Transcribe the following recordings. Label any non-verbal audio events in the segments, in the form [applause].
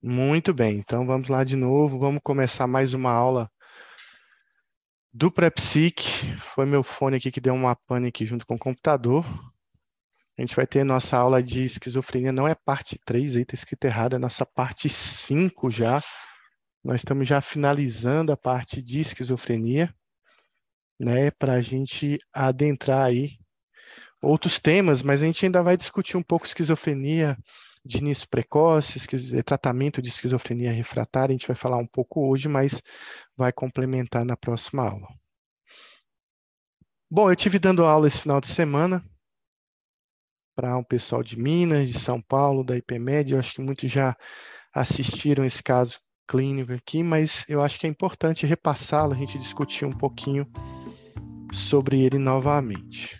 Muito bem, então vamos lá de novo, vamos começar mais uma aula do PrEPSIC. Foi meu fone aqui que deu uma pane aqui junto com o computador. A gente vai ter nossa aula de esquizofrenia, não é parte 3, aí está escrito errado, é nossa parte 5 já. Nós estamos já finalizando a parte de esquizofrenia, né, para a gente adentrar aí outros temas, mas a gente ainda vai discutir um pouco esquizofrenia, de início precoce, eh, tratamento de esquizofrenia refratária, a gente vai falar um pouco hoje, mas vai complementar na próxima aula. Bom, eu tive dando aula esse final de semana para um pessoal de Minas, de São Paulo, da IPMED, eu acho que muitos já assistiram esse caso clínico aqui, mas eu acho que é importante repassá-lo, a gente discutir um pouquinho sobre ele novamente.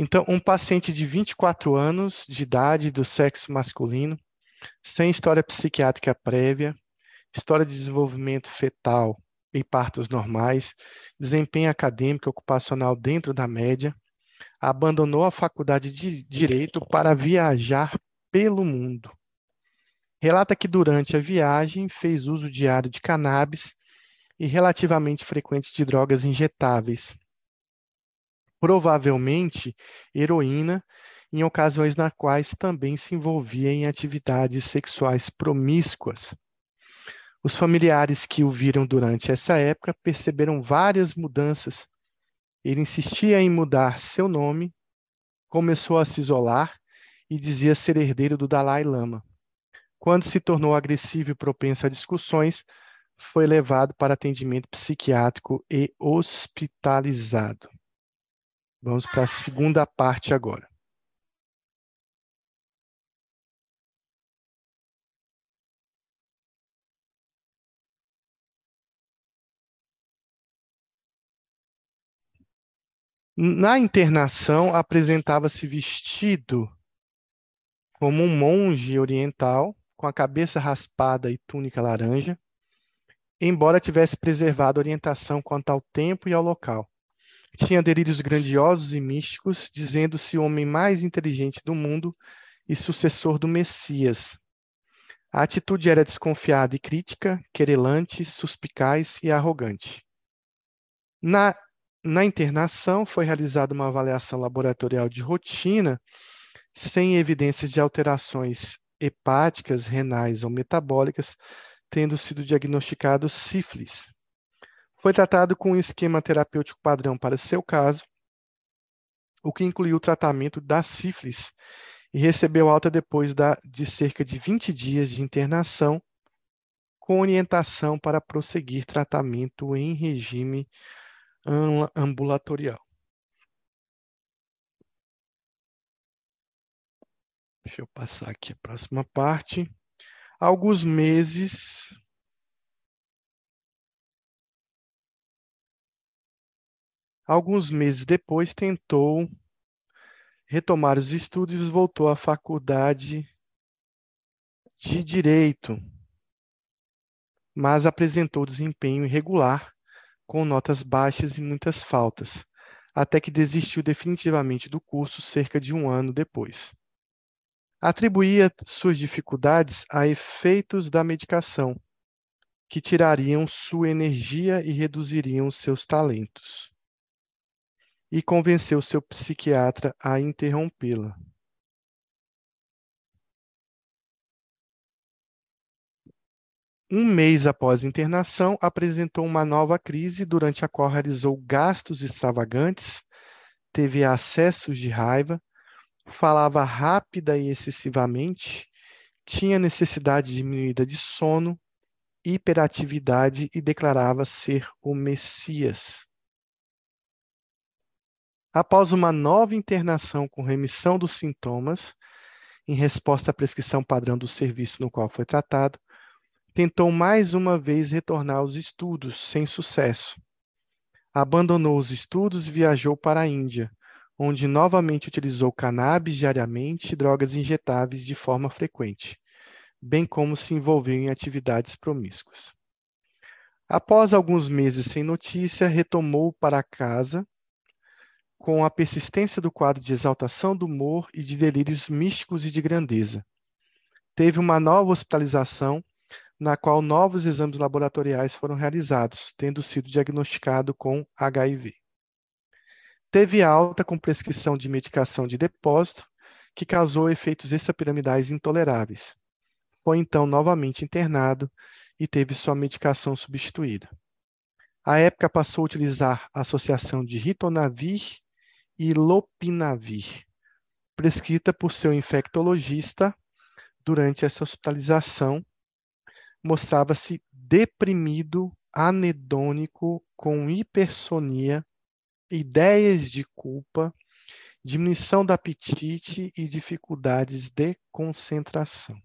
Então, um paciente de 24 anos de idade, do sexo masculino, sem história psiquiátrica prévia, história de desenvolvimento fetal e partos normais, desempenho acadêmico e ocupacional dentro da média, abandonou a faculdade de Direito para viajar pelo mundo. Relata que durante a viagem fez uso diário de cannabis e relativamente frequente de drogas injetáveis, provavelmente heroína, em ocasiões nas quais também se envolvia em atividades sexuais promíscuas. Os familiares que o viram durante essa época perceberam várias mudanças. Ele insistia em mudar seu nome, começou a se isolar e dizia ser herdeiro do Dalai Lama. Quando se tornou agressivo e propenso a discussões, foi levado para atendimento psiquiátrico e hospitalizado. Vamos para a segunda parte agora. Na internação, apresentava-se vestido como um monge oriental, com a cabeça raspada e túnica laranja, embora tivesse preservado a orientação quanto ao tempo e ao local. Tinha delírios grandiosos e místicos, dizendo-se o homem mais inteligente do mundo e sucessor do Messias. A atitude era desconfiada e crítica, querelante, suspicaz e arrogante. Na, na internação, foi realizada uma avaliação laboratorial de rotina, sem evidências de alterações hepáticas, renais ou metabólicas, tendo sido diagnosticado sífilis. Foi tratado com um esquema terapêutico padrão para seu caso, o que incluiu o tratamento da sífilis, e recebeu alta depois da, de cerca de 20 dias de internação, com orientação para prosseguir tratamento em regime ambulatorial. Deixa eu passar aqui a próxima parte. Alguns meses Alguns meses depois, tentou retomar os estudos e voltou à faculdade de Direito, mas apresentou desempenho irregular, com notas baixas e muitas faltas, até que desistiu definitivamente do curso cerca de um ano depois. Atribuía suas dificuldades a efeitos da medicação, que tirariam sua energia e reduziriam seus talentos e convenceu seu psiquiatra a interrompê-la. Um mês após a internação, apresentou uma nova crise, durante a qual realizou gastos extravagantes, teve acessos de raiva, falava rápida e excessivamente, tinha necessidade diminuída de sono, hiperatividade e declarava ser o Messias. Após uma nova internação com remissão dos sintomas, em resposta à prescrição padrão do serviço no qual foi tratado, tentou mais uma vez retornar aos estudos, sem sucesso. Abandonou os estudos e viajou para a Índia, onde novamente utilizou cannabis diariamente e drogas injetáveis de forma frequente, bem como se envolveu em atividades promíscuas. Após alguns meses sem notícia, retomou para casa com a persistência do quadro de exaltação do humor e de delírios místicos e de grandeza. teve uma nova hospitalização, na qual novos exames laboratoriais foram realizados, tendo sido diagnosticado com HIV. Teve alta com prescrição de medicação de depósito, que causou efeitos extrapiramidais intoleráveis. Foi então novamente internado e teve sua medicação substituída. À época passou a utilizar a associação de ritonavir e lopinavir, prescrita por seu infectologista durante essa hospitalização. Mostrava-se deprimido, anedônico, com hipersonia, ideias de culpa, diminuição do apetite e dificuldades de concentração.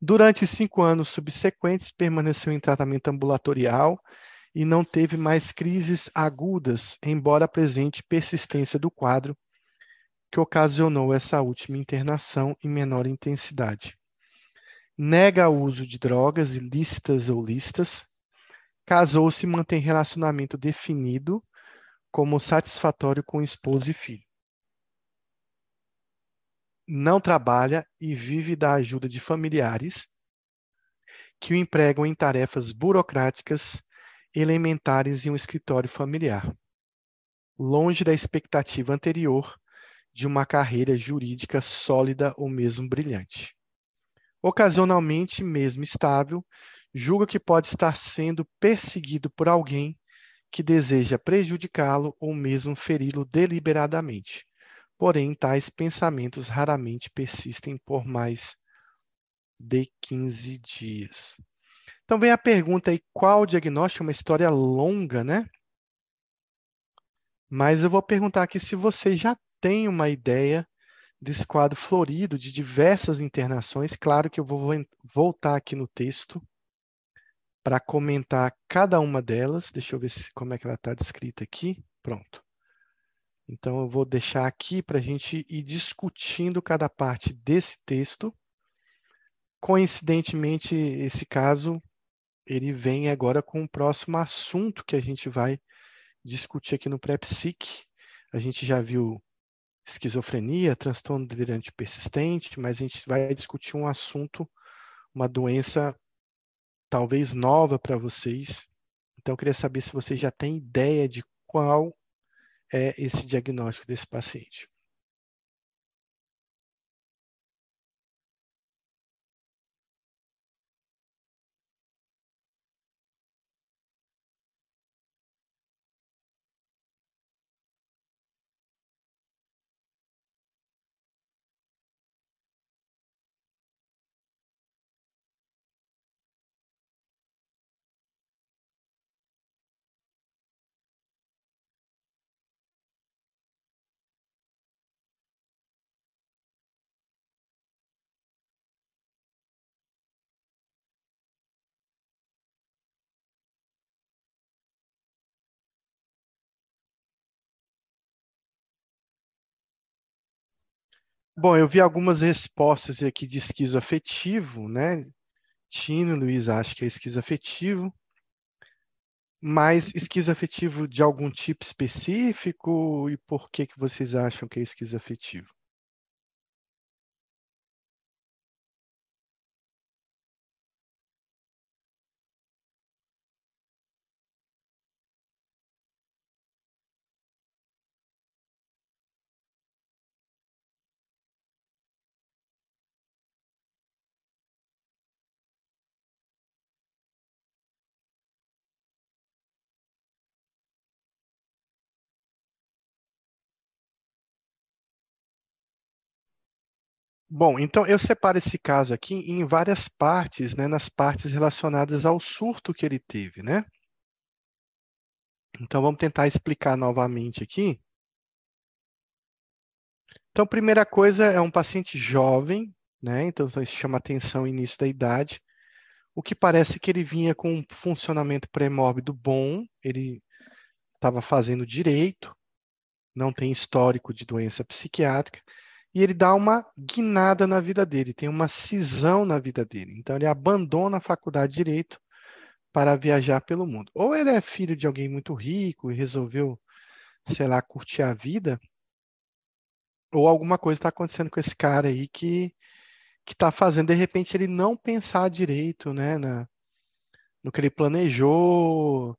Durante os cinco anos subsequentes, permaneceu em tratamento ambulatorial e não teve mais crises agudas, embora apresente persistência do quadro, que ocasionou essa última internação em menor intensidade. Nega o uso de drogas ilícitas ou listas. Casou-se e mantém relacionamento definido como satisfatório com esposa e filho não trabalha e vive da ajuda de familiares que o empregam em tarefas burocráticas elementares em um escritório familiar, longe da expectativa anterior de uma carreira jurídica sólida ou mesmo brilhante. Ocasionalmente, mesmo estável, julga que pode estar sendo perseguido por alguém que deseja prejudicá-lo ou mesmo feri-lo deliberadamente Porém, tais pensamentos raramente persistem por mais de 15 dias. Então vem a pergunta aí, qual o diagnóstico? É uma história longa, né? Mas eu vou perguntar aqui se você já tem uma ideia desse quadro florido de diversas internações. Claro que eu vou voltar aqui no texto para comentar cada uma delas. Deixa eu ver se, como é que ela está descrita aqui. Pronto. Então, eu vou deixar aqui para a gente ir discutindo cada parte desse texto. Coincidentemente, esse caso, ele vem agora com o próximo assunto que a gente vai discutir aqui no PrEPSIC. A gente já viu esquizofrenia, transtorno delirante persistente, mas a gente vai discutir um assunto, uma doença talvez nova para vocês. Então, eu queria saber se vocês já têm ideia de qual é esse diagnóstico desse paciente. Bom, eu vi algumas respostas aqui de esquizoafetivo, né? Tino, Luiz, acho que é esquizoafetivo. Mas esquizoafetivo de algum tipo específico e por que que vocês acham que é esquizoafetivo? Bom, então eu separo esse caso aqui em várias partes, né, nas partes relacionadas ao surto que ele teve, né? Então vamos tentar explicar novamente aqui. Então, primeira coisa é um paciente jovem, né? Então isso chama atenção início da idade. O que parece que ele vinha com um funcionamento pré-mórbido bom, ele estava fazendo direito, não tem histórico de doença psiquiátrica e ele dá uma guinada na vida dele, tem uma cisão na vida dele. Então ele abandona a faculdade de direito para viajar pelo mundo. Ou ele é filho de alguém muito rico e resolveu, sei lá, curtir a vida, ou alguma coisa está acontecendo com esse cara aí que que está fazendo de repente ele não pensar direito, né, na, no que ele planejou,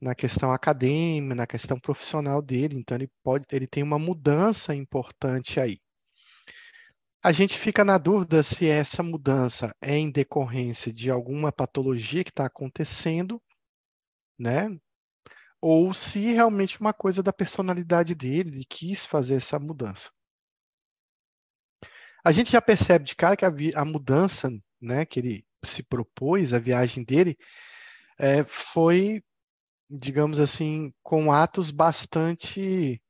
na questão acadêmica, na questão profissional dele. Então ele pode, ele tem uma mudança importante aí. A gente fica na dúvida se essa mudança é em decorrência de alguma patologia que está acontecendo, né? Ou se realmente uma coisa da personalidade dele, ele quis fazer essa mudança. A gente já percebe de cara que a, a mudança, né, que ele se propôs, a viagem dele, é, foi, digamos assim, com atos bastante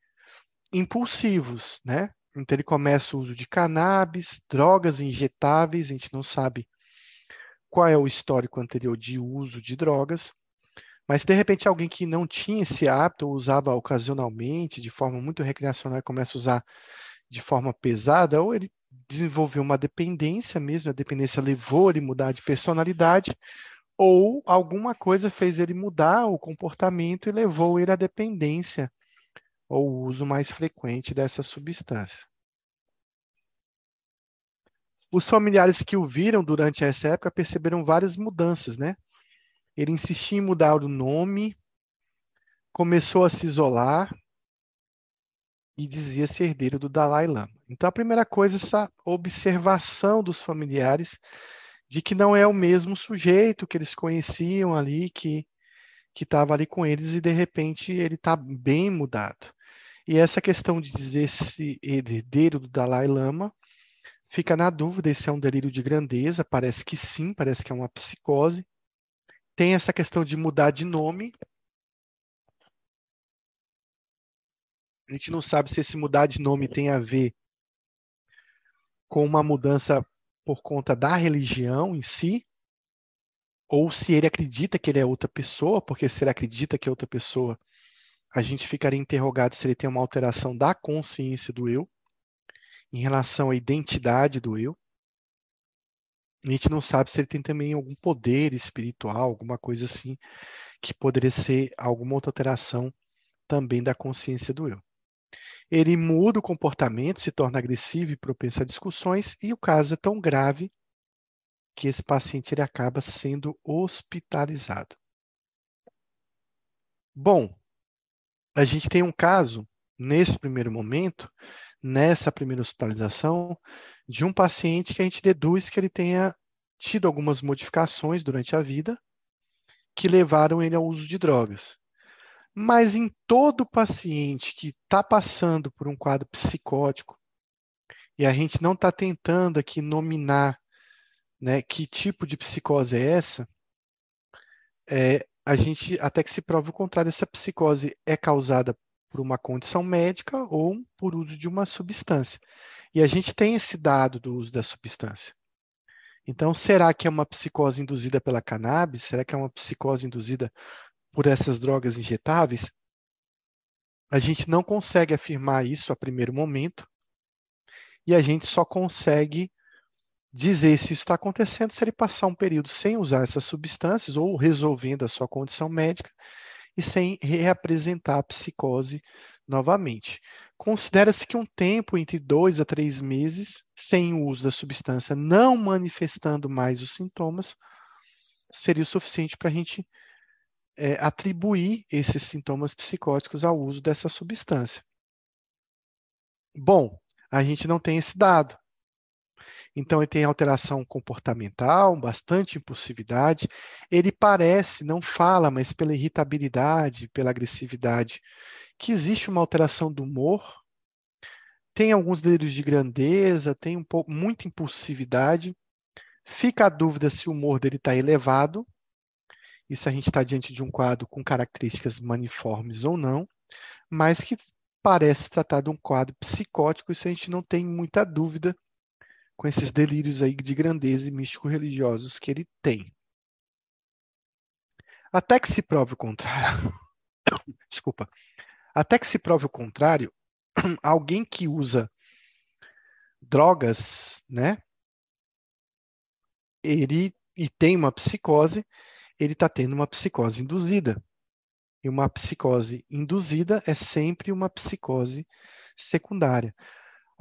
impulsivos, né? Então ele começa o uso de cannabis, drogas injetáveis, a gente não sabe qual é o histórico anterior de uso de drogas, mas de repente alguém que não tinha esse hábito, ou usava ocasionalmente, de forma muito recreacional, começa a usar de forma pesada, ou ele desenvolveu uma dependência mesmo, a dependência levou ele a mudar de personalidade, ou alguma coisa fez ele mudar o comportamento e levou ele à dependência ou o uso mais frequente dessa substância. Os familiares que o viram durante essa época perceberam várias mudanças, né? Ele insistia em mudar o nome, começou a se isolar e dizia ser herdeiro do Dalai Lama. Então, a primeira coisa é essa observação dos familiares de que não é o mesmo sujeito que eles conheciam ali, que que estava ali com eles e de repente ele está bem mudado. E essa questão de dizer se herdeiro do Dalai Lama fica na dúvida se é um delírio de grandeza, parece que sim, parece que é uma psicose. Tem essa questão de mudar de nome. A gente não sabe se esse mudar de nome tem a ver com uma mudança por conta da religião em si, ou se ele acredita que ele é outra pessoa, porque se ele acredita que é outra pessoa, a gente ficaria interrogado se ele tem uma alteração da consciência do eu, em relação à identidade do eu. A gente não sabe se ele tem também algum poder espiritual, alguma coisa assim, que poderia ser alguma outra alteração também da consciência do eu. Ele muda o comportamento, se torna agressivo e propenso a discussões, e o caso é tão grave que esse paciente ele acaba sendo hospitalizado. Bom, a gente tem um caso, nesse primeiro momento, nessa primeira hospitalização, de um paciente que a gente deduz que ele tenha tido algumas modificações durante a vida que levaram ele ao uso de drogas. Mas em todo paciente que está passando por um quadro psicótico, e a gente não está tentando aqui nominar né, que tipo de psicose é essa, é, a gente, até que se prove o contrário, essa psicose é causada por uma condição médica ou por uso de uma substância. E a gente tem esse dado do uso da substância. Então, será que é uma psicose induzida pela cannabis? Será que é uma psicose induzida por essas drogas injetáveis? A gente não consegue afirmar isso a primeiro momento, e a gente só consegue dizer se isso está acontecendo se ele passar um período sem usar essas substâncias ou resolvendo a sua condição médica e sem reapresentar a psicose novamente. Considera-se que um tempo entre dois a três meses sem o uso da substância, não manifestando mais os sintomas, seria o suficiente para a gente é, atribuir esses sintomas psicóticos ao uso dessa substância. Bom, a gente não tem esse dado. Então, ele tem alteração comportamental, bastante impulsividade. Ele parece, não fala, mas pela irritabilidade, pela agressividade, que existe uma alteração do humor. Tem alguns delírios de grandeza, tem um pouco, muita impulsividade. Fica a dúvida se o humor dele está elevado. Isso a gente está diante de um quadro com características maniformes ou não, mas que parece tratar de um quadro psicótico, isso a gente não tem muita dúvida com esses delírios aí de grandeza e místico-religiosos que ele tem. Até que se prove o contrário, [coughs] desculpa, até que se prove o contrário, [coughs] alguém que usa drogas, né, ele e tem uma psicose, ele está tendo uma psicose induzida. E uma psicose induzida é sempre uma psicose secundária.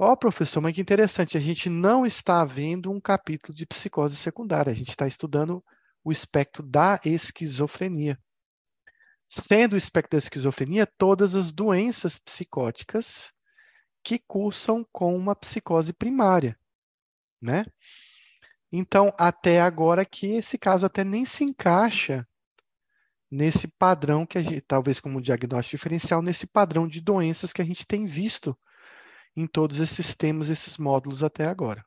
Ó, oh, professor, mas que interessante, a gente não está vendo um capítulo de psicose secundária, a gente está estudando o espectro da esquizofrenia. Sendo o espectro da esquizofrenia todas as doenças psicóticas que cursam com uma psicose primária, né? Então, até agora que esse caso até nem se encaixa nesse padrão que a gente, talvez como diagnóstico diferencial, nesse padrão de doenças que a gente tem visto em todos esses temas, esses módulos até agora.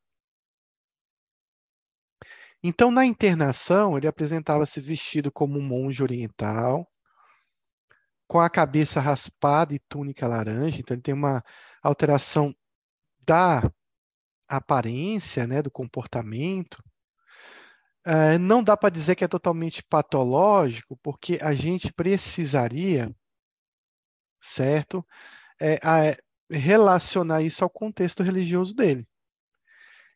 Então, na internação, ele apresentava-se vestido como um monge oriental, com a cabeça raspada e túnica laranja, então ele tem uma alteração da aparência, né, do comportamento. É, não dá para dizer que é totalmente patológico, porque a gente precisaria, certo, é, a, relacionar isso ao contexto religioso dele.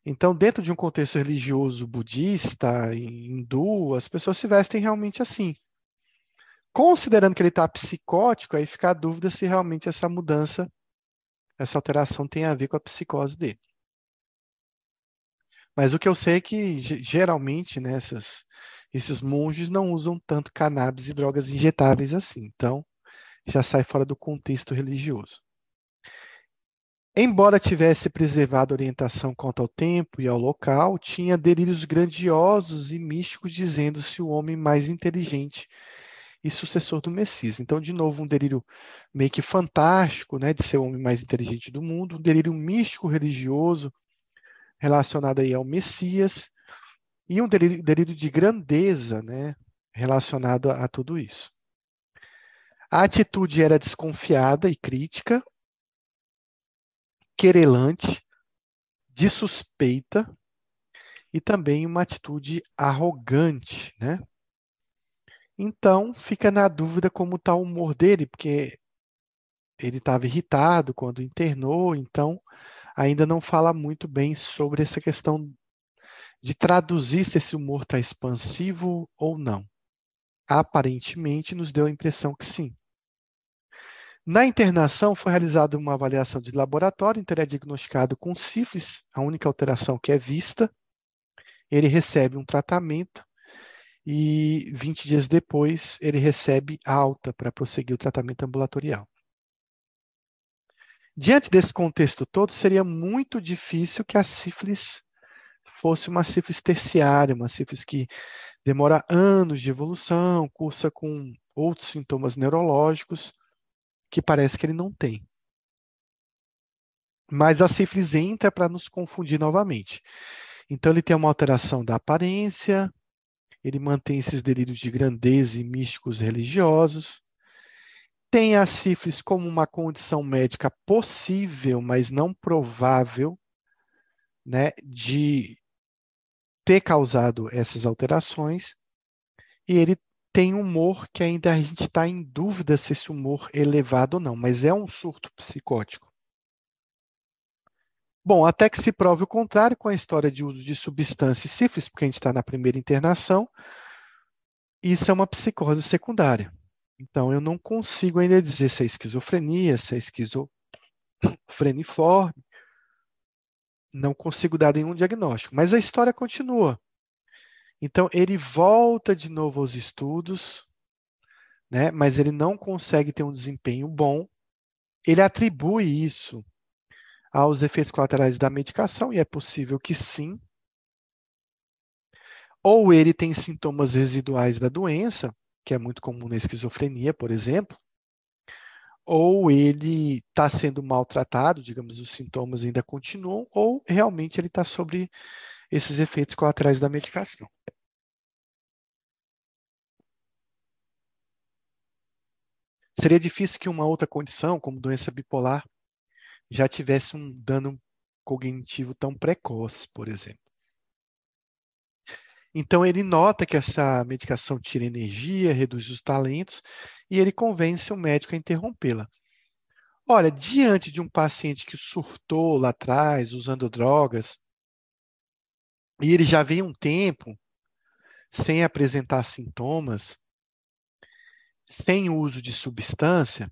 Então, dentro de um contexto religioso budista, hindu, as pessoas se vestem realmente assim. Considerando que ele está psicótico, aí fica a dúvida se realmente essa mudança, essa alteração tem a ver com a psicose dele. Mas o que eu sei é que, geralmente, né, essas, esses monges não usam tanto cannabis e drogas injetáveis assim. Então, já sai fora do contexto religioso. Embora tivesse preservado a orientação quanto ao tempo e ao local, tinha delírios grandiosos e místicos dizendo-se o homem mais inteligente e sucessor do Messias. Então, de novo, um delírio meio que fantástico, né, de ser o homem mais inteligente do mundo, um delírio místico religioso relacionado aí ao Messias e um delírio, delírio de grandeza, né, relacionado a, a tudo isso. A atitude era desconfiada e crítica, querelante, de suspeita e também uma atitude arrogante, né? Então, fica na dúvida como está o humor dele, porque ele estava irritado quando internou, então ainda não fala muito bem sobre essa questão de traduzir se esse humor está expansivo ou não. Aparentemente, nos deu a impressão que sim. Na internação, foi realizada uma avaliação de laboratório, então ele é diagnosticado com sífilis, a única alteração que é vista. Ele recebe um tratamento e 20 dias depois ele recebe alta para prosseguir o tratamento ambulatorial. Diante desse contexto todo, seria muito difícil que a sífilis fosse uma sífilis terciária, uma sífilis que demora anos de evolução, cursa com outros sintomas neurológicos que parece que ele não tem. Mas a sífilis entra para nos confundir novamente. Então, ele tem uma alteração da aparência, ele mantém esses delírios de grandeza e místicos religiosos, tem a sífilis como uma condição médica possível, mas não provável, né, de ter causado essas alterações, e ele tem humor que ainda a gente está em dúvida se esse humor é elevado ou não, mas é um surto psicótico. Bom, até que se prove o contrário com a história de uso de substâncias sífilis, porque a gente está na primeira internação, isso é uma psicose secundária. Então, eu não consigo ainda dizer se é esquizofrenia, se é esquizofreniforme, não consigo dar nenhum diagnóstico, mas a história continua. Então, ele volta de novo aos estudos, né? mas ele não consegue ter um desempenho bom. Ele atribui isso aos efeitos colaterais da medicação, e é possível que sim. Ou ele tem sintomas residuais da doença, que é muito comum na esquizofrenia, por exemplo, ou ele está sendo maltratado, digamos, os sintomas ainda continuam, ou realmente ele está sobre esses efeitos colaterais da medicação. Seria difícil que uma outra condição, como doença bipolar, já tivesse um dano cognitivo tão precoce, por exemplo. Então ele nota que essa medicação tira energia, reduz os talentos e ele convence o médico a interrompê-la. Olha, diante de um paciente que surtou lá atrás usando drogas, e ele já vem um tempo sem apresentar sintomas, sem uso de substância,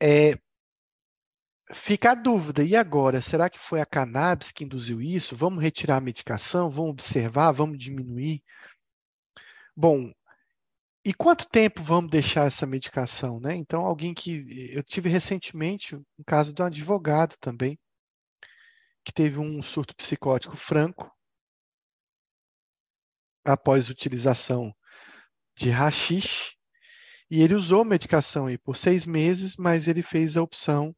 é, fica a dúvida, e agora? Será que foi a cannabis que induziu isso? Vamos retirar a medicação? Vamos observar? Vamos diminuir? Bom, e quanto tempo vamos deixar essa medicação, né? Então, alguém que eu tive recentemente um caso de um advogado também que teve um surto psicótico franco após utilização de rachixe e ele usou medicação aí por seis meses, mas ele fez a opção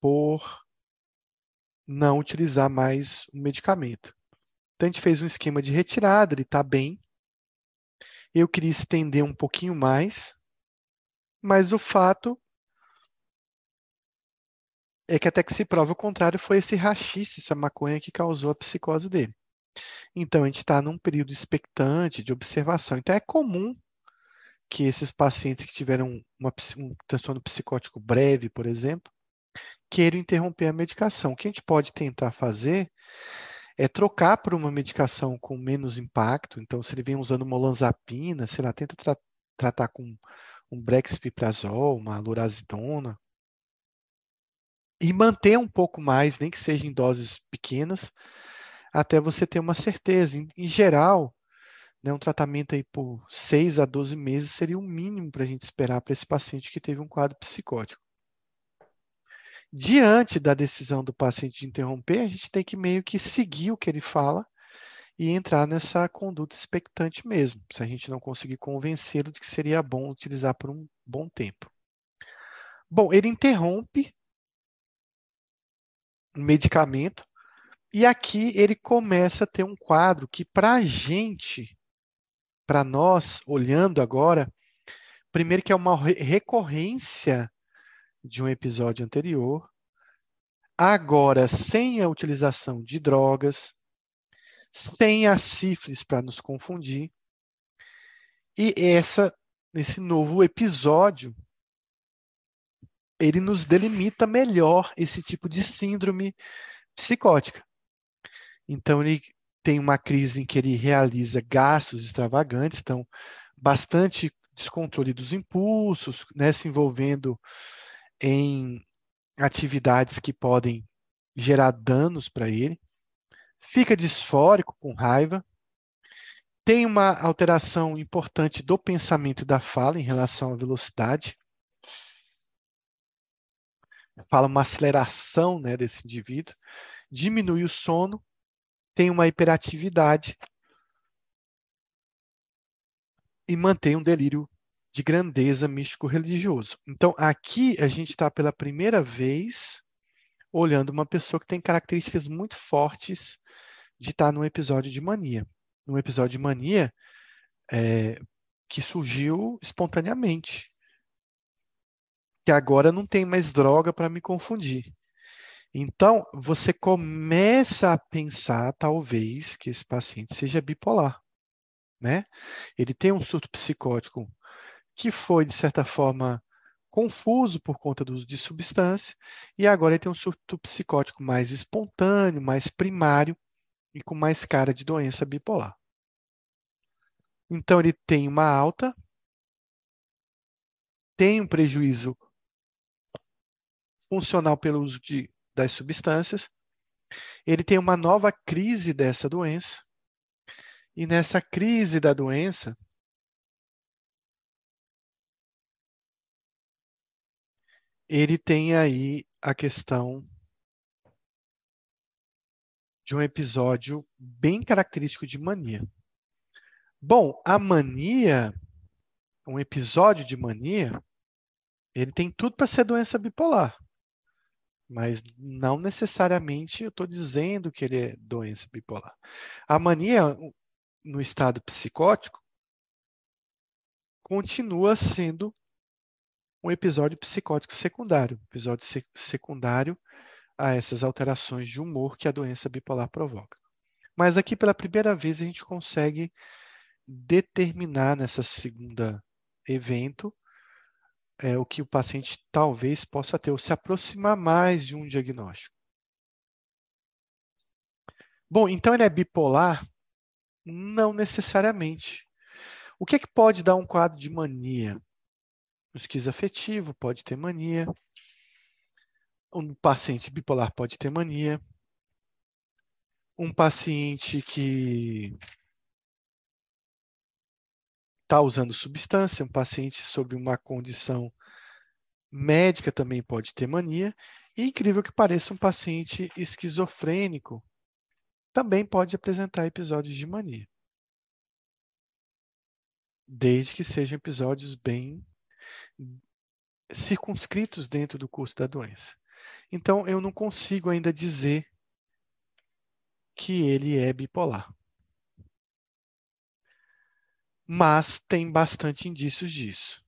por não utilizar mais o medicamento. Então, a gente fez um esquema de retirada, ele está bem. Eu queria estender um pouquinho mais, mas o fato é que até que se prova o contrário, foi esse rachixe, essa maconha que causou a psicose dele. Então, a gente está num período expectante de observação. Então, é comum que esses pacientes que tiveram uma, um transtorno psicótico breve, por exemplo, queiram interromper a medicação. O que a gente pode tentar fazer é trocar por uma medicação com menos impacto. Então, se ele vem usando uma olanzapina, sei lá, tenta tra tratar com um brexpiprazol, uma lorazidona, e manter um pouco mais, nem que seja em doses pequenas, até você ter uma certeza. Em, em geral, né, um tratamento aí por 6 a 12 meses seria o mínimo para a gente esperar para esse paciente que teve um quadro psicótico. Diante da decisão do paciente de interromper, a gente tem que meio que seguir o que ele fala e entrar nessa conduta expectante mesmo, se a gente não conseguir convencê-lo de que seria bom utilizar por um bom tempo. Bom, ele interrompe o medicamento e aqui ele começa a ter um quadro que, para a gente, para nós, olhando agora, primeiro que é uma recorrência de um episódio anterior, agora sem a utilização de drogas, sem a sífilis para nos confundir, e essa, esse novo episódio, ele nos delimita melhor esse tipo de síndrome psicótica. Então, ele tem uma crise em que ele realiza gastos extravagantes, então, bastante descontrole dos impulsos, né, se envolvendo em atividades que podem gerar danos para ele, fica disfórico, com raiva, tem uma alteração importante do pensamento e da fala em relação à velocidade, fala uma aceleração né, desse indivíduo, diminui o sono tem uma hiperatividade e mantém um delírio de grandeza místico-religioso. Então, aqui a gente está pela primeira vez olhando uma pessoa que tem características muito fortes de estar tá num episódio de mania. Num episódio de mania é, que surgiu espontaneamente. Que agora não tem mais droga para me confundir. Então, você começa a pensar, talvez, que esse paciente seja bipolar. Né? Ele tem um surto psicótico que foi, de certa forma, confuso por conta do uso de substância, e agora ele tem um surto psicótico mais espontâneo, mais primário e com mais cara de doença bipolar. Então, ele tem uma alta, tem um prejuízo funcional pelo uso de das substâncias. Ele tem uma nova crise dessa doença. E nessa crise da doença, ele tem aí a questão de um episódio bem característico de mania. Bom, a mania, um episódio de mania, ele tem tudo para ser doença bipolar. Mas não necessariamente eu estou dizendo que ele é doença bipolar. A mania no estado psicótico continua sendo um episódio psicótico secundário, episódio secundário a essas alterações de humor que a doença bipolar provoca. Mas aqui pela primeira vez a gente consegue determinar nessa segunda evento é, o que o paciente talvez possa ter, ou se aproximar mais de um diagnóstico. Bom, então ele é bipolar? Não necessariamente. O que é que pode dar um quadro de mania? O esquizoafetivo pode ter mania. Um paciente bipolar pode ter mania. Um paciente que está usando substância, um paciente sob uma condição médica também pode ter mania. E incrível que pareça, um paciente esquizofrênico também pode apresentar episódios de mania. Desde que sejam episódios bem circunscritos dentro do curso da doença. Então, eu não consigo ainda dizer que ele é bipolar. Mas tem bastante indícios disso.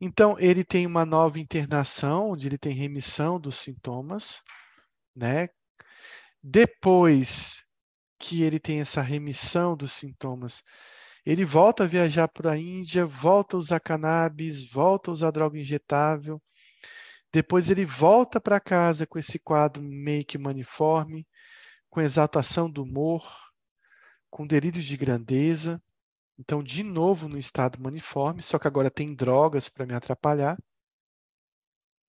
Então, ele tem uma nova internação, onde ele tem remissão dos sintomas, né? Depois que ele tem essa remissão dos sintomas, ele volta a viajar para a Índia, volta a usar cannabis, volta a usar droga injetável. Depois ele volta para casa com esse quadro meio que maniforme, com exaltação do humor, com delírios de grandeza. Então, de novo no estado maniforme, só que agora tem drogas para me atrapalhar.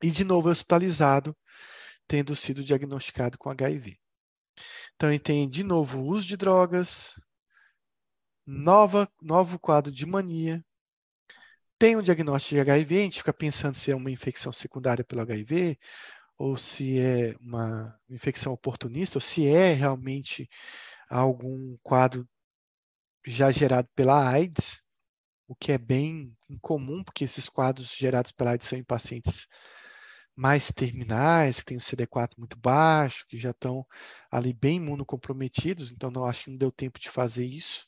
E de novo hospitalizado, tendo sido diagnosticado com HIV. Então, ele tem de novo uso de drogas, nova, novo quadro de mania, tem um diagnóstico de HIV, a gente fica pensando se é uma infecção secundária pelo HIV, ou se é uma infecção oportunista, ou se é realmente algum quadro já gerado pela AIDS, o que é bem incomum, porque esses quadros gerados pela AIDS são em pacientes mais terminais, que têm o CD4 muito baixo, que já estão ali bem imunocomprometidos, então não acho que não deu tempo de fazer isso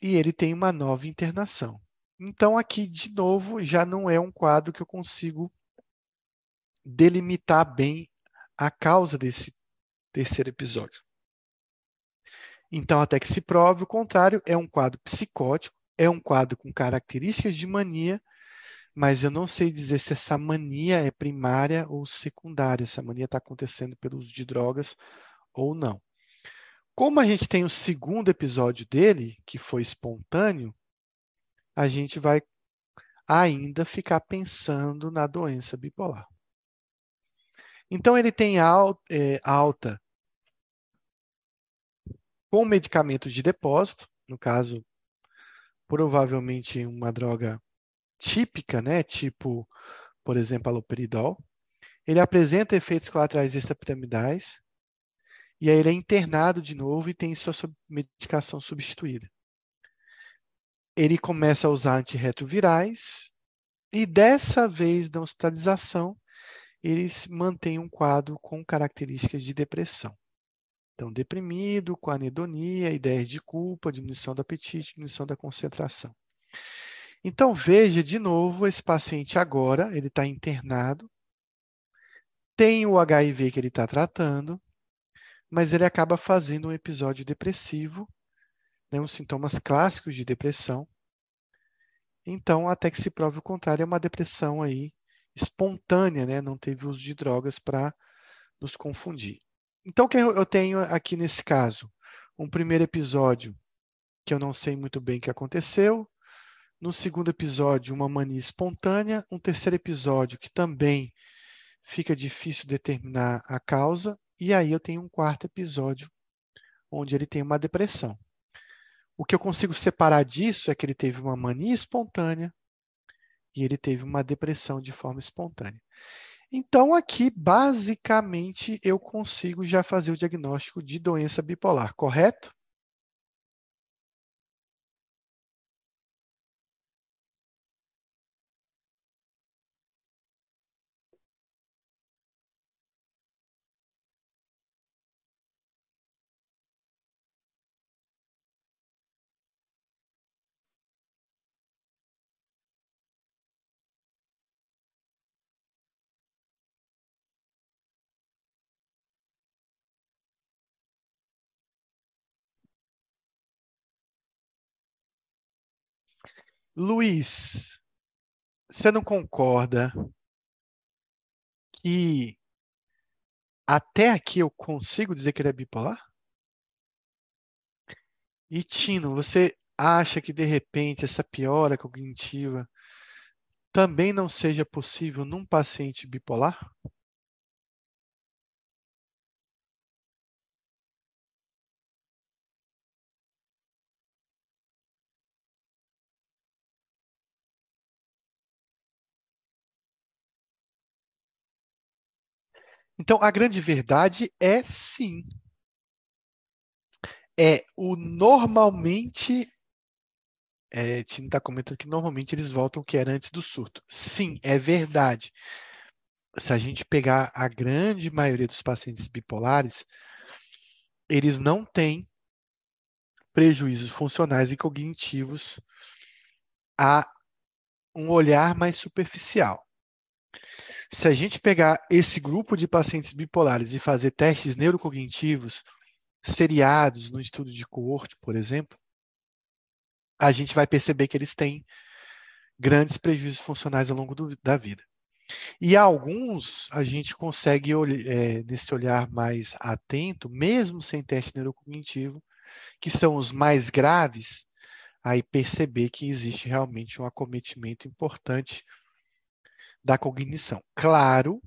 e ele tem uma nova internação. Então, aqui, de novo, já não é um quadro que eu consigo delimitar bem a causa desse terceiro episódio. Então, até que se prove o contrário, é um quadro psicótico, é um quadro com características de mania, mas eu não sei dizer se essa mania é primária ou secundária, se a mania está acontecendo pelo uso de drogas ou não. Como a gente tem o segundo episódio dele, que foi espontâneo, a gente vai ainda ficar pensando na doença bipolar. Então, ele tem é, alta com medicamentos de depósito, no caso, provavelmente uma droga típica, né, tipo, por exemplo, aloperidol. Ele apresenta efeitos colaterais extrapiramidais, e aí ele é internado de novo e tem sua medicação substituída. Ele começa a usar antirretrovirais e dessa vez na hospitalização ele mantém um quadro com características de depressão. Então, deprimido, com anedonia, ideias de culpa, diminuição do apetite, diminuição da concentração. Então, veja de novo esse paciente agora, ele está internado, tem o HIV que ele está tratando, mas ele acaba fazendo um episódio depressivo, né, uns sintomas clássicos de depressão. Então, até que se prove o contrário, é uma depressão aí espontânea, né? não teve uso de drogas para nos confundir. Então, o que eu tenho aqui nesse caso? Um primeiro episódio que eu não sei muito bem o que aconteceu. No segundo episódio, uma mania espontânea. Um terceiro episódio que também fica difícil determinar a causa. E aí eu tenho um quarto episódio onde ele tem uma depressão. O que eu consigo separar disso é que ele teve uma mania espontânea e ele teve uma depressão de forma espontânea. Então, aqui, basicamente, eu consigo já fazer o diagnóstico de doença bipolar, correto? Luiz, você não concorda que até aqui eu consigo dizer que ele é bipolar? E Tino, você acha que de repente essa piora cognitiva também não seja possível num paciente bipolar? Então, a grande verdade é sim. É o normalmente. É, Tino está comentando que normalmente eles voltam o que era antes do surto. Sim, é verdade. Se a gente pegar a grande maioria dos pacientes bipolares, eles não têm prejuízos funcionais e cognitivos a um olhar mais superficial. Se a gente pegar esse grupo de pacientes bipolares e fazer testes neurocognitivos seriados no estudo de coorte, por exemplo, a gente vai perceber que eles têm grandes prejuízos funcionais ao longo do, da vida. E alguns a gente consegue, é, nesse olhar mais atento, mesmo sem teste neurocognitivo, que são os mais graves, aí perceber que existe realmente um acometimento importante da cognição. Claro,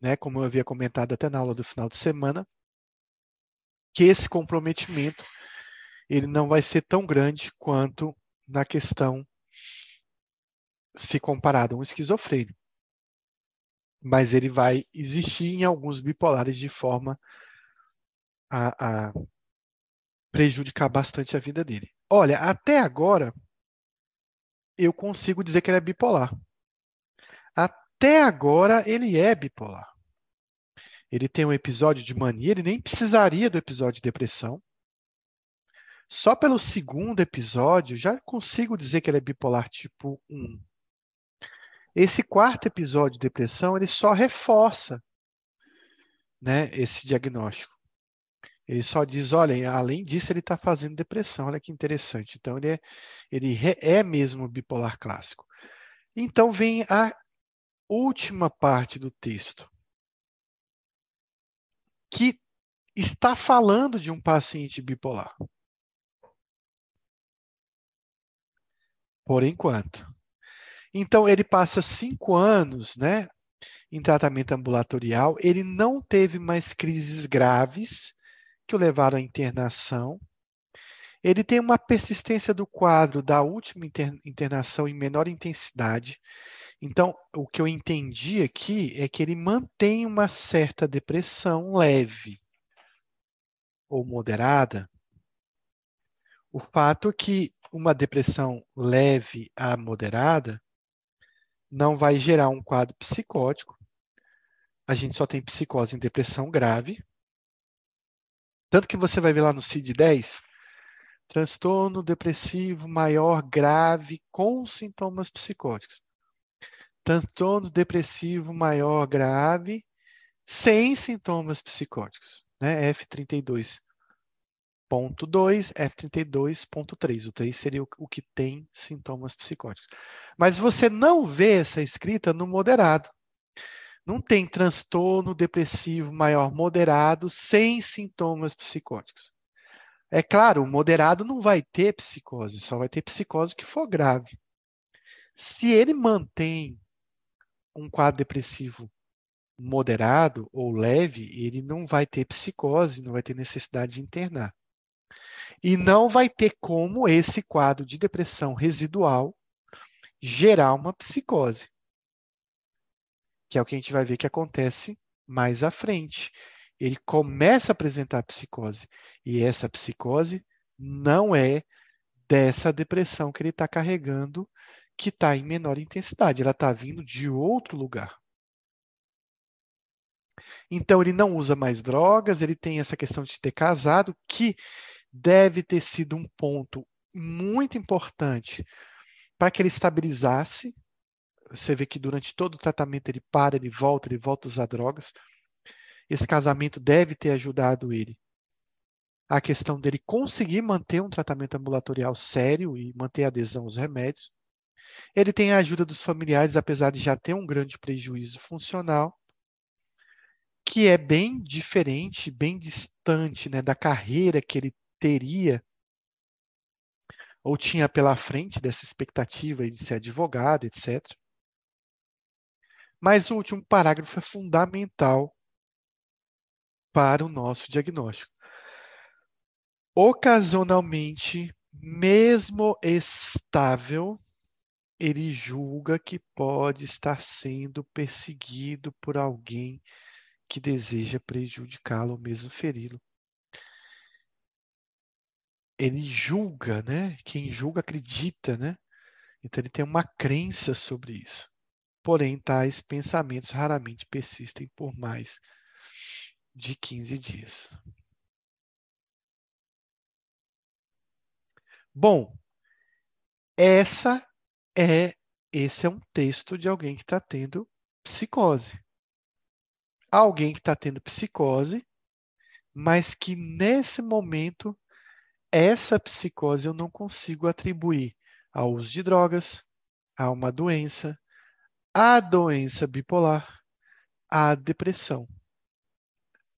né, como eu havia comentado até na aula do final de semana, que esse comprometimento ele não vai ser tão grande quanto na questão se comparado a um esquizofrênico. Mas ele vai existir em alguns bipolares de forma a, a prejudicar bastante a vida dele. Olha, até agora eu consigo dizer que ele é bipolar. Até agora ele é bipolar. Ele tem um episódio de mania, ele nem precisaria do episódio de depressão. Só pelo segundo episódio já consigo dizer que ele é bipolar tipo 1. Esse quarto episódio de depressão, ele só reforça né, esse diagnóstico. Ele só diz, olha, além disso, ele está fazendo depressão. Olha que interessante. Então, ele é, ele é mesmo bipolar clássico. Então, vem a última parte do texto, que está falando de um paciente bipolar. Por enquanto. Então, ele passa cinco anos né, em tratamento ambulatorial, ele não teve mais crises graves que o levaram à internação. Ele tem uma persistência do quadro da última internação em menor intensidade. Então, o que eu entendi aqui é que ele mantém uma certa depressão leve ou moderada. O fato é que uma depressão leve a moderada não vai gerar um quadro psicótico. A gente só tem psicose em depressão grave. Tanto que você vai ver lá no CID-10, transtorno depressivo maior grave com sintomas psicóticos transtorno depressivo maior grave sem sintomas psicóticos, né? F32.2, F32.3. O 3 seria o, que tem sintomas psicóticos. Mas você não vê essa escrita no moderado. Não tem transtorno depressivo maior moderado sem sintomas psicóticos. É claro, o moderado não vai ter psicose, só vai ter psicose que for grave. Se ele mantém um quadro depressivo moderado ou leve, ele não vai ter psicose, não vai ter necessidade de internar. E não vai ter como esse quadro de depressão residual gerar uma psicose. Que é o que a gente vai ver que acontece mais à frente. Ele começa a apresentar psicose. E essa psicose não é dessa depressão que ele está carregando que está em menor intensidade, ela está vindo de outro lugar. Então, ele não usa mais drogas, ele tem essa questão de ter casado, que deve ter sido um ponto muito importante para que ele estabilizasse. Você vê que durante todo o tratamento ele para, ele volta, ele volta a usar drogas. Esse casamento deve ter ajudado ele a questão dele conseguir manter um tratamento ambulatorial sério e manter adesão aos remédios. Ele tem a ajuda dos familiares, apesar de já ter um grande prejuízo funcional, que é bem diferente, bem distante né, da carreira que ele teria ou tinha pela frente dessa expectativa de ser advogado, etc. Mas o último parágrafo é fundamental para o nosso diagnóstico. Ocasionalmente, mesmo estável, ele julga que pode estar sendo perseguido por alguém que deseja prejudicá-lo ou mesmo feri-lo. Ele julga, né? Quem julga acredita, né? Então ele tem uma crença sobre isso. Porém, tais pensamentos raramente persistem por mais de 15 dias. Bom, essa é esse é um texto de alguém que está tendo psicose. Alguém que está tendo psicose, mas que nesse momento essa psicose eu não consigo atribuir ao uso de drogas, a uma doença, à doença bipolar, à depressão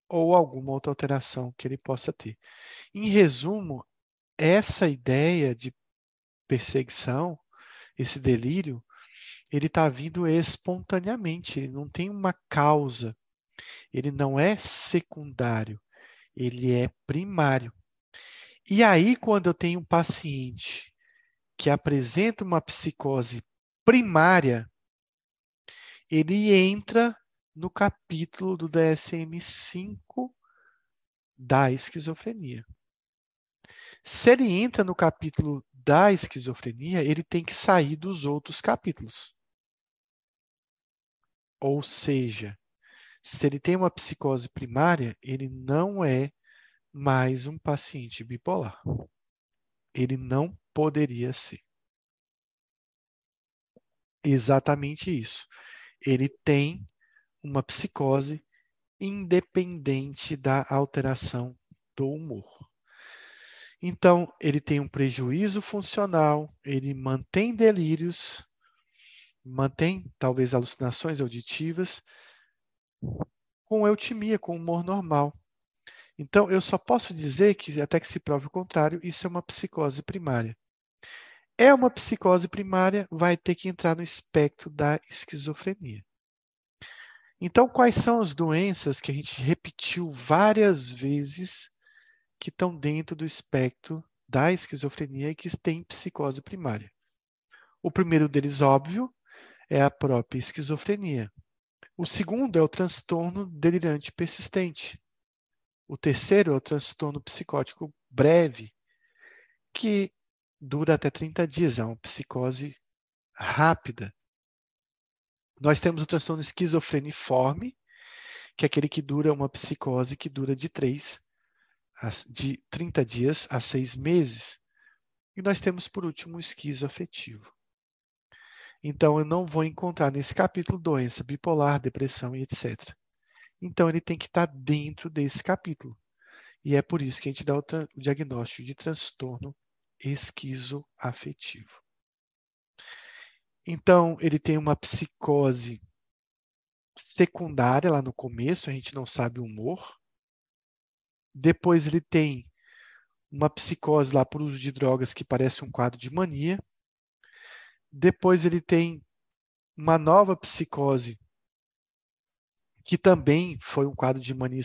ou alguma outra alteração que ele possa ter. Em resumo, essa ideia de perseguição, esse delírio, ele está vindo espontaneamente, ele não tem uma causa, ele não é secundário, ele é primário. E aí, quando eu tenho um paciente que apresenta uma psicose primária, ele entra no capítulo do DSM-5 da esquizofrenia. Se ele entra no capítulo da esquizofrenia, ele tem que sair dos outros capítulos. Ou seja, se ele tem uma psicose primária, ele não é mais um paciente bipolar. Ele não poderia ser. Exatamente isso. Ele tem uma psicose independente da alteração do humor. Então, ele tem um prejuízo funcional, ele mantém delírios, mantém talvez alucinações auditivas, com eutimia, com humor normal. Então, eu só posso dizer que, até que se prove o contrário, isso é uma psicose primária. É uma psicose primária, vai ter que entrar no espectro da esquizofrenia. Então, quais são as doenças que a gente repetiu várias vezes que estão dentro do espectro da esquizofrenia e que têm psicose primária? O primeiro deles, óbvio, é a própria esquizofrenia. O segundo é o transtorno delirante persistente. O terceiro é o transtorno psicótico breve, que dura até 30 dias, é uma psicose rápida. Nós temos o transtorno esquizofreniforme, que é aquele que dura uma psicose que dura de 3 a, de 30 dias a 6 meses. E nós temos, por último, o esquizoafetivo. Então, eu não vou encontrar nesse capítulo doença bipolar, depressão e etc. Então, ele tem que estar dentro desse capítulo. E é por isso que a gente dá o, o diagnóstico de transtorno esquizoafetivo. Então, ele tem uma psicose secundária lá no começo, a gente não sabe o humor. Depois ele tem uma psicose lá por uso de drogas que parece um quadro de mania. Depois ele tem uma nova psicose que também foi um quadro de mania.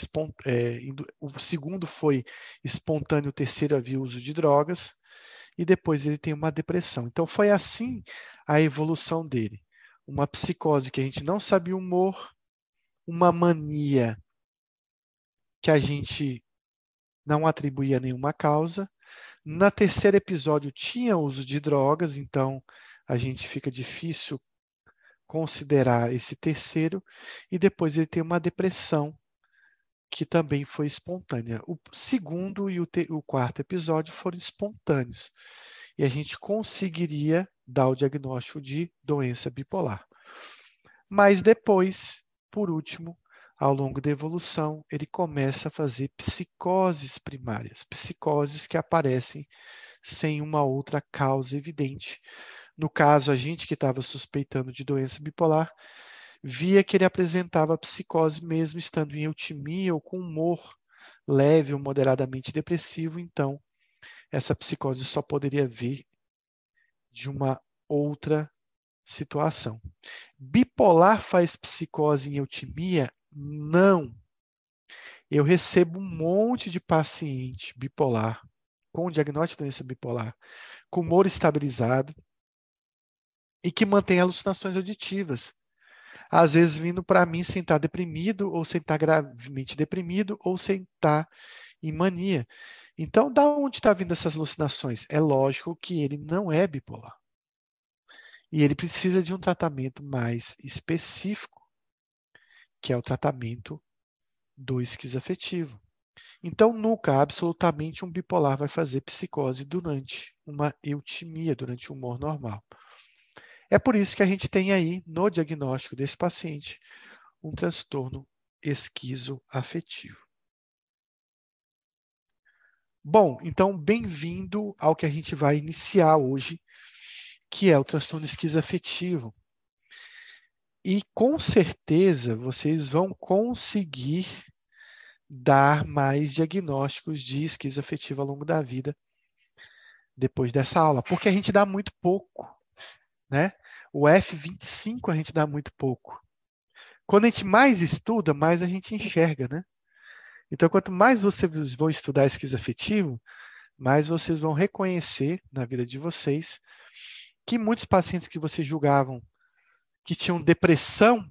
É, o segundo foi espontâneo, o terceiro havia uso de drogas e depois ele tem uma depressão. Então foi assim a evolução dele. Uma psicose que a gente não sabia o humor, uma mania que a gente não atribuía nenhuma causa. Na terceiro episódio tinha uso de drogas, então a gente fica difícil considerar esse terceiro e depois ele tem uma depressão que também foi espontânea. O segundo e o, te, o quarto episódio foram espontâneos. E a gente conseguiria dar o diagnóstico de doença bipolar. Mas depois, por último, ao longo da evolução, ele começa a fazer psicoses primárias, psicoses que aparecem sem uma outra causa evidente. No caso, a gente que estava suspeitando de doença bipolar via que ele apresentava psicose mesmo estando em eutimia ou com humor leve ou moderadamente depressivo, então essa psicose só poderia vir de uma outra situação. Bipolar faz psicose em eutimia? Não. Eu recebo um monte de paciente bipolar, com diagnóstico de doença bipolar, com humor estabilizado e que mantém alucinações auditivas. Às vezes vindo para mim sem estar deprimido, ou sem estar gravemente deprimido, ou sem estar em mania. Então, da onde está vindo essas alucinações? É lógico que ele não é bipolar. E ele precisa de um tratamento mais específico, que é o tratamento do esquizoafetivo. Então, nunca, absolutamente, um bipolar vai fazer psicose durante uma eutimia, durante o humor normal. É por isso que a gente tem aí, no diagnóstico desse paciente, um transtorno esquizoafetivo. Bom, então, bem-vindo ao que a gente vai iniciar hoje, que é o transtorno esquizoafetivo. E com certeza vocês vão conseguir dar mais diagnósticos de esquizoafetivo ao longo da vida depois dessa aula, porque a gente dá muito pouco, né? O F25 a gente dá muito pouco. Quando a gente mais estuda, mais a gente enxerga, né? Então, quanto mais vocês vão estudar esquizoafetivo, mais vocês vão reconhecer na vida de vocês que muitos pacientes que vocês julgavam que tinham depressão,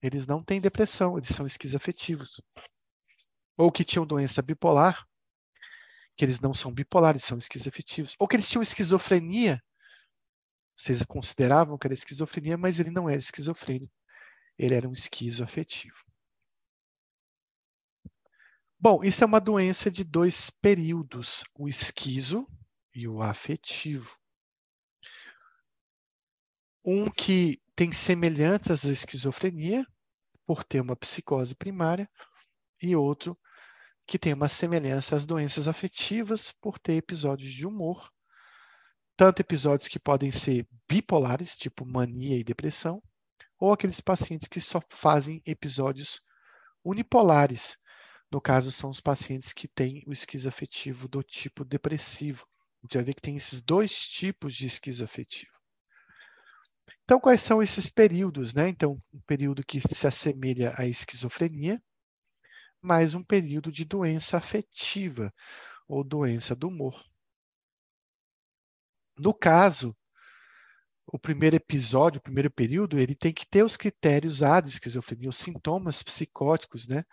eles não têm depressão, eles são esquizoafetivos. Ou que tinham doença bipolar, que eles não são bipolares, são esquizoafetivos. Ou que eles tinham esquizofrenia, vocês consideravam que era esquizofrenia, mas ele não era esquizofrênico, ele era um esquizoafetivo. Bom, isso é uma doença de dois períodos, o esquizo e o afetivo. Um que tem semelhanças à esquizofrenia, por ter uma psicose primária, e outro que tem uma semelhança às doenças afetivas, por ter episódios de humor, tanto episódios que podem ser bipolares, tipo mania e depressão, ou aqueles pacientes que só fazem episódios unipolares, no caso, são os pacientes que têm o esquizoafetivo do tipo depressivo. A gente vai ver que tem esses dois tipos de esquizoafetivo. Então, quais são esses períodos? Né? Então, um período que se assemelha à esquizofrenia, mais um período de doença afetiva ou doença do humor. No caso, o primeiro episódio, o primeiro período, ele tem que ter os critérios A de esquizofrenia, os sintomas psicóticos, né?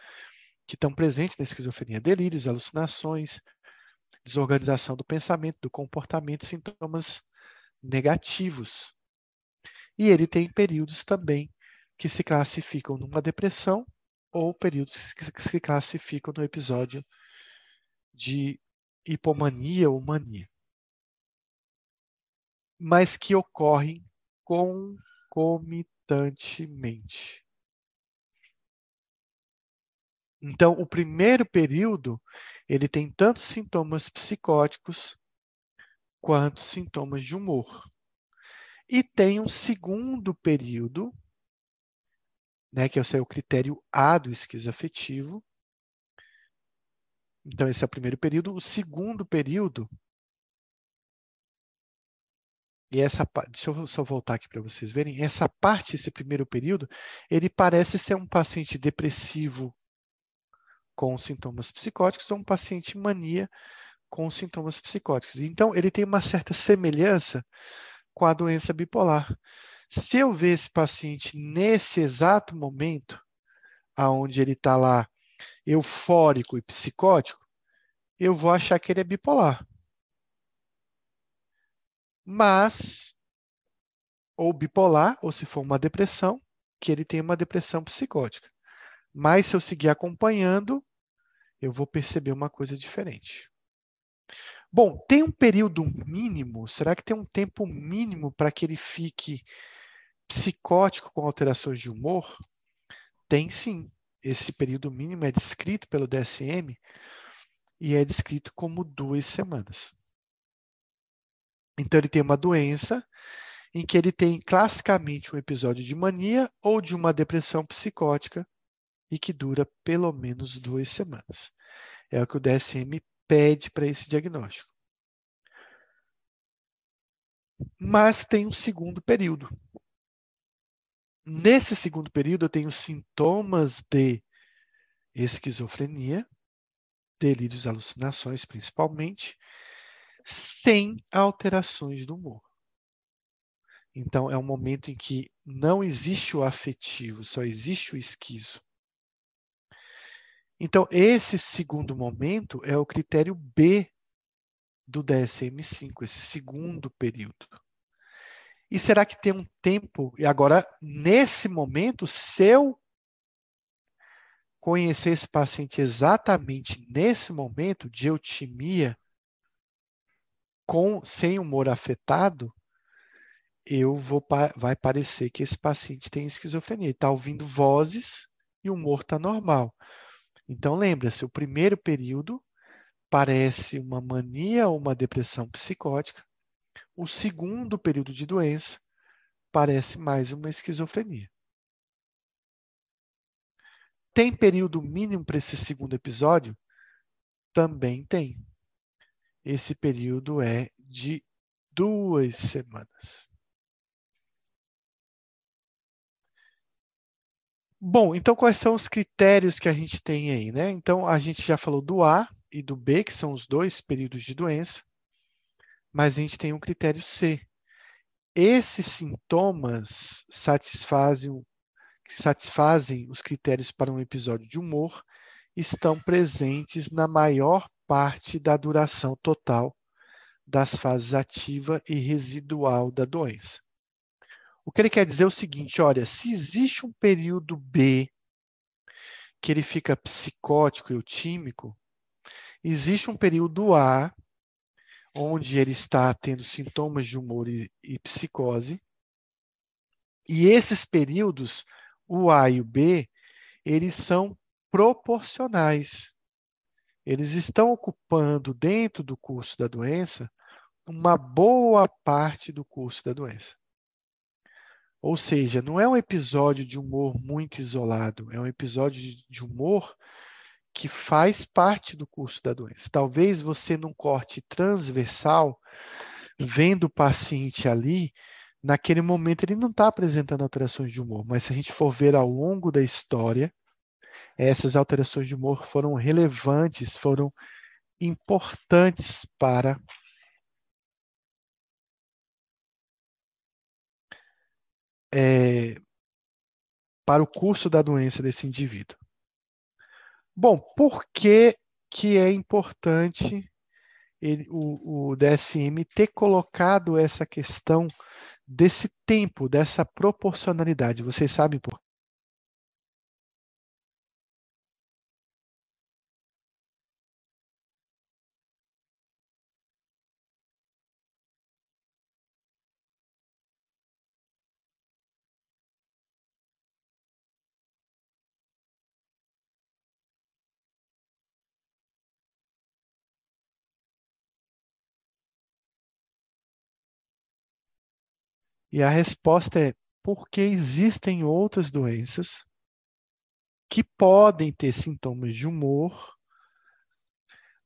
que estão presentes na esquizofrenia, delírios, alucinações, desorganização do pensamento, do comportamento, sintomas negativos. E ele tem períodos também que se classificam numa depressão ou períodos que se classificam no episódio de hipomania ou mania. Mas que ocorrem concomitantemente. Então, o primeiro período, ele tem tanto sintomas psicóticos quanto sintomas de humor. E tem um segundo período, né, que é o critério A do esquizoafetivo. Então, esse é o primeiro período. O segundo período, e essa, deixa eu só voltar aqui para vocês verem, essa parte, esse primeiro período, ele parece ser um paciente depressivo com sintomas psicóticos ou um paciente mania com sintomas psicóticos. Então, ele tem uma certa semelhança com a doença bipolar. Se eu ver esse paciente nesse exato momento, aonde ele está lá eufórico e psicótico, eu vou achar que ele é bipolar. Mas, ou bipolar, ou se for uma depressão, que ele tem uma depressão psicótica. Mas se eu seguir acompanhando, eu vou perceber uma coisa diferente. Bom, tem um período mínimo? Será que tem um tempo mínimo para que ele fique psicótico com alterações de humor? Tem sim. Esse período mínimo é descrito pelo DSM e é descrito como duas semanas. Então, ele tem uma doença em que ele tem classicamente um episódio de mania ou de uma depressão psicótica e que dura pelo menos duas semanas. É o que o DSM pede para esse diagnóstico. Mas tem um segundo período, Nesse segundo período, eu tenho sintomas de esquizofrenia, delírios, alucinações, principalmente, sem alterações do humor. Então, é um momento em que não existe o afetivo, só existe o esquizo. Então, esse segundo momento é o critério B do DSM-5, esse segundo período. E será que tem um tempo? E agora, nesse momento, se eu conhecer esse paciente exatamente nesse momento de eutimia, com, sem humor afetado, eu vou vai parecer que esse paciente tem esquizofrenia. Está ouvindo vozes e o humor está normal. Então, lembra-se, o primeiro período parece uma mania ou uma depressão psicótica. O segundo período de doença parece mais uma esquizofrenia. Tem período mínimo para esse segundo episódio? Também tem. Esse período é de duas semanas. Bom, então quais são os critérios que a gente tem aí, né? Então a gente já falou do A e do B, que são os dois períodos de doença, mas a gente tem um critério C. Esses sintomas satisfazem, satisfazem os critérios para um episódio de humor, estão presentes na maior parte da duração total das fases ativa e residual da doença. O que ele quer dizer é o seguinte: olha, se existe um período B que ele fica psicótico e eutímico, existe um período A onde ele está tendo sintomas de humor e, e psicose, e esses períodos, o A e o B, eles são proporcionais. Eles estão ocupando dentro do curso da doença uma boa parte do curso da doença. Ou seja, não é um episódio de humor muito isolado, é um episódio de humor que faz parte do curso da doença. Talvez você num corte transversal, vendo o paciente ali, naquele momento ele não está apresentando alterações de humor, mas se a gente for ver ao longo da história, essas alterações de humor foram relevantes, foram importantes para é, para o curso da doença desse indivíduo. Bom, por que, que é importante ele, o, o DSM ter colocado essa questão desse tempo, dessa proporcionalidade? Vocês sabem por E a resposta é porque existem outras doenças que podem ter sintomas de humor,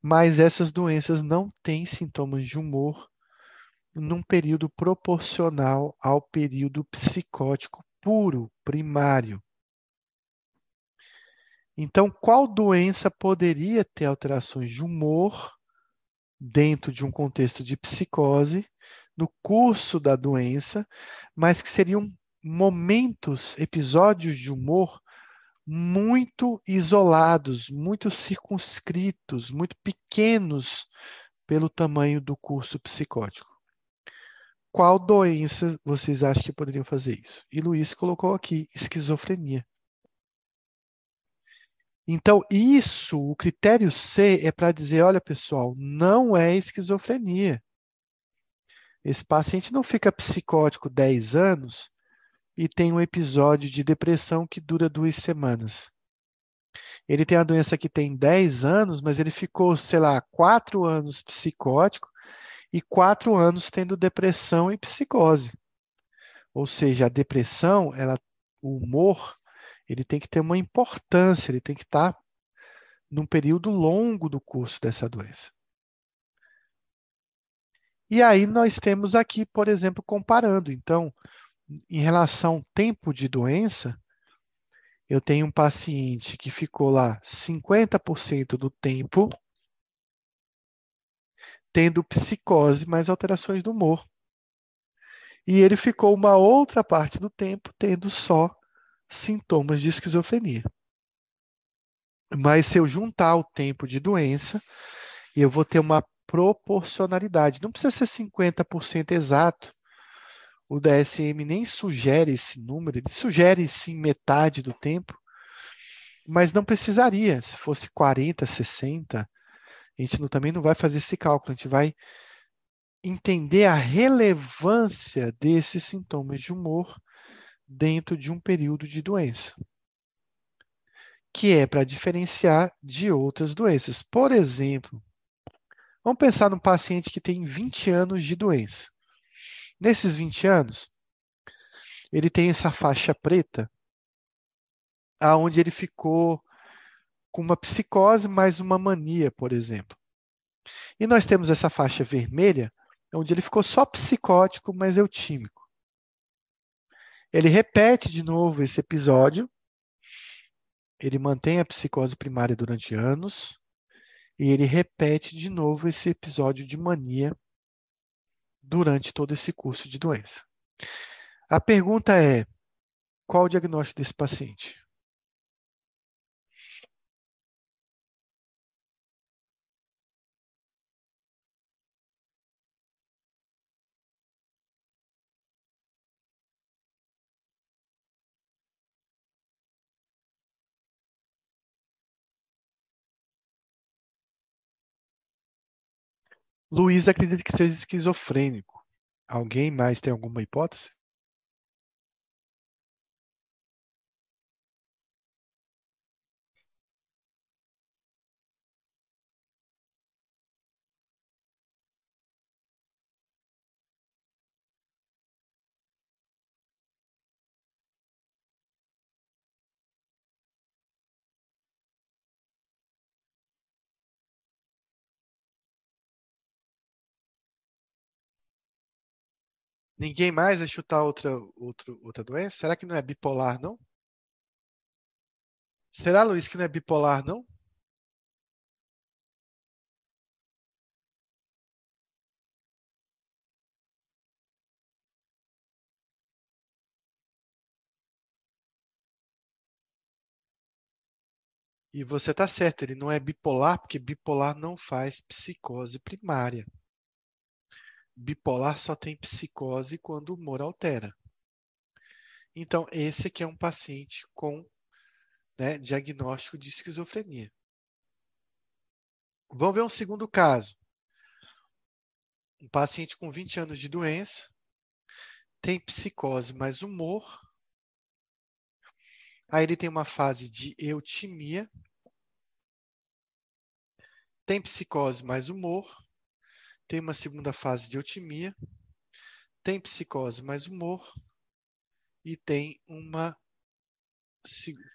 mas essas doenças não têm sintomas de humor num período proporcional ao período psicótico puro, primário. Então, qual doença poderia ter alterações de humor dentro de um contexto de psicose no curso da doença, mas que seriam momentos, episódios de humor muito isolados, muito circunscritos, muito pequenos pelo tamanho do curso psicótico. Qual doença vocês acham que poderiam fazer isso? E Luiz colocou aqui esquizofrenia. Então, isso, o critério C é para dizer: olha, pessoal, não é esquizofrenia. Esse paciente não fica psicótico 10 anos e tem um episódio de depressão que dura duas semanas. Ele tem a doença que tem 10 anos, mas ele ficou, sei lá, 4 anos psicótico e 4 anos tendo depressão e psicose. Ou seja, a depressão, ela, o humor, ele tem que ter uma importância, ele tem que estar num período longo do curso dessa doença. E aí nós temos aqui, por exemplo, comparando. Então, em relação ao tempo de doença, eu tenho um paciente que ficou lá 50% do tempo tendo psicose mais alterações do humor. E ele ficou uma outra parte do tempo tendo só sintomas de esquizofrenia. Mas se eu juntar o tempo de doença, eu vou ter uma proporcionalidade. Não precisa ser 50% exato. O DSM nem sugere esse número, ele sugere sim metade do tempo, mas não precisaria. Se fosse 40, 60, a gente não, também não vai fazer esse cálculo, a gente vai entender a relevância desses sintomas de humor dentro de um período de doença que é para diferenciar de outras doenças. Por exemplo, vamos pensar num paciente que tem 20 anos de doença. Nesses 20 anos, ele tem essa faixa preta, aonde ele ficou com uma psicose mais uma mania, por exemplo. E nós temos essa faixa vermelha, onde ele ficou só psicótico, mas eutímico. Ele repete de novo esse episódio, ele mantém a psicose primária durante anos e ele repete de novo esse episódio de mania durante todo esse curso de doença. A pergunta é: qual o diagnóstico desse paciente? Luiz acredita que seja esquizofrênico. Alguém mais tem alguma hipótese? Ninguém mais vai chutar outra, outra, outra doença? Será que não é bipolar, não? Será, Luiz, que não é bipolar, não? E você está certo, ele não é bipolar, porque bipolar não faz psicose primária. Bipolar só tem psicose quando o humor altera. Então, esse aqui é um paciente com né, diagnóstico de esquizofrenia. Vamos ver um segundo caso. Um paciente com 20 anos de doença, tem psicose mais humor. Aí ele tem uma fase de eutimia. Tem psicose mais humor tem uma segunda fase de eutimia, tem psicose mais humor e tem uma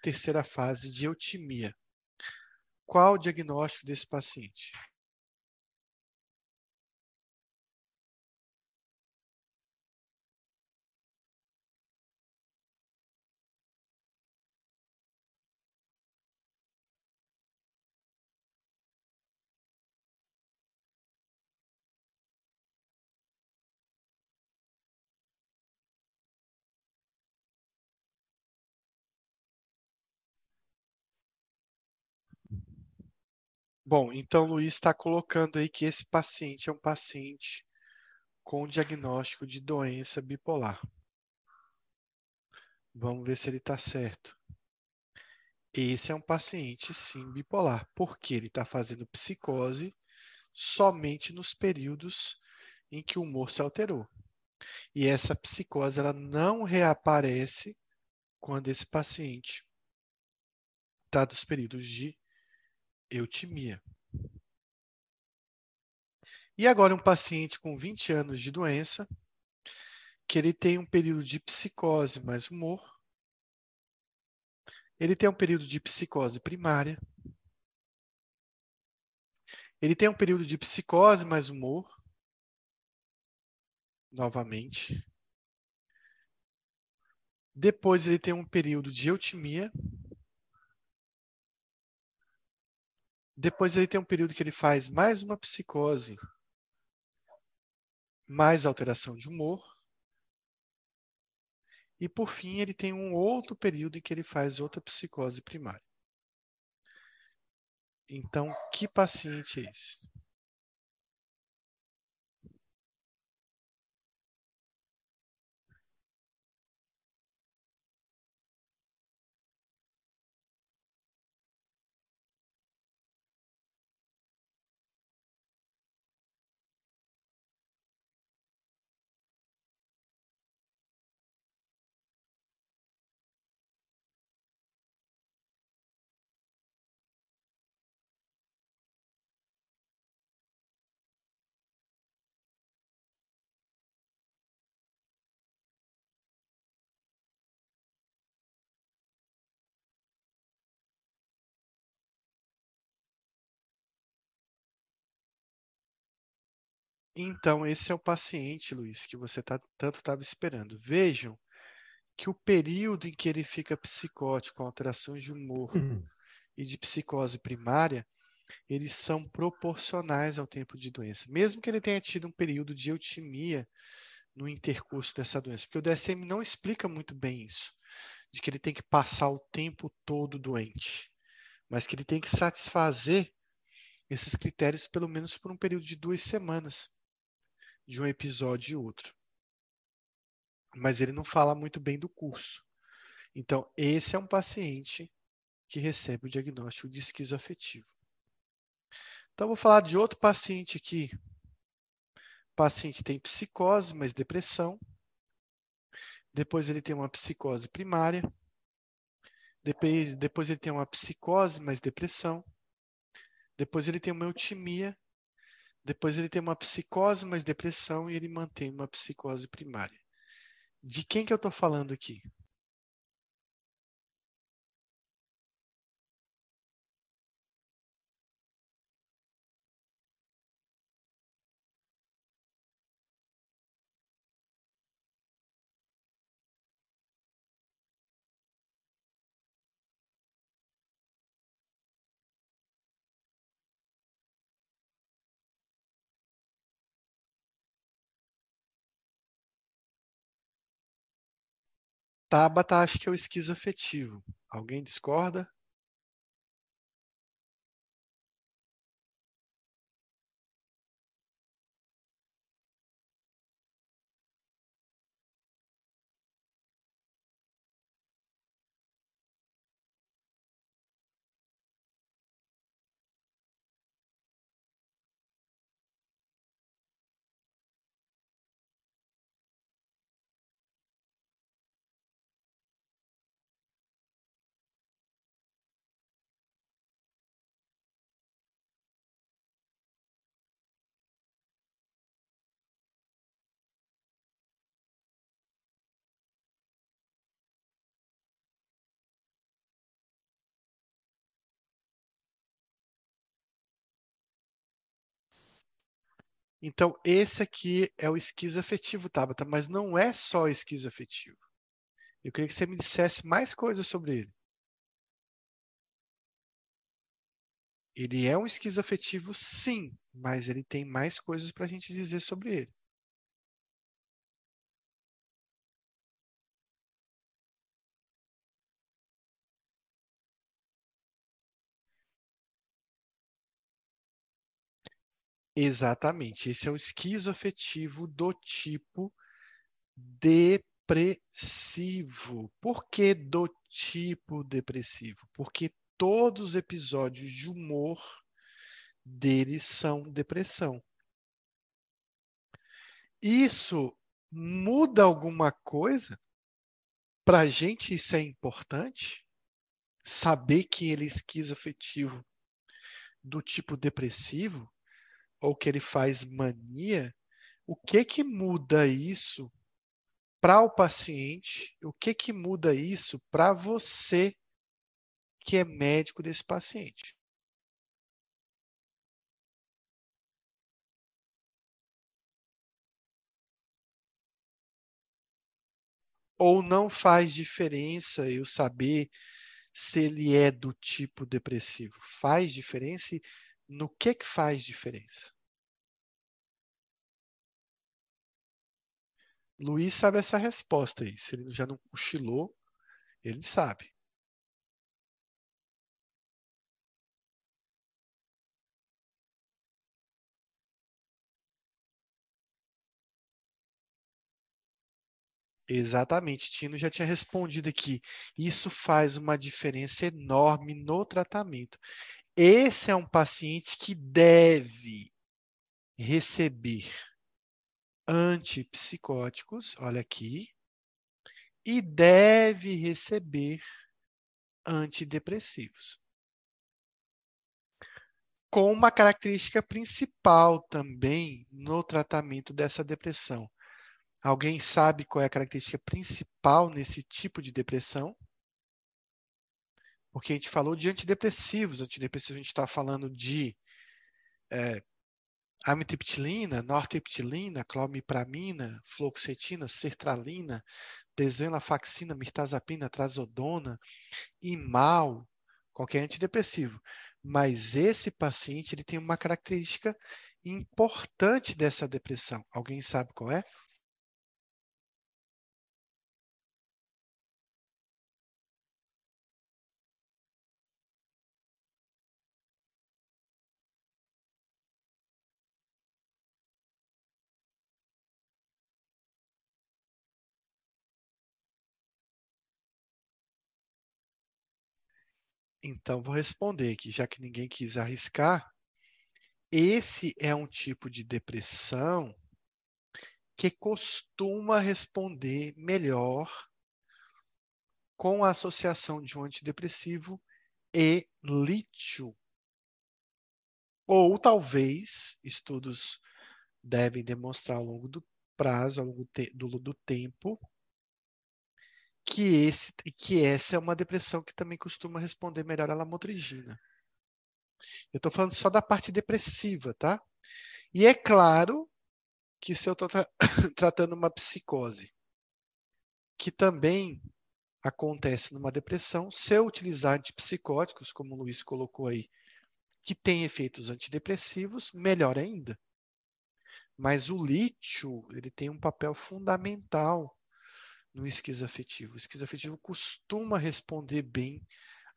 terceira fase de eutimia. Qual o diagnóstico desse paciente? Bom, então Luiz está colocando aí que esse paciente é um paciente com diagnóstico de doença bipolar. Vamos ver se ele está certo. Esse é um paciente, sim, bipolar, porque ele está fazendo psicose somente nos períodos em que o humor se alterou. E essa psicose ela não reaparece quando esse paciente está dos períodos de eutimia. E agora um paciente com 20 anos de doença, que ele tem um período de psicose mais humor, ele tem um período de psicose primária, ele tem um período de psicose mais humor, novamente, Depois ele tem um período de eutimia. Depois ele tem um período que ele faz mais uma psicose, mais alteração de humor. E por fim, ele tem um outro período em que ele faz outra psicose primária. Então, que paciente é esse? Então, esse é o paciente, Luiz, que você tá, tanto estava esperando. Vejam que o período em que ele fica psicótico, com alterações de humor Uhum. e de psicose primária, eles são proporcionais ao tempo de doença, mesmo que ele tenha tido um período de eutimia no intercurso dessa doença, porque o DSM não explica muito bem isso, de que ele tem que passar o tempo todo doente, mas que ele tem que satisfazer esses critérios pelo menos por um período de duas semanas, de um episódio e outro. Mas ele não fala muito bem do curso. Então, esse é um paciente que recebe o diagnóstico de esquizoafetivo. Então, vou falar de outro paciente aqui. O paciente tem psicose, mas depressão. Depois ele tem uma psicose primária. Depois, depois ele tem uma psicose, mas depressão. Depois ele tem uma eutimia. Depois ele tem uma psicose, mas depressão. E ele mantém uma psicose primária. De quem que eu estou falando aqui? Tabata acho que é o esquizoafetivo. Alguém discorda? Então, esse aqui é o esquizoafetivo, Tabata, mas não é só esquizoafetivo. Eu queria que você me dissesse mais coisas sobre ele. Ele é um esquizoafetivo, sim, mas ele tem mais coisas para a gente dizer sobre ele. Exatamente. Esse é o esquizoafetivo do tipo depressivo. Por que do tipo depressivo? Porque todos os episódios de humor dele são depressão. Isso muda alguma coisa? Para a gente isso é importante? Saber que ele é esquizoafetivo do tipo depressivo? Ou que ele faz mania, o que que muda isso para o paciente? O que que muda isso para você que é médico desse paciente? Ou não faz diferença eu saber se ele é do tipo depressivo? Faz diferença? No que que faz diferença? Luiz sabe essa resposta aí. Se ele já não cochilou, ele sabe. Exatamente, Tino já tinha respondido aqui. Isso faz uma diferença enorme no tratamento. Esse é um paciente que deve receber antipsicóticos, olha aqui, e deve receber antidepressivos. Com uma característica principal também no tratamento dessa depressão. Alguém sabe qual é a característica principal nesse tipo de depressão? Porque a gente falou de antidepressivos. Antidepressivos a gente está falando de é, amitriptilina, nortriptilina, clomipramina, fluoxetina, sertralina, desvenlafaxina, mirtazapina, trazodona, imal, qualquer antidepressivo. Mas esse paciente ele tem uma característica importante dessa depressão. Alguém sabe qual é? Então, vou responder aqui, já que ninguém quis arriscar. Esse é um tipo de depressão que costuma responder melhor com a associação de um antidepressivo e lítio. Ou talvez, estudos devem demonstrar ao longo do prazo, ao longo do tempo, que, esse, que essa é uma depressão que também costuma responder melhor à lamotrigina. Eu estou falando só da parte depressiva, tá? E é claro que se eu estou tra [coughs] tratando uma psicose, que também acontece numa depressão, se eu utilizar antipsicóticos, como o Luiz colocou aí, que tem efeitos antidepressivos, melhor ainda. Mas o lítio, ele tem um papel fundamental no esquizoafetivo. O esquizoafetivo costuma responder bem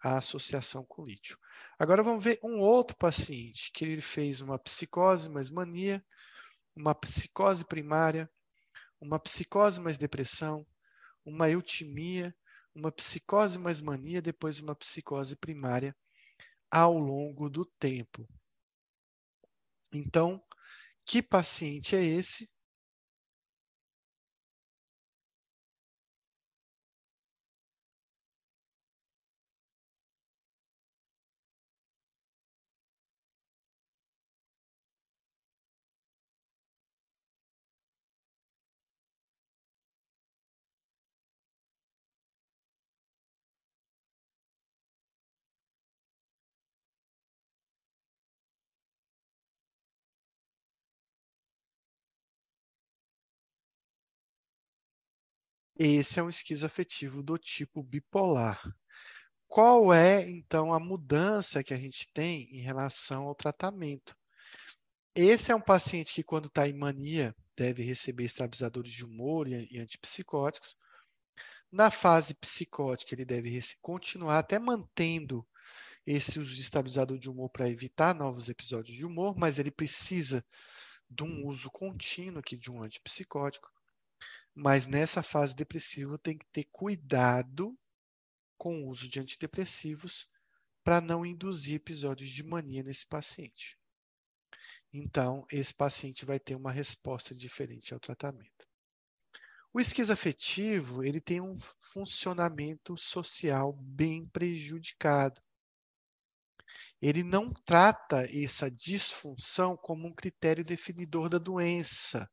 à associação com lítio. Agora vamos ver um outro paciente que ele fez uma psicose mais mania, uma psicose primária, uma psicose mais depressão, uma eutimia, uma psicose mais mania, depois uma psicose primária ao longo do tempo. Então, que paciente é esse? Esse é um esquizoafetivo do tipo bipolar. Qual é, então, a mudança que a gente tem em relação ao tratamento? Esse é um paciente que, quando está em mania, deve receber estabilizadores de humor e antipsicóticos. Na fase psicótica, ele deve continuar até mantendo esse uso de estabilizador de humor para evitar novos episódios de humor, mas ele precisa de um uso contínuo aqui de um antipsicótico. Mas nessa fase depressiva tem que ter cuidado com o uso de antidepressivos para não induzir episódios de mania nesse paciente. Então, esse paciente vai ter uma resposta diferente ao tratamento. O esquizoafetivo, ele tem um funcionamento social bem prejudicado. Ele não trata essa disfunção como um critério definidor da doença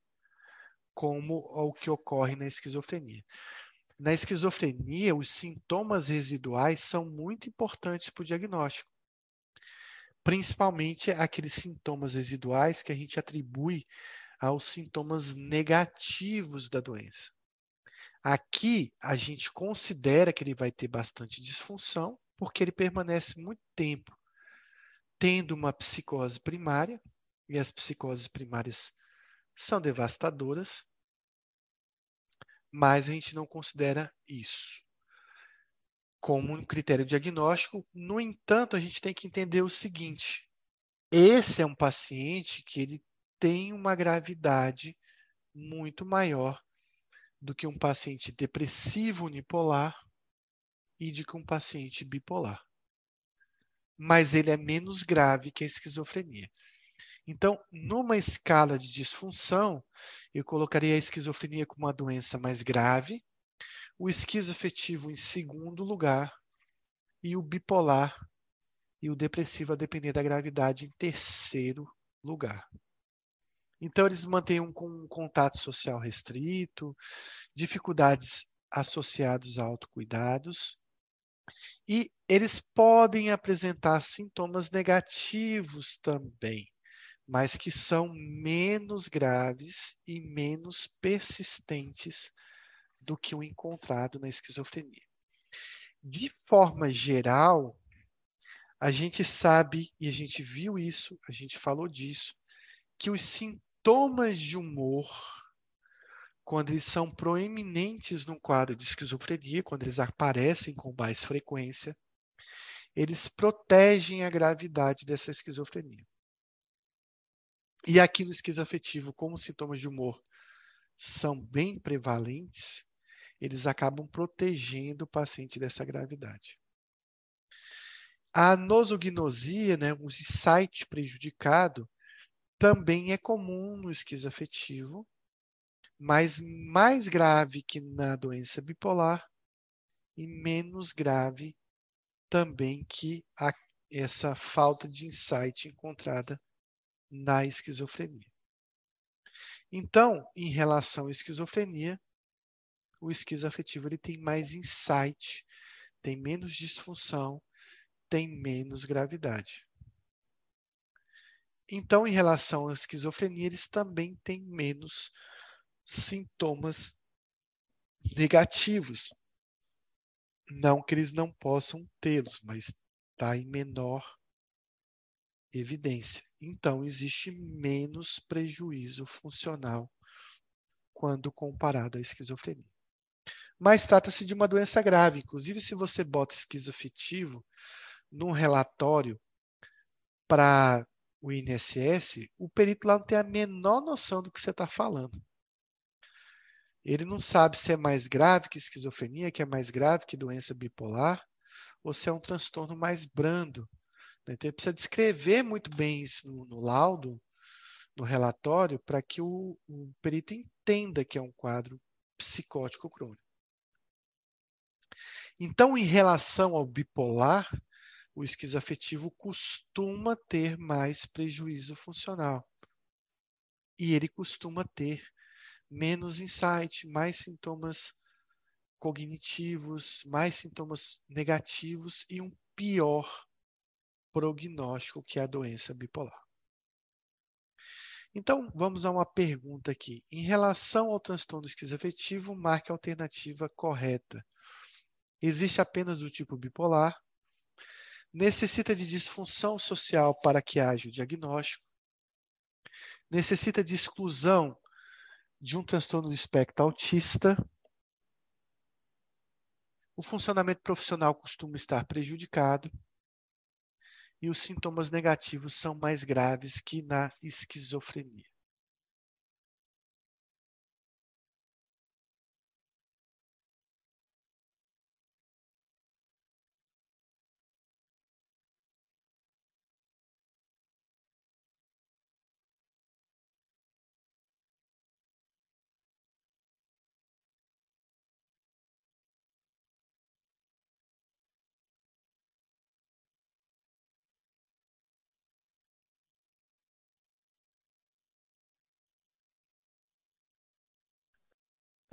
como o que ocorre na esquizofrenia. Na esquizofrenia, os sintomas residuais são muito importantes para o diagnóstico, principalmente aqueles sintomas residuais que a gente atribui aos sintomas negativos da doença. Aqui a gente considera que ele vai ter bastante disfunção, porque ele permanece muito tempo tendo uma psicose primária, e as psicoses primárias são devastadoras, mas a gente não considera isso como um critério diagnóstico. No entanto, a gente tem que entender o seguinte: esse é um paciente que ele tem uma gravidade muito maior do que um paciente depressivo unipolar e de que um paciente bipolar. Mas ele é menos grave que a esquizofrenia. Então, numa escala de disfunção, eu colocaria a esquizofrenia como uma doença mais grave, o esquizoafetivo em segundo lugar e o bipolar e o depressivo, a depender da gravidade, em terceiro lugar. Então, eles mantêm um, um contato social restrito, dificuldades associadas a autocuidados, e eles podem apresentar sintomas negativos também, mas que são menos graves e menos persistentes do que o encontrado na esquizofrenia. De forma geral, a gente sabe, e a gente viu isso, a gente falou disso, que os sintomas de humor, quando eles são proeminentes num quadro de esquizofrenia, quando eles aparecem com mais frequência, eles protegem a gravidade dessa esquizofrenia. E aqui no esquizoafetivo, como sintomas de humor são bem prevalentes, eles acabam protegendo o paciente dessa gravidade. A nosognosia, né, o insight prejudicado, também é comum no esquizoafetivo, mas mais grave que na doença bipolar e menos grave também que a, essa falta de insight encontrada na esquizofrenia. Então, em relação à esquizofrenia, o esquizoafetivo ele tem mais insight, tem menos disfunção, tem menos gravidade. Então, em relação à esquizofrenia, eles também têm menos sintomas negativos. Não que eles não possam tê-los, mas está em menor evidência. Então, existe menos prejuízo funcional quando comparado à esquizofrenia. Mas trata-se de uma doença grave. Inclusive, se você bota esquizoafetivo num relatório para o INSS, o perito lá não tem a menor noção do que você está falando. Ele não sabe se é mais grave que esquizofrenia, que é mais grave que doença bipolar, ou se é um transtorno mais brando. Né? Então, ele precisa descrever muito bem isso no, no laudo, no relatório, para que o, o perito entenda que é um quadro psicótico crônico. Então, em relação ao bipolar, o esquizoafetivo costuma ter mais prejuízo funcional. E ele costuma ter menos insight, mais sintomas cognitivos, mais sintomas negativos e um pior prognóstico que a doença bipolar. Então, vamos a uma pergunta aqui. Em relação ao transtorno esquizoafetivo, marque a alternativa correta. Existe apenas do tipo bipolar, necessita de disfunção social para que haja o diagnóstico, necessita de exclusão de um transtorno do espectro autista, o funcionamento profissional costuma estar prejudicado e os sintomas negativos são mais graves que na esquizofrenia.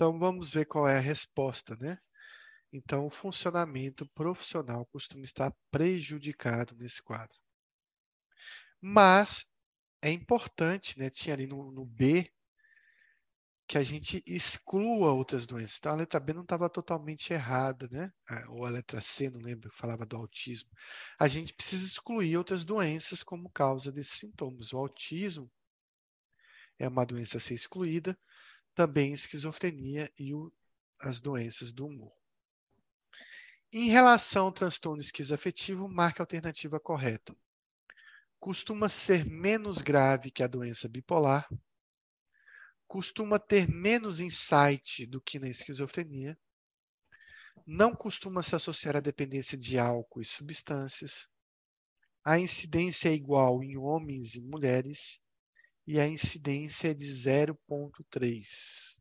Então vamos ver qual é a resposta, né? Então, o funcionamento profissional costuma estar prejudicado nesse quadro. Mas é importante, né? Tinha ali no, no B que a gente exclua outras doenças. Então, a letra B não estava totalmente errada, né? Ou a letra C, não lembro, falava do autismo. A gente precisa excluir outras doenças como causa desses sintomas. O autismo é uma doença a ser excluída, também esquizofrenia e o, as doenças do humor. Em relação ao transtorno esquizoafetivo, marque a alternativa correta. Costuma ser menos grave que a doença bipolar, costuma ter menos insight do que na esquizofrenia, não costuma se associar à dependência de álcool e substâncias, a incidência é igual em homens e mulheres e a incidência é de 0,3.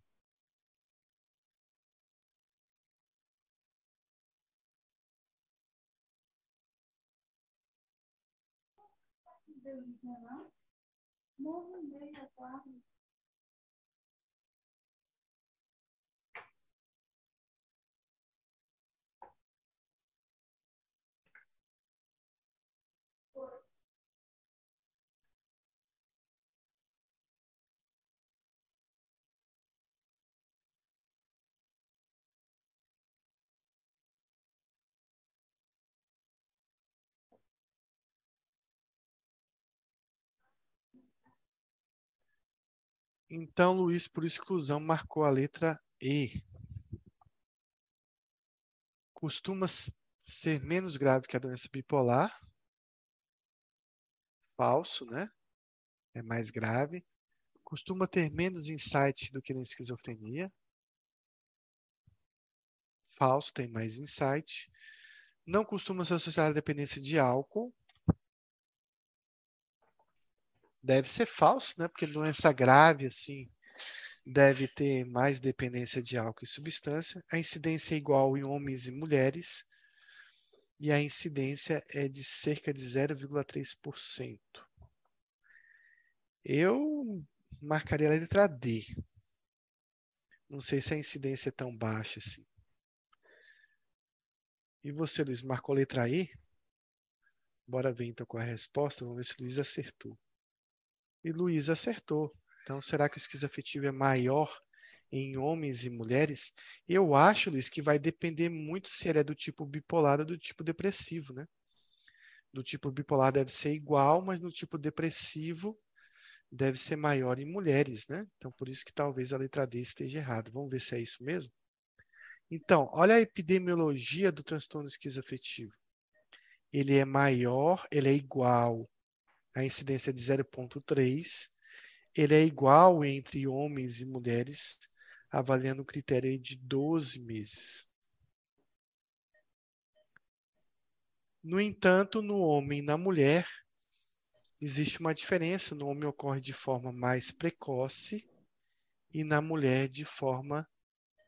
Então, Luiz, por exclusão, marcou a letra E. Costuma ser menos grave que a doença bipolar. Falso, né? É mais grave. Costuma ter menos insight do que na esquizofrenia. Falso, tem mais insight. Não costuma se associar à dependência de álcool. Deve ser falso, né? Porque doença grave, assim, deve ter mais dependência de álcool e substância. A incidência é igual em homens e mulheres. E a incidência é de cerca de 0,3%. Eu marcaria a letra D. Não sei se a incidência é tão baixa assim. E você, Luiz, marcou a letra E? Bora ver então com a resposta. Vamos ver se o Luiz acertou. E Luiz acertou. Então, será que o esquizoafetivo é maior em homens e mulheres? Eu acho, Luiz, que vai depender muito se ele é do tipo bipolar ou do tipo depressivo, né? Do tipo bipolar deve ser igual, mas no tipo depressivo deve ser maior em mulheres, né? Então, por isso que talvez a letra D esteja errada. Vamos ver se é isso mesmo? Então, olha a epidemiologia do transtorno esquizoafetivo. Ele é maior, ele é igual a incidência é de 0,3. Ele é igual entre homens e mulheres, avaliando o critério de 12 meses. No entanto, no homem e na mulher, existe uma diferença. No homem ocorre de forma mais precoce e na mulher de forma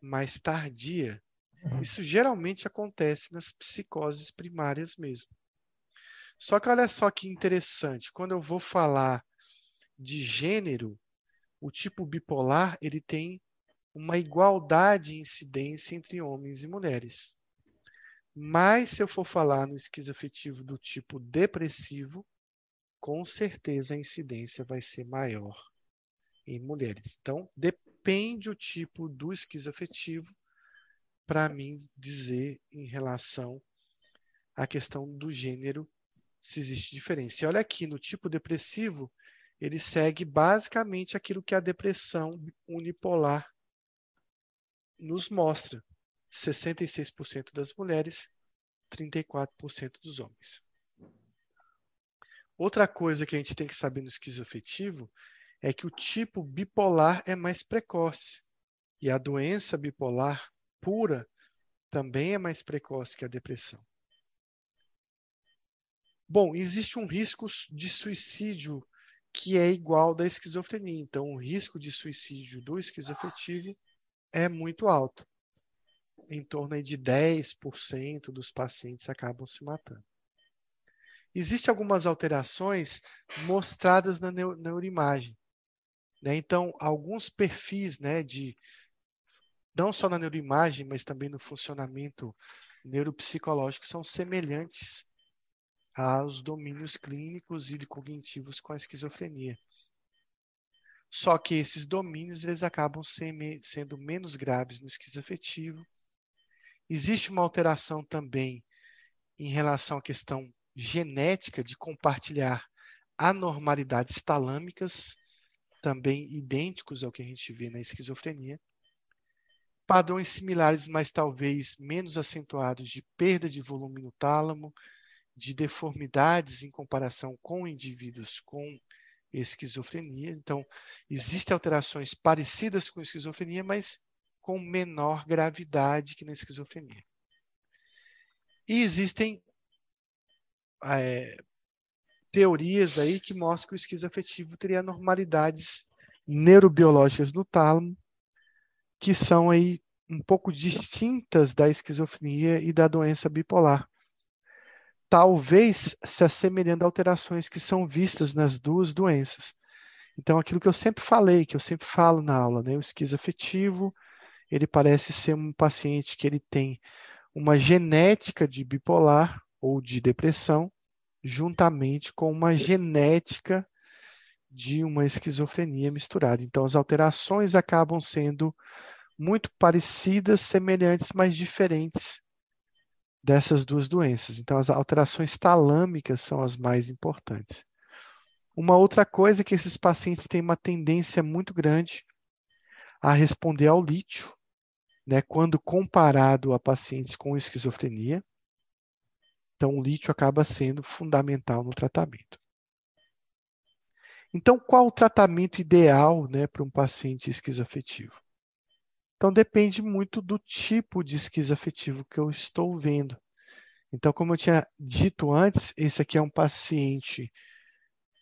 mais tardia. Uhum. Isso geralmente acontece nas psicoses primárias mesmo. Só que olha só que interessante, quando eu vou falar de gênero, o tipo bipolar ele tem uma igualdade de incidência entre homens e mulheres. Mas se eu for falar no esquizoafetivo do tipo depressivo, com certeza a incidência vai ser maior em mulheres. Então, depende o tipo do esquizoafetivo para mim dizer em relação à questão do gênero se existe diferença. E olha aqui, no tipo depressivo, ele segue basicamente aquilo que a depressão unipolar nos mostra. 66% das mulheres, 34% dos homens. Outra coisa que a gente tem que saber no esquizoafetivo é que o tipo bipolar é mais precoce. E a doença bipolar pura também é mais precoce que a depressão. Bom, existe um risco de suicídio que é igual da esquizofrenia. Então, o risco de suicídio do esquizoafetivo é muito alto. Em torno de 10% dos pacientes acabam se matando. Existem algumas alterações mostradas na neuroimagem. Né? Então, alguns perfis né, de não só na neuroimagem, mas também no funcionamento neuropsicológico são semelhantes aos domínios clínicos e cognitivos com a esquizofrenia. só que esses domínios eles acabam sendo menos graves no esquizoafetivo. Existe uma alteração também em relação à questão genética de compartilhar anormalidades talâmicas, também idênticos ao que a gente vê na esquizofrenia. Padrões similares, mas talvez menos acentuados de perda de volume no tálamo, de deformidades em comparação com indivíduos com esquizofrenia. Então, existem alterações parecidas com esquizofrenia, mas com menor gravidade que na esquizofrenia. E existem é, teorias aí que mostram que o esquizoafetivo teria anormalidades neurobiológicas no tálamo, que são aí um pouco distintas da esquizofrenia e da doença bipolar. Talvez se assemelhando a alterações que são vistas nas duas doenças. Então, aquilo que eu sempre falei, que eu sempre falo na aula, né? o esquizoafetivo, ele parece ser um paciente que ele tem uma genética de bipolar ou de depressão, juntamente com uma genética de uma esquizofrenia misturada. Então, as alterações acabam sendo muito parecidas, semelhantes, mas diferentes dessas duas doenças. Então, as alterações talâmicas são as mais importantes. Uma outra coisa é que esses pacientes têm uma tendência muito grande a responder ao lítio, né, quando comparado a pacientes com esquizofrenia. Então, o lítio acaba sendo fundamental no tratamento. Então, qual o tratamento ideal né, para um paciente esquizoafetivo? Então, depende muito do tipo de esquizoafetivo que eu estou vendo. Então, como eu tinha dito antes, esse aqui é um paciente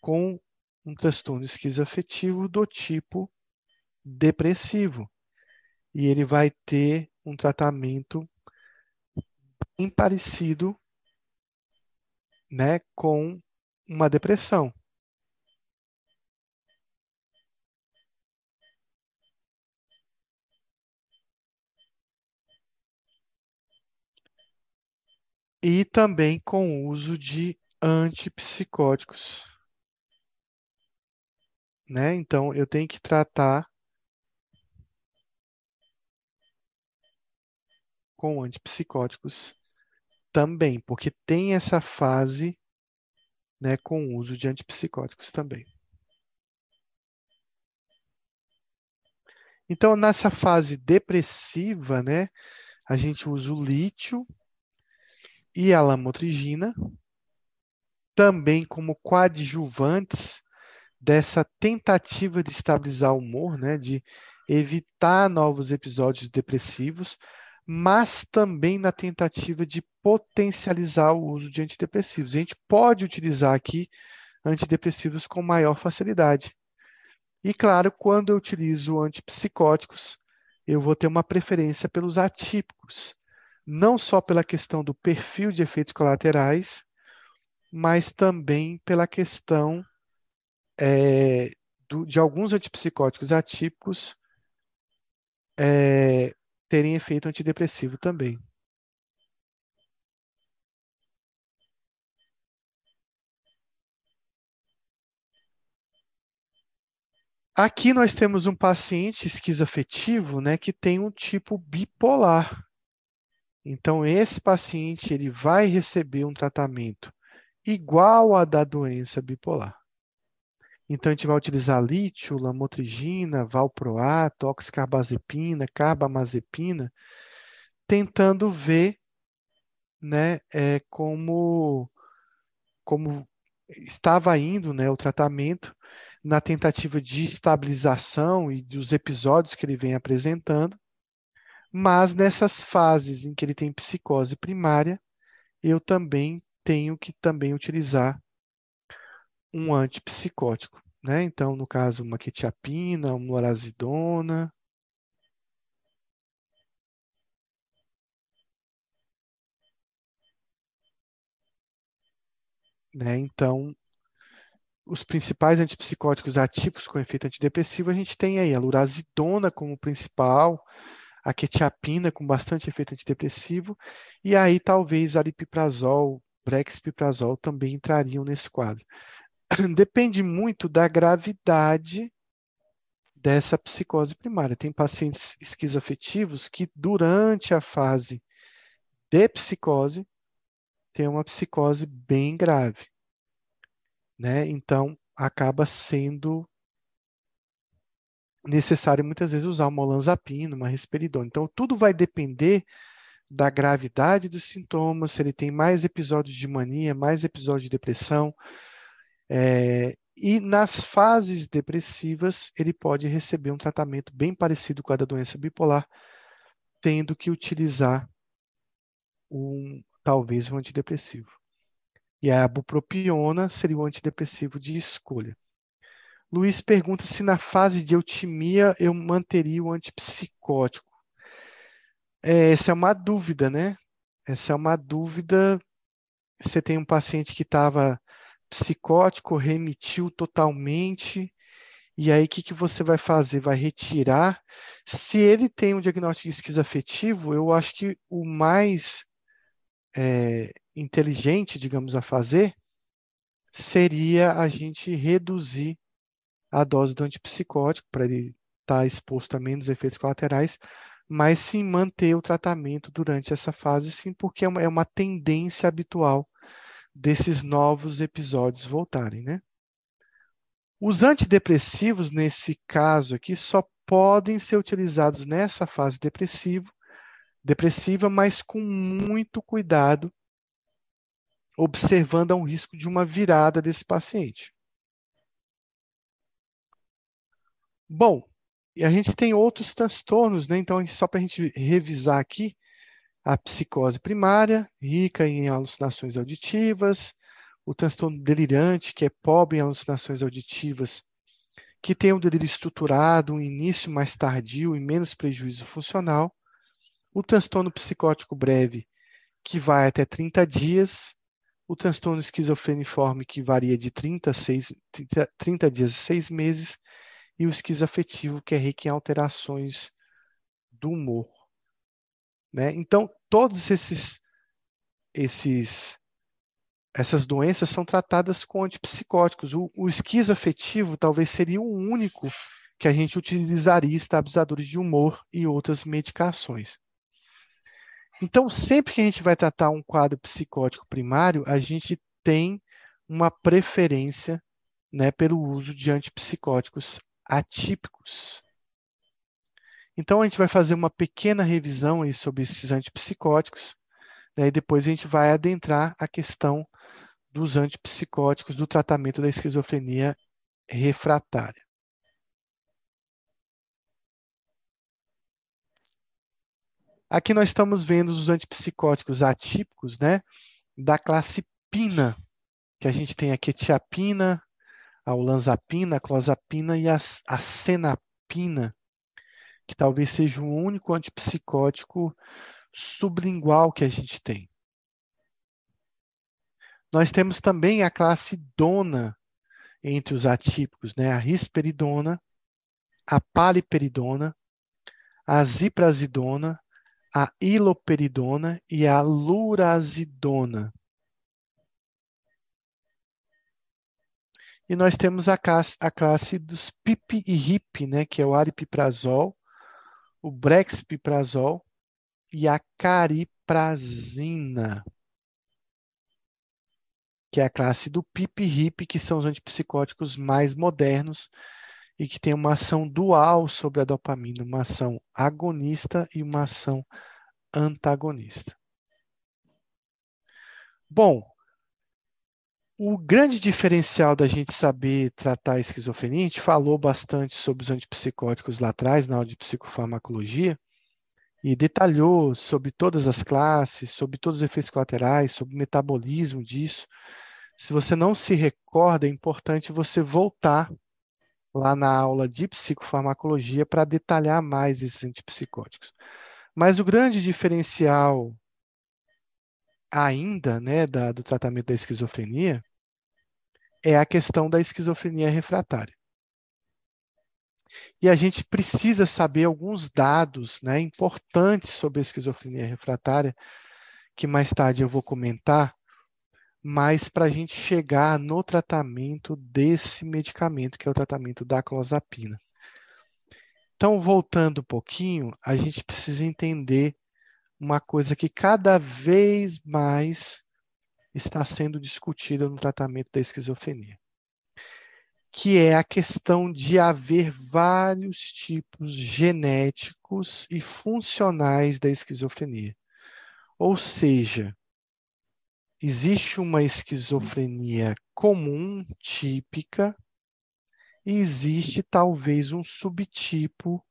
com um transtorno esquizoafetivo do tipo depressivo. E ele vai ter um tratamento bem parecido né, com uma depressão. E também com o uso de antipsicóticos. Né? Então, eu tenho que tratar com antipsicóticos também, porque tem essa fase né, com o uso de antipsicóticos também. Então, nessa fase depressiva, né, a gente usa o lítio e a lamotrigina, também como coadjuvantes dessa tentativa de estabilizar o humor, né, de evitar novos episódios depressivos, mas também na tentativa de potencializar o uso de antidepressivos. A gente pode utilizar aqui antidepressivos com maior facilidade. E claro, quando eu utilizo antipsicóticos, eu vou ter uma preferência pelos atípicos, não só pela questão do perfil de efeitos colaterais, mas também pela questão é, do, de alguns antipsicóticos atípicos é, terem efeito antidepressivo também. Aqui nós temos um paciente esquizoafetivo, né, que tem um tipo bipolar. Então esse paciente ele vai receber um tratamento igual a da doença bipolar. Então, a gente vai utilizar lítio, lamotrigina, valproato, oxcarbazepina, carbamazepina, tentando ver né, é, como, como estava indo né, o tratamento na tentativa de estabilização e dos episódios que ele vem apresentando, mas nessas fases em que ele tem psicose primária, eu também tenho que também utilizar um antipsicótico, né? Então, no caso, uma quetiapina, uma lorazidona. Né? Então, os principais antipsicóticos ativos com efeito antidepressivo, a gente tem aí a lurazidona como principal, a quetiapina com bastante efeito antidepressivo, e aí talvez a brexpiprazol também entrariam nesse quadro. [clears throat] depende muito da gravidade dessa psicose primária. Tem pacientes esquizoafetivos que, durante a fase de psicose, tem uma psicose bem grave. Né? Então, acaba sendo necessário muitas vezes usar uma olanzapina, uma risperidona. Então, tudo vai depender da gravidade dos sintomas, se ele tem mais episódios de mania, mais episódios de depressão. É, e nas fases depressivas, ele pode receber um tratamento bem parecido com a da doença bipolar, tendo que utilizar um, talvez um antidepressivo. E a bupropiona seria o antidepressivo de escolha. Luiz pergunta se na fase de eutimia eu manteria o antipsicótico. É, essa é uma dúvida, né? Essa é uma dúvida. Você tem um paciente que estava psicótico, remitiu totalmente, e aí o que, que você vai fazer? Vai retirar? Se ele tem um diagnóstico esquizoafetivo, eu acho que o mais é, inteligente, digamos, a fazer seria a gente reduzir a dose do antipsicótico para ele estar tá exposto a menos efeitos colaterais, mas sim manter o tratamento durante essa fase, sim, porque é uma, é uma tendência habitual desses novos episódios voltarem, né? Os antidepressivos, nesse caso aqui, só podem ser utilizados nessa fase depressivo, depressiva, mas com muito cuidado, observando o risco de uma virada desse paciente. Bom, e a gente tem outros transtornos, né? Então, só para a gente revisar aqui, a psicose primária, rica em alucinações auditivas, o transtorno delirante, que é pobre em alucinações auditivas, que tem um delírio estruturado, um início mais tardio e menos prejuízo funcional, o transtorno psicótico breve, que vai até 30 dias, o transtorno esquizofreniforme, que varia de 30, 6, 30, 30 dias a 6 meses, e o esquizoafetivo, que é rico em alterações do humor. Né? Então, todos esses, esses essas doenças são tratadas com antipsicóticos. O, o esquizoafetivo talvez seria o único que a gente utilizaria estabilizadores de humor e outras medicações. Então, sempre que a gente vai tratar um quadro psicótico primário, a gente tem uma preferência né, pelo uso de antipsicóticos atípicos. Então, a gente vai fazer uma pequena revisão aí sobre esses antipsicóticos, né, e depois a gente vai adentrar a questão dos antipsicóticos do tratamento da esquizofrenia refratária. Aqui nós estamos vendo os antipsicóticos atípicos, né, da classe pina, que a gente tem aqui tiapina, a olanzapina, a clozapina e a, a senapina, que talvez seja o único antipsicótico sublingual que a gente tem. Nós temos também a classe dona entre os atípicos, né? a risperidona, a paliperidona, a ziprazidona, a iloperidona e a lurazidona. E nós temos a classe, a classe dos PIP e RIP, né, que é o aripiprazol, o brexpiprazol e a cariprazina, que é a classe do PIP e RIP, que são os antipsicóticos mais modernos e que tem uma ação dual sobre a dopamina, uma ação agonista e uma ação antagonista. Bom, o grande diferencial da gente saber tratar a esquizofrenia, a gente falou bastante sobre os antipsicóticos lá atrás, na aula de psicofarmacologia, e detalhou sobre todas as classes, sobre todos os efeitos colaterais, sobre o metabolismo disso. Se você não se recorda, é importante você voltar lá na aula de psicofarmacologia para detalhar mais esses antipsicóticos. Mas o grande diferencial ainda né, da, do tratamento da esquizofrenia é a questão da esquizofrenia refratária. E a gente precisa saber alguns dados né, importantes sobre a esquizofrenia refratária, que mais tarde eu vou comentar, mas para a gente chegar no tratamento desse medicamento, que é o tratamento da clozapina. Então, voltando um pouquinho, a gente precisa entender uma coisa que cada vez mais está sendo discutida no tratamento da esquizofrenia, que é a questão de haver vários tipos genéticos e funcionais da esquizofrenia. Ou seja, existe uma esquizofrenia comum, típica, e existe talvez um subtipo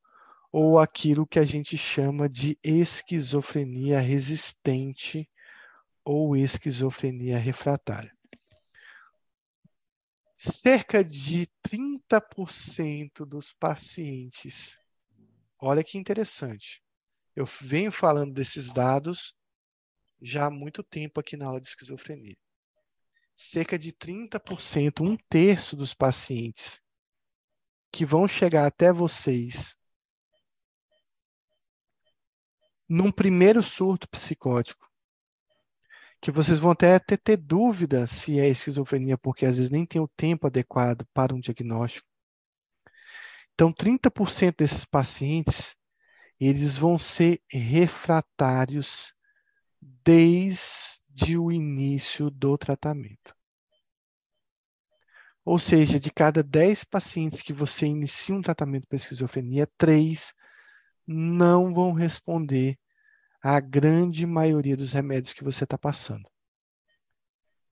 ou aquilo que a gente chama de esquizofrenia resistente ou esquizofrenia refratária. Cerca de 30% dos pacientes, olha que interessante, eu venho falando desses dados já há muito tempo aqui na aula de esquizofrenia. Cerca de 30%, um terço dos pacientes que vão chegar até vocês num primeiro surto psicótico, que vocês vão até ter, ter dúvida se é esquizofrenia, porque às vezes nem tem o tempo adequado para um diagnóstico. Então, 30% desses pacientes, eles vão ser refratários desde o início do tratamento. Ou seja, de cada 10 pacientes que você inicia um tratamento para esquizofrenia, 3 não vão responder à grande maioria dos remédios que você está passando.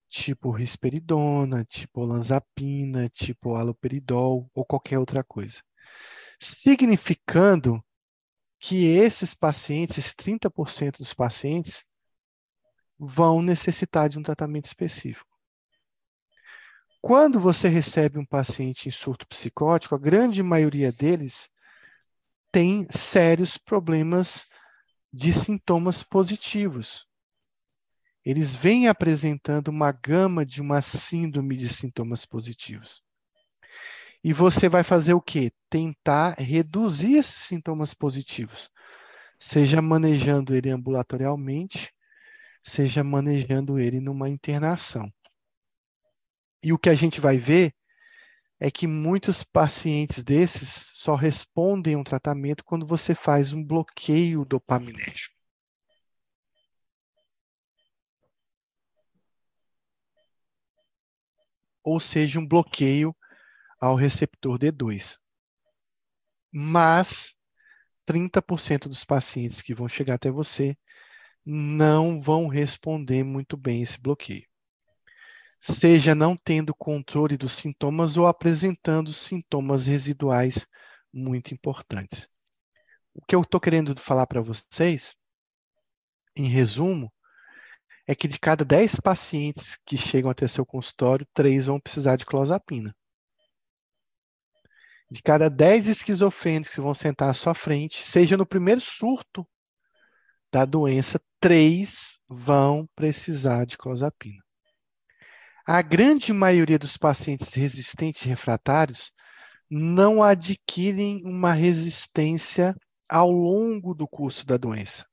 Tipo risperidona, tipo olanzapina, tipo haloperidol ou qualquer outra coisa. Significando que esses pacientes, esses 30% dos pacientes, vão necessitar de um tratamento específico. Quando você recebe um paciente em surto psicótico, a grande maioria deles tem sérios problemas de sintomas positivos. Eles vêm apresentando uma gama de uma síndrome de sintomas positivos. E você vai fazer o quê? Tentar reduzir esses sintomas positivos, seja manejando ele ambulatorialmente, seja manejando ele numa internação. E o que a gente vai ver é que muitos pacientes desses só respondem a um tratamento quando você faz um bloqueio dopaminérgico. Ou seja, um bloqueio ao receptor D2. Mas 30% dos pacientes que vão chegar até você não vão responder muito bem esse bloqueio seja não tendo controle dos sintomas ou apresentando sintomas residuais muito importantes. O que eu estou querendo falar para vocês, em resumo, é que de cada 10 pacientes que chegam até seu consultório, 3 vão precisar de clozapina. De cada 10 esquizofrênicos que vão sentar à sua frente, seja no primeiro surto da doença, 3 vão precisar de clozapina. A grande maioria dos pacientes resistentes e refratários não adquirem uma resistência ao longo do curso da doença.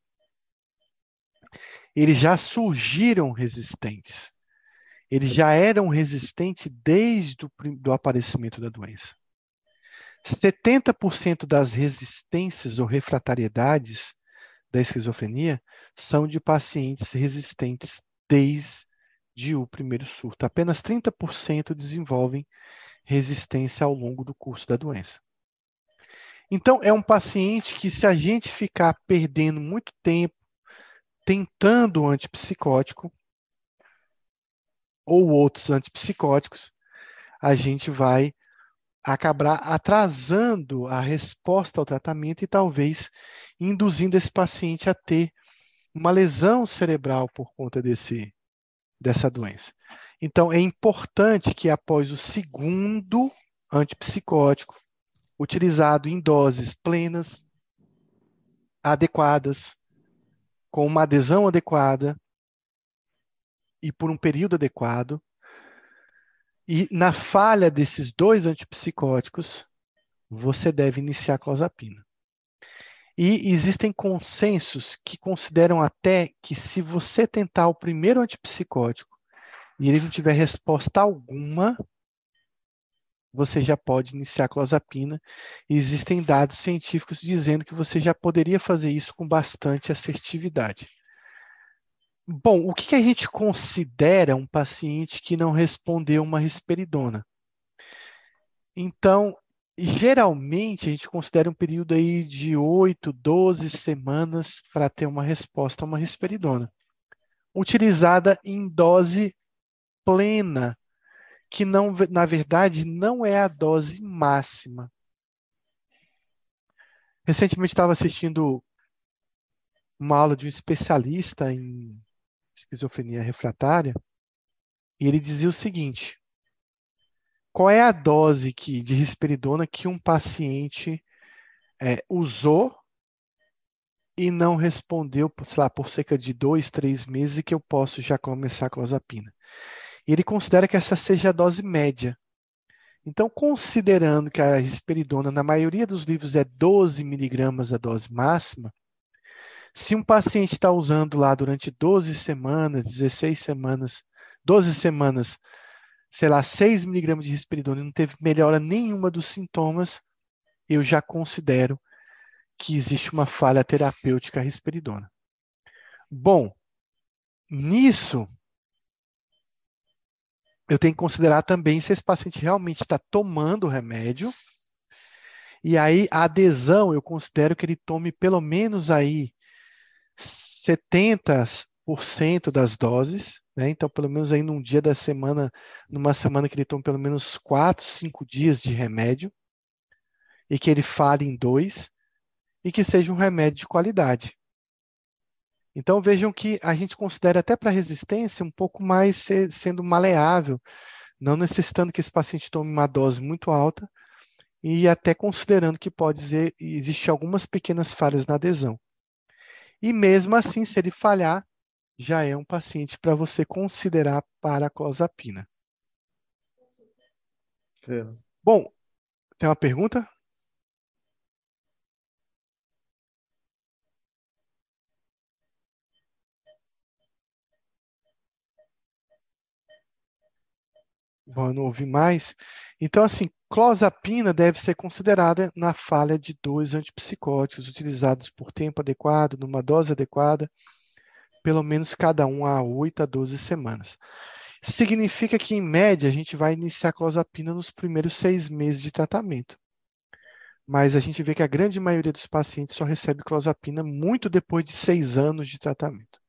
Eles já surgiram resistentes. Eles já eram resistentes desde o aparecimento da doença. 70% das resistências ou refratariedades da esquizofrenia são de pacientes resistentes desde de o primeiro surto. Apenas 30% desenvolvem resistência ao longo do curso da doença. Então, é um paciente que, se a gente ficar perdendo muito tempo tentando o antipsicótico ou outros antipsicóticos, a gente vai acabar atrasando a resposta ao tratamento e talvez induzindo esse paciente a ter uma lesão cerebral por conta desse, dessa doença. Então, é importante que após o segundo antipsicótico, utilizado em doses plenas, adequadas, com uma adesão adequada e por um período adequado, e na falha desses dois antipsicóticos, você deve iniciar a clozapina. E existem consensos que consideram até que se você tentar o primeiro antipsicótico e ele não tiver resposta alguma, você já pode iniciar a clozapina. Existem dados científicos dizendo que você já poderia fazer isso com bastante assertividade. Bom, o que a gente considera um paciente que não respondeu uma risperidona? Então, geralmente a gente considera um período aí de 8, 12 semanas para ter uma resposta a uma risperidona, utilizada em dose plena, que não, na verdade não é a dose máxima. Recentemente estava assistindo uma aula de um especialista em esquizofrenia refratária, e ele dizia o seguinte: qual é a dose que, de risperidona que um paciente é, usou e não respondeu, sei lá, por cerca de dois, três meses que eu posso já começar a clozapina? E ele considera que essa seja a dose média. Então, considerando que a risperidona, na maioria dos livros, é 12 miligramas a dose máxima, se um paciente está usando lá durante 12 semanas, 16 semanas, 12 semanas, sei lá, 6 miligramas de risperidona e não teve melhora nenhuma dos sintomas, eu já considero que existe uma falha terapêutica à risperidona. Bom, nisso, eu tenho que considerar também se esse paciente realmente está tomando o remédio. E aí, a adesão, eu considero que ele tome pelo menos aí 70% das doses, né? Então, pelo menos aí num dia da semana, numa semana que ele tome pelo menos 4, 5 dias de remédio, e que ele fale em dois, e que seja um remédio de qualidade. Então, vejam que a gente considera até para resistência um pouco mais ser, sendo maleável, não necessitando que esse paciente tome uma dose muito alta, e até considerando que pode existir algumas pequenas falhas na adesão. E mesmo assim, se ele falhar, já é um paciente para você considerar para a clozapina. É. Bom, tem uma pergunta? Bom, eu não ouvi mais. Então, assim, clozapina deve ser considerada na falha de dois antipsicóticos utilizados por tempo adequado, numa dose adequada, pelo menos cada um a 8 a 12 semanas. Significa que, em média, a gente vai iniciar a clozapina nos primeiros seis meses de tratamento. Mas a gente vê que a grande maioria dos pacientes só recebe clozapina muito depois de seis anos de tratamento.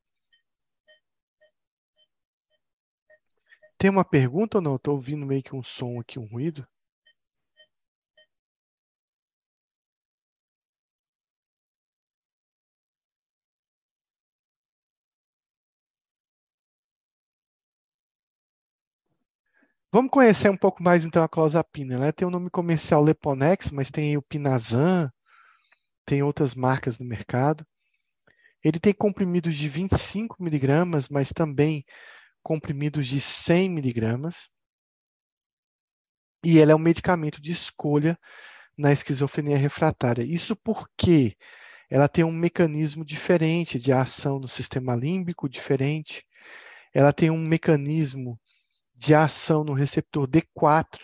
Tem uma pergunta ou não? Estou ouvindo meio que um som aqui, um ruído. Vamos conhecer um pouco mais então a clozapina. Ela tem o nome comercial Leponex, mas tem o Pinazan, tem outras marcas no mercado. Ele tem comprimidos de 25 miligramas, mas também comprimidos de 100 miligramas. E ela é um medicamento de escolha na esquizofrenia refratária. Isso porque ela tem um mecanismo diferente de ação no sistema límbico, diferente. Ela tem um mecanismo de ação no receptor D4,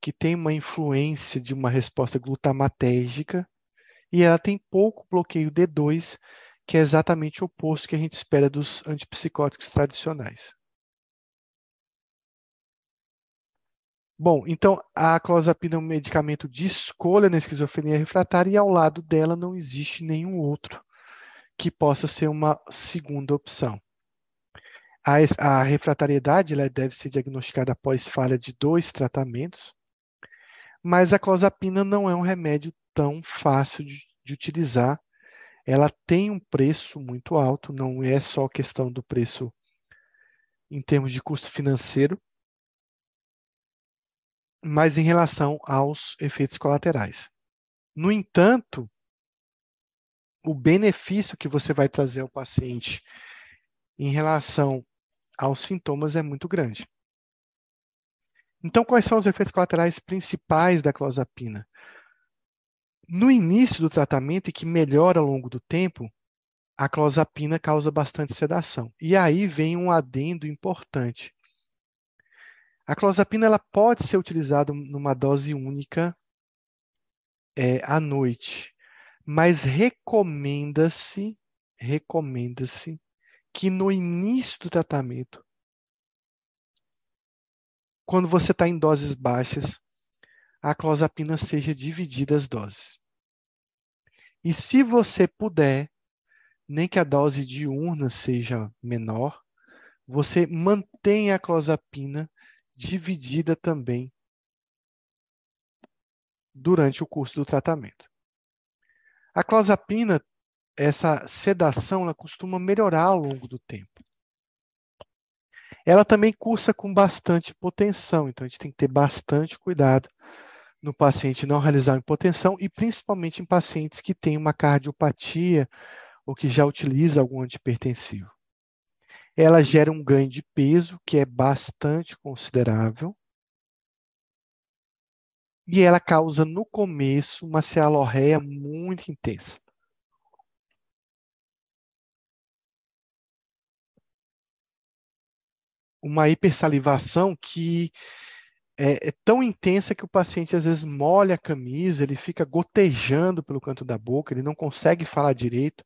que tem uma influência de uma resposta glutamatérgica, e ela tem pouco bloqueio D2, que é exatamente o oposto que a gente espera dos antipsicóticos tradicionais. Bom, então a clozapina é um medicamento de escolha na esquizofrenia refratária e ao lado dela não existe nenhum outro que possa ser uma segunda opção. A, a refratariedade ela deve ser diagnosticada após falha de dois tratamentos, mas a clozapina não é um remédio tão fácil de, de utilizar. Ela tem um preço muito alto, não é só questão do preço em termos de custo financeiro, mas em relação aos efeitos colaterais. No entanto, o benefício que você vai trazer ao paciente em relação aos sintomas é muito grande. Então, quais são os efeitos colaterais principais da clozapina? No início do tratamento e que melhora ao longo do tempo, a clozapina causa bastante sedação. E aí vem um adendo importante. A clozapina ela pode ser utilizada numa dose única é, à noite, mas recomenda-se, recomenda-se que no início do tratamento, quando você está em doses baixas, a clozapina seja dividida as doses. E se você puder, nem que a dose diurna seja menor, você mantém a clozapina dividida também durante o curso do tratamento. A clozapina, essa sedação, ela costuma melhorar ao longo do tempo. Ela também cursa com bastante hipotensão, então a gente tem que ter bastante cuidado no paciente não realizar hipotensão e principalmente em pacientes que têm uma cardiopatia ou que já utiliza algum antipertensivo. Ela gera um ganho de peso que é bastante considerável. E ela causa no começo uma cealorreia muito intensa. Uma hipersalivação que é, é, tão intensa que o paciente às vezes molha a camisa, ele fica gotejando pelo canto da boca, ele não consegue falar direito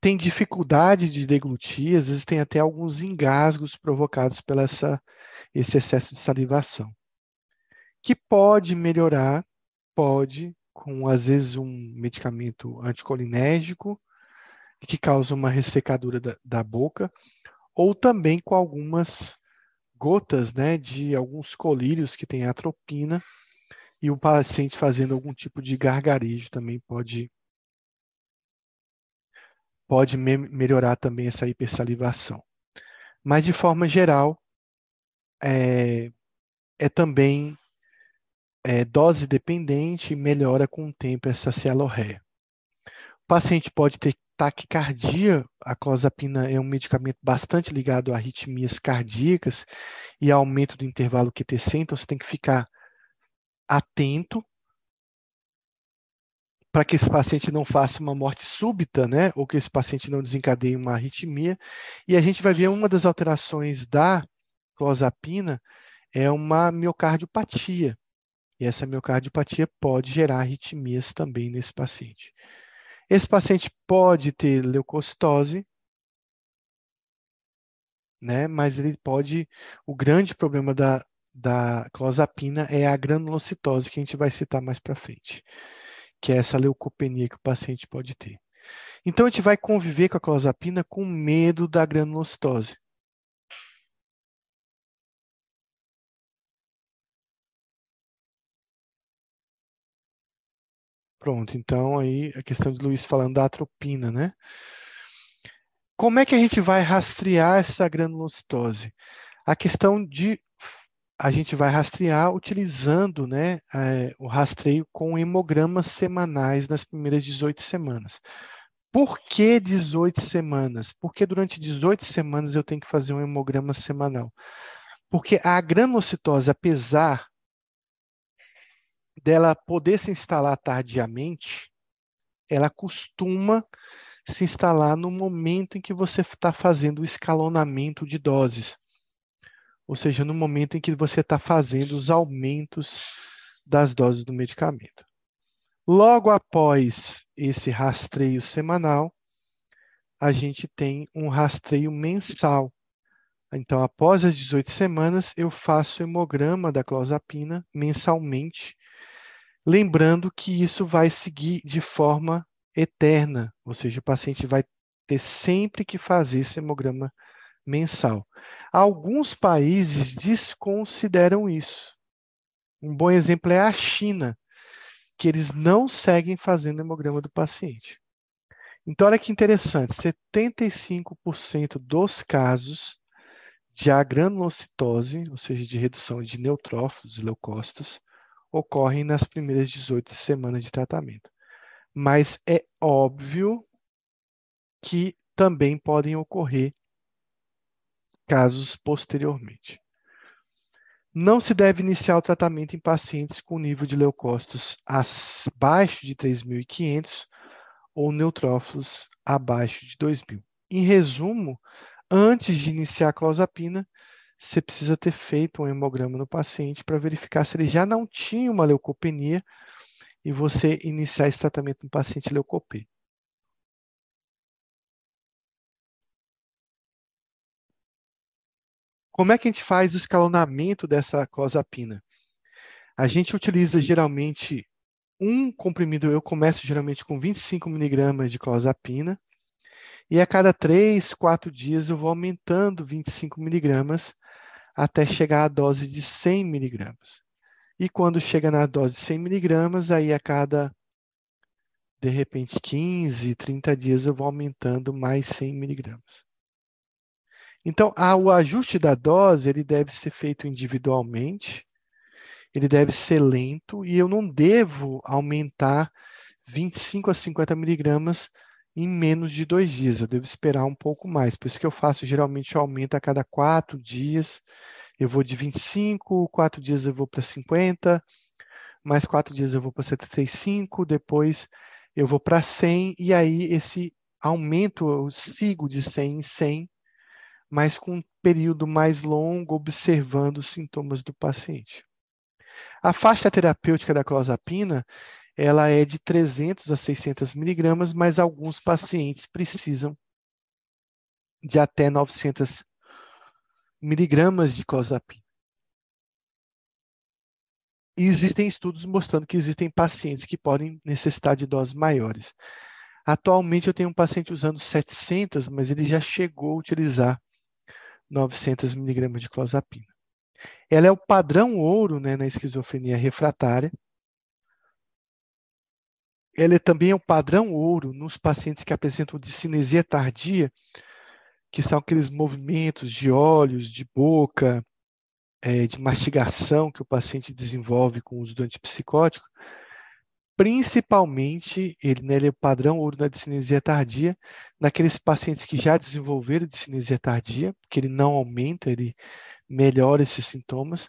tem dificuldade de deglutir, às vezes tem até alguns engasgos provocados pelo essa, esse excesso de salivação. Que pode melhorar, pode, com às vezes um medicamento anticolinérgico, que causa uma ressecadura da, da boca, ou também com algumas gotas né, de alguns colírios que têm atropina, e o paciente fazendo algum tipo de gargarejo também pode pode me melhorar também essa hipersalivação. Mas, de forma geral, é, é também é, dose dependente e melhora com o tempo essa cialorreia. O paciente pode ter taquicardia, a clozapina é um medicamento bastante ligado a arritmias cardíacas e aumento do intervalo QTC, então você tem que ficar atento para que esse paciente não faça uma morte súbita, né, ou que esse paciente não desencadeie uma arritmia. E a gente vai ver uma das alterações da clozapina é uma miocardiopatia. E essa miocardiopatia pode gerar arritmias também nesse paciente. Esse paciente pode ter leucocitose, né, mas ele pode. O grande problema da, da clozapina é a granulocitose, que a gente vai citar mais para frente que é essa leucopenia que o paciente pode ter. Então, a gente vai conviver com a clozapina com medo da granulocitose. Pronto, então aí a questão de Luiz falando da atropina, né? Como é que a gente vai rastrear essa granulocitose? A questão de a gente vai rastrear utilizando né, é, o rastreio com hemogramas semanais nas primeiras 18 semanas. Por que 18 semanas? Porque durante 18 semanas eu tenho que fazer um hemograma semanal. Porque a granulocitose, apesar dela poder se instalar tardiamente, ela costuma se instalar no momento em que você está fazendo o escalonamento de doses ou seja, no momento em que você está fazendo os aumentos das doses do medicamento. Logo após esse rastreio semanal, a gente tem um rastreio mensal. Então, após as 18 semanas, eu faço hemograma da clozapina mensalmente, lembrando que isso vai seguir de forma eterna, ou seja, o paciente vai ter sempre que fazer esse hemograma mensal. Alguns países desconsideram isso. Um bom exemplo é a China, que eles não seguem fazendo hemograma do paciente. Então, olha que interessante: 75% dos casos de agranulocitose, ou seja, de redução de neutrófilos e leucócitos, ocorrem nas primeiras 18 semanas de tratamento. Mas é óbvio que também podem ocorrer casos posteriormente. Não se deve iniciar o tratamento em pacientes com nível de leucócitos abaixo de 3.500 ou neutrófilos abaixo de 2.000. Em resumo, antes de iniciar a clozapina, você precisa ter feito um hemograma no paciente para verificar se ele já não tinha uma leucopenia e você iniciar esse tratamento no paciente leucopenia. Como é que a gente faz o escalonamento dessa clozapina? A gente utiliza geralmente um comprimido, eu começo geralmente com 25 miligramas de clozapina, e a cada 3, 4 dias eu vou aumentando 25 miligramas até chegar à dose de 100 miligramas. E quando chega na dose de 100 miligramas, aí a cada, de repente, 15, 30 dias eu vou aumentando mais 100 miligramas. Então, o ajuste da dose ele deve ser feito individualmente, ele deve ser lento e eu não devo aumentar 25 a 50 miligramas em menos de dois dias. Eu devo esperar um pouco mais. Por isso que eu faço geralmente aumento a cada quatro dias. Eu vou de 25, quatro dias eu vou para 50, mais quatro dias eu vou para 75, depois eu vou para 100, e aí esse aumento eu sigo de 100 em 100, mas com um período mais longo, observando os sintomas do paciente. A faixa terapêutica da clozapina, ela é de 300 a 600 miligramas, mas alguns pacientes precisam de até 900 miligramas de clozapina. E existem estudos mostrando que existem pacientes que podem necessitar de doses maiores. Atualmente eu tenho um paciente usando 700, mas ele já chegou a utilizar 900 miligramas de clozapina. Ela é o padrão ouro né, na esquizofrenia refratária. Ela é também o padrão ouro nos pacientes que apresentam discinesia tardia, que são aqueles movimentos de olhos, de boca, é, de mastigação que o paciente desenvolve com o uso do antipsicótico. Principalmente, ele, né, ele é o padrão ouro na discinesia tardia, naqueles pacientes que já desenvolveram discinesia tardia, porque ele não aumenta, ele melhora esses sintomas,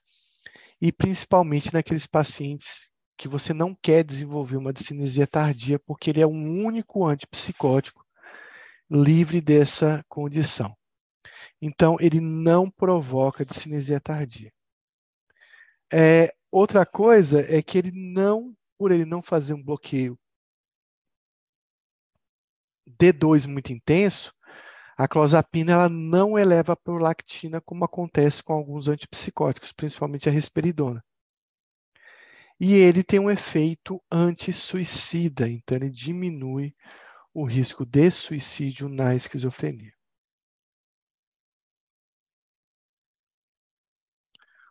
e principalmente naqueles pacientes que você não quer desenvolver uma discinesia tardia, porque ele é um único antipsicótico livre dessa condição. Então, ele não provoca discinesia tardia. É, outra coisa é que ele não, por ele não fazer um bloqueio D2 muito intenso, a clozapina ela não eleva a prolactina como acontece com alguns antipsicóticos, principalmente a risperidona. E ele tem um efeito anti-suicida, então ele diminui o risco de suicídio na esquizofrenia.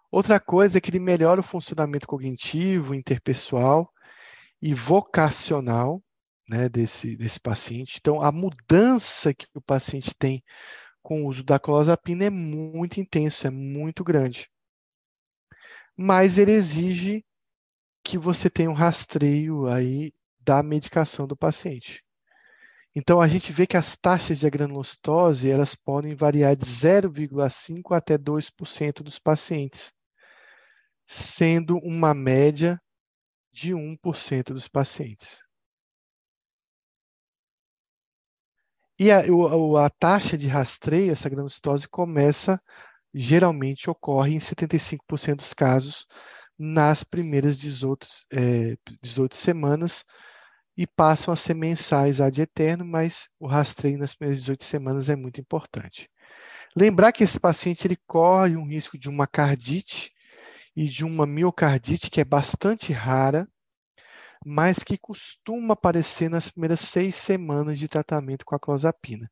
Outra coisa é que ele melhora o funcionamento cognitivo, interpessoal e vocacional né, desse, desse paciente. Então, a mudança que o paciente tem com o uso da clozapina é muito intenso, é muito grande. Mas ele exige que você tenha um rastreio aí da medicação do paciente. Então, a gente vê que as taxas de granulocitose elas podem variar de 0,5% até 2% dos pacientes, sendo uma média de 1% dos pacientes. E a, a, a taxa de rastreio, essa granulocitose, começa, geralmente ocorre em 75% dos casos nas primeiras 18, é, 18 semanas e passam a ser mensais ad eterno, mas o rastreio nas primeiras 18 semanas é muito importante. Lembrar que esse paciente ele corre um risco de uma cardite e de uma miocardite que é bastante rara, mas que costuma aparecer nas primeiras seis semanas de tratamento com a clozapina.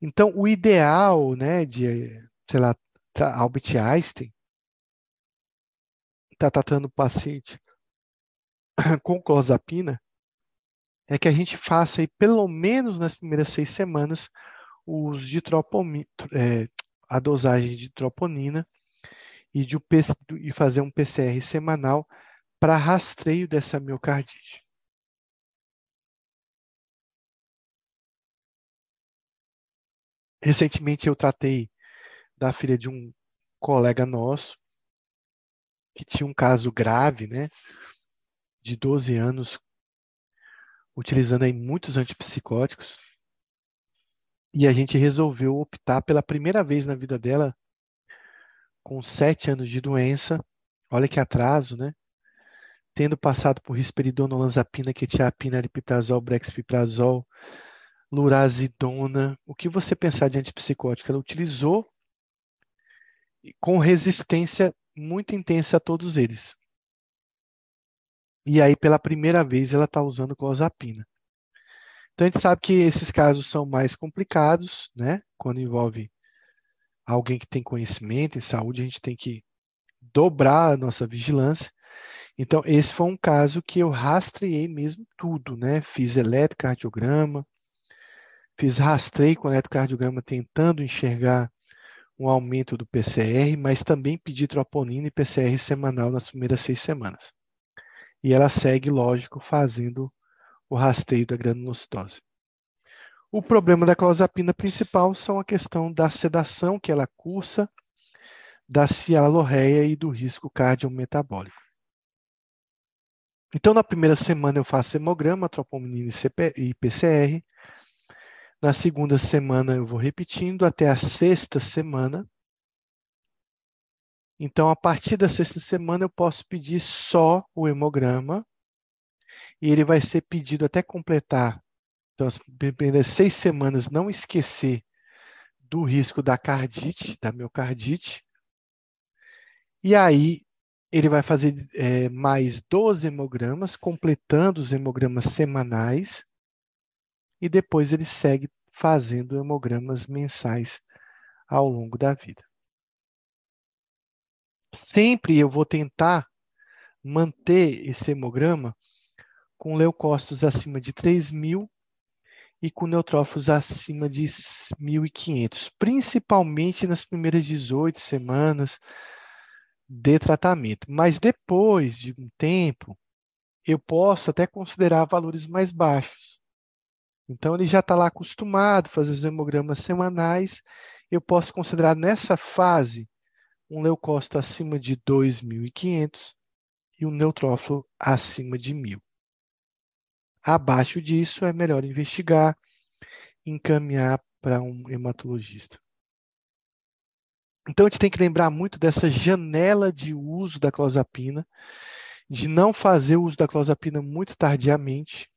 Então, o ideal, né, de, sei lá, Albert Einstein, está tratando o paciente [coughs] com clozapina, é que a gente faça aí, pelo menos nas primeiras seis semanas, o uso de é, a dosagem de troponina e, de, e fazer um PCR semanal para rastreio dessa miocardite. Recentemente eu tratei da filha de um colega nosso que tinha um caso grave, né, de 12 anos, utilizando aí muitos antipsicóticos. E a gente resolveu optar pela primeira vez na vida dela com sete anos de doença, olha que atraso, né? Tendo passado por risperidona, olanzapina, quetiapina, aripiprazol, brexpiprazol, lurazidona, o que você pensar de antipsicótico, ela utilizou com resistência muito intensa a todos eles. E aí, pela primeira vez, ela está usando clozapina. Então, a gente sabe que esses casos são mais complicados, né? Quando envolve alguém que tem conhecimento em saúde, a gente tem que dobrar a nossa vigilância. Então, esse foi um caso que eu rastreei mesmo tudo, né? Fiz eletrocardiograma, fiz rastreio com eletrocardiograma tentando enxergar um aumento do PCR, mas também pedi troponina e PCR semanal nas primeiras seis semanas. E ela segue, lógico, fazendo o rasteio da granulocitose. O problema da clozapina principal são a questão da sedação que ela cursa, da cialorreia e do risco cardiometabólico. Então, na primeira semana eu faço hemograma, troponina e PCR. Na segunda semana eu vou repetindo até a sexta semana. Então, a partir da sexta semana eu posso pedir só o hemograma e ele vai ser pedido até completar então, as primeiras seis semanas, não esquecer do risco da cardite, da miocardite. E aí, ele vai fazer é, mais 12 hemogramas, completando os hemogramas semanais. E depois ele segue fazendo hemogramas mensais ao longo da vida. Sempre eu vou tentar manter esse hemograma com leucócitos acima de 3 mil e com neutrófilos acima de 1.500, principalmente nas primeiras 18 semanas de tratamento. Mas depois de um tempo, eu posso até considerar valores mais baixos. Então, ele já está lá acostumado a fazer os hemogramas semanais. Eu posso considerar nessa fase um leucócito acima de 2.500 e um neutrófilo acima de 1.000. Abaixo disso, é melhor investigar, encaminhar para um hematologista. Então, a gente tem que lembrar muito dessa janela de uso da clozapina, de não fazer o uso da clozapina muito tardiamente,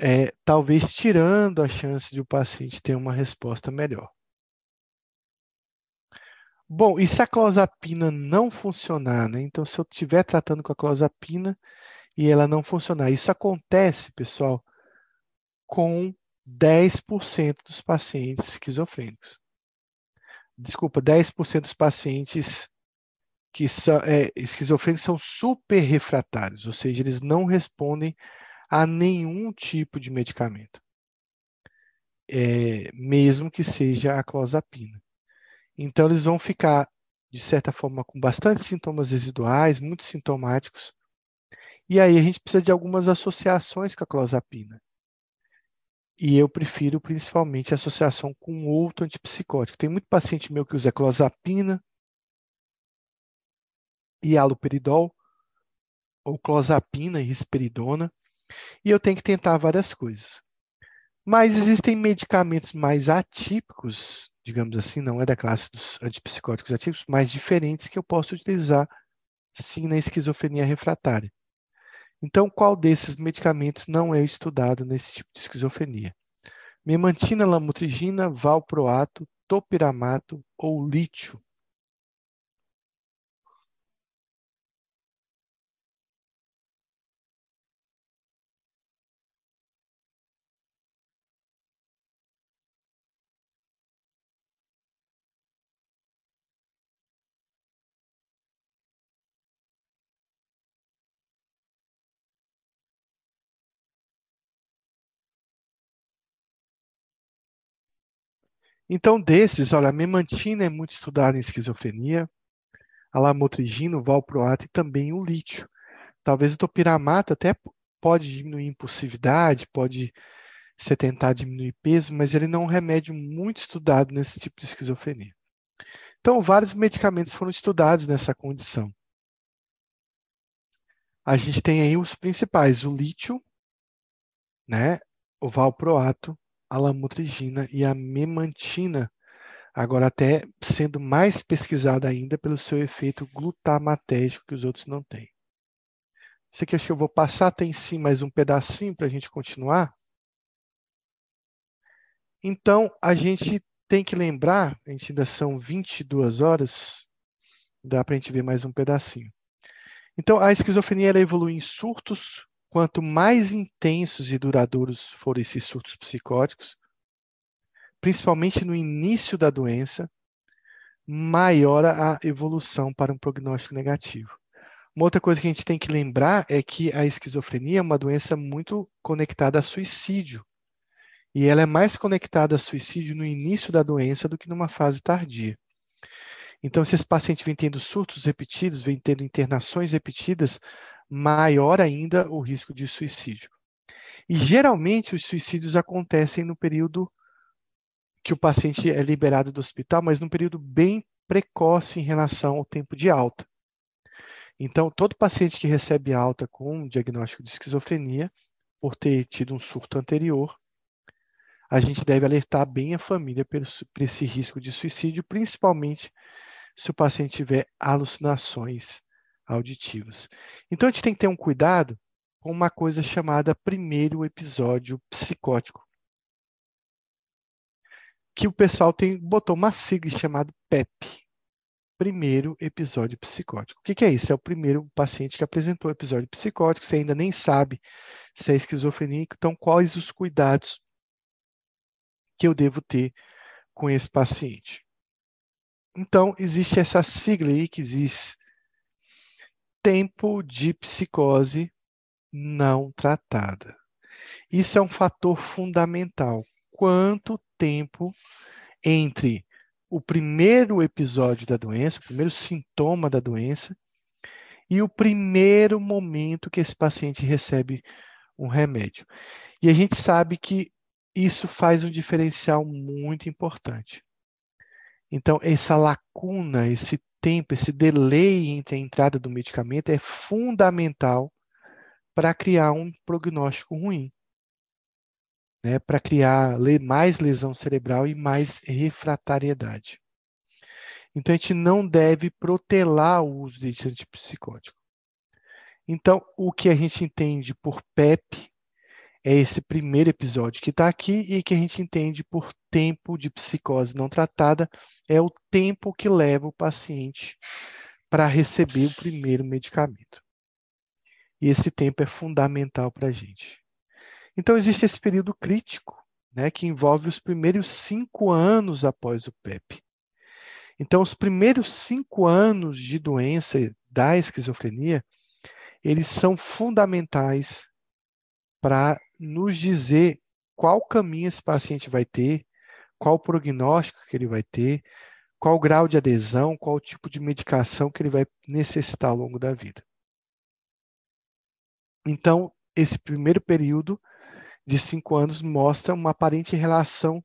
é, talvez tirando a chance de o paciente ter uma resposta melhor. Bom, e se a clozapina não funcionar, né? Então, se eu estiver tratando com a clozapina e ela não funcionar. Isso acontece, pessoal, com 10% dos pacientes esquizofrênicos. Desculpa, 10% dos pacientes que são é, esquizofrênicos são super refratários, ou seja, eles não respondem a nenhum tipo de medicamento, é, mesmo que seja a clozapina. Então, eles vão ficar, de certa forma, com bastante sintomas residuais, muito sintomáticos, e aí a gente precisa de algumas associações com a clozapina. E eu prefiro principalmente a associação com outro antipsicótico. Tem muito paciente meu que usa clozapina e haloperidol, ou clozapina e risperidona, e eu tenho que tentar várias coisas. Mas existem medicamentos mais atípicos, digamos assim, não é da classe dos antipsicóticos atípicos, mais diferentes que eu posso utilizar sim na esquizofrenia refratária. Então, qual desses medicamentos não é estudado nesse tipo de esquizofrenia? Memantina, lamotrigina, valproato, topiramato ou lítio? Então, desses, olha, a memantina é muito estudada em esquizofrenia, a lamotrigina, o valproato e também o lítio. Talvez o topiramato até pode diminuir impulsividade, pode ser tentar diminuir peso, mas ele não é um remédio muito estudado nesse tipo de esquizofrenia. Então, vários medicamentos foram estudados nessa condição. A gente tem aí os principais, o lítio, né, o valproato, a lamotrigina e a memantina. Agora, até sendo mais pesquisado ainda pelo seu efeito glutamatérgico que os outros não têm. Você quer que eu vou passar até em si mais um pedacinho para a gente continuar? Então, a gente tem que lembrar, a gente ainda são 22 horas, dá para a gente ver mais um pedacinho. Então, a esquizofrenia ela evolui em surtos. Quanto mais intensos e duradouros forem esses surtos psicóticos, principalmente no início da doença, maior a evolução para um prognóstico negativo. Uma outra coisa que a gente tem que lembrar é que a esquizofrenia é uma doença muito conectada a suicídio. E ela é mais conectada a suicídio no início da doença do que numa fase tardia. Então, se esse paciente vem tendo surtos repetidos, vem tendo internações repetidas, maior ainda o risco de suicídio. E geralmente os suicídios acontecem no período que o paciente é liberado do hospital, mas num período bem precoce em relação ao tempo de alta. Então, todo paciente que recebe alta com um diagnóstico de esquizofrenia, por ter tido um surto anterior, a gente deve alertar bem a família para esse risco de suicídio, principalmente se o paciente tiver alucinações auditivas. Então, a gente tem que ter um cuidado com uma coisa chamada primeiro episódio psicótico que o pessoal tem botou uma sigla chamada PEP, primeiro episódio psicótico. O que, que, é isso? É o primeiro paciente que apresentou episódio psicótico, você ainda nem sabe se é esquizofrenia, então quais os cuidados que eu devo ter com esse paciente. Então, existe essa sigla aí que diz tempo de psicose não tratada. Isso é um fator fundamental. Quanto tempo entre o primeiro episódio da doença, o primeiro sintoma da doença, e o primeiro momento que esse paciente recebe um remédio. E a gente sabe que isso faz um diferencial muito importante. Então, essa lacuna, esse tempo, esse delay entre a entrada do medicamento é fundamental para criar um prognóstico ruim né, para criar mais lesão cerebral e mais refratariedade. Então, a gente não deve protelar o uso de antipsicótico. Então, o que a gente entende por PEP é esse primeiro episódio que está aqui e que a gente entende por tempo de psicose não tratada é o tempo que leva o paciente para receber o primeiro medicamento. E esse tempo é fundamental para a gente. Então, existe esse período crítico, né, que envolve os primeiros cinco anos após o PEP. Então, os primeiros cinco anos de doença da esquizofrenia, eles são fundamentais para nos dizer qual caminho esse paciente vai ter, qual prognóstico que ele vai ter, qual grau de adesão, qual tipo de medicação que ele vai necessitar ao longo da vida. Então, esse primeiro período de cinco anos mostra uma aparente relação,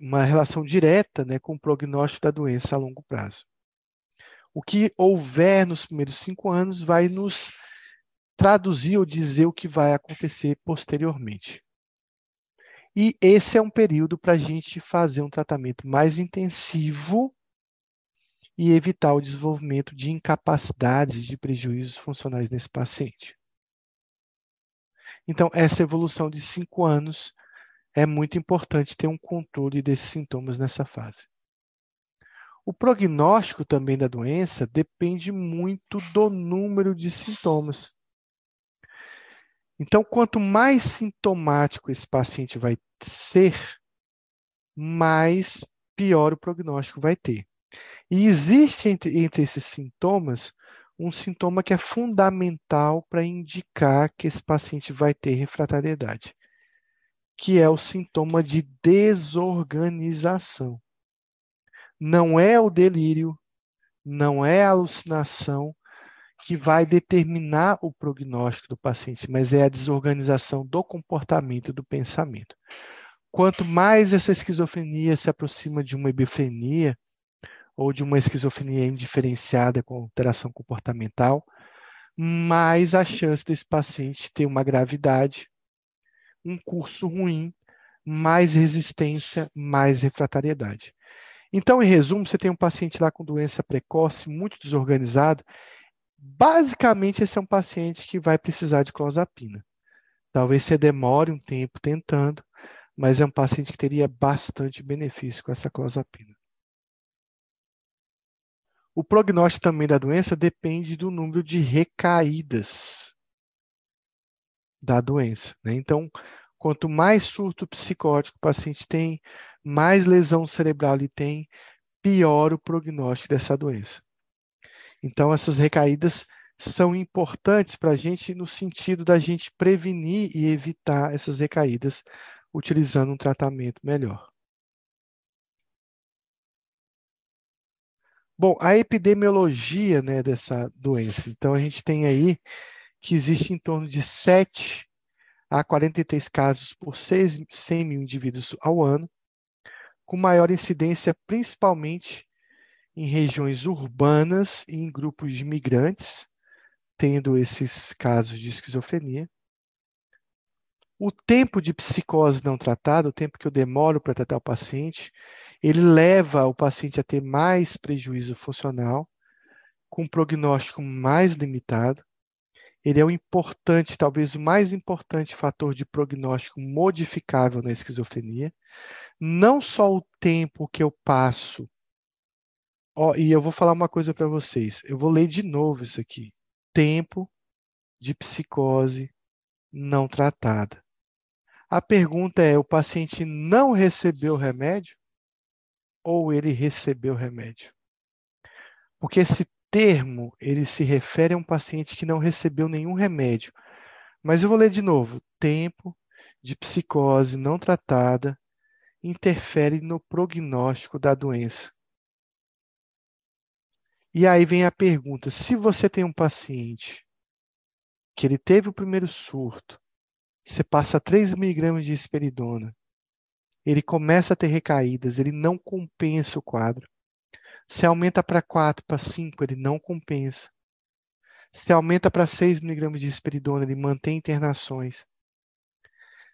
uma relação direta né, com o prognóstico da doença a longo prazo. O que houver nos primeiros cinco anos vai nos traduzir ou dizer o que vai acontecer posteriormente. E esse é um período para a gente fazer um tratamento mais intensivo e evitar o desenvolvimento de incapacidades e de prejuízos funcionais nesse paciente. Então, essa evolução de cinco anos é muito importante ter um controle desses sintomas nessa fase. O prognóstico também da doença depende muito do número de sintomas. Então, quanto mais sintomático esse paciente vai ser, mais pior o prognóstico vai ter. E existe entre, entre esses sintomas um sintoma que é fundamental para indicar que esse paciente vai ter refratariedade, que é o sintoma de desorganização. Não é o delírio, não é a alucinação que vai determinar o prognóstico do paciente, mas é a desorganização do comportamento do pensamento. Quanto mais essa esquizofrenia se aproxima de uma hebefrenia, ou de uma esquizofrenia indiferenciada com alteração comportamental, mais a chance desse paciente ter uma gravidade, um curso ruim, mais resistência, mais refratariedade. Então, em resumo, você tem um paciente lá com doença precoce, muito desorganizado. Basicamente, esse é um paciente que vai precisar de clozapina. Talvez você demore um tempo tentando, mas é um paciente que teria bastante benefício com essa clozapina. O prognóstico também da doença depende do número de recaídas da doença. Né? Então, quanto mais surto psicótico o paciente tem, mais lesão cerebral ele tem, pior o prognóstico dessa doença. Então, essas recaídas são importantes para a gente no sentido da gente prevenir e evitar essas recaídas utilizando um tratamento melhor. Bom, a epidemiologia né, dessa doença. Então, a gente tem aí que existe em torno de 7 a 43 casos por 6, 100 mil indivíduos ao ano, com maior incidência principalmente em regiões urbanas e em grupos de migrantes, tendo esses casos de esquizofrenia. O tempo de psicose não tratada, o tempo que eu demoro para tratar o paciente, ele leva o paciente a ter mais prejuízo funcional, com um prognóstico mais limitado. Ele é o importante, talvez o mais importante fator de prognóstico modificável na esquizofrenia. Não só o tempo que eu passo. Ó, e eu vou falar uma coisa para vocês. Eu vou ler de novo isso aqui. Tempo de psicose não tratada. A pergunta é: o paciente não recebeu remédio? ou ele recebeu remédio. Porque esse termo, ele se refere a um paciente que não recebeu nenhum remédio. Mas eu vou ler de novo. Tempo de psicose não tratada interfere no prognóstico da doença. E aí vem a pergunta: se você tem um paciente que ele teve o primeiro surto, você passa 3 miligramas de esperidona, ele começa a ter recaídas, ele não compensa o quadro. Se aumenta para 4, para 5, ele não compensa. Se aumenta para 6 miligramas de esperidona, ele mantém internações.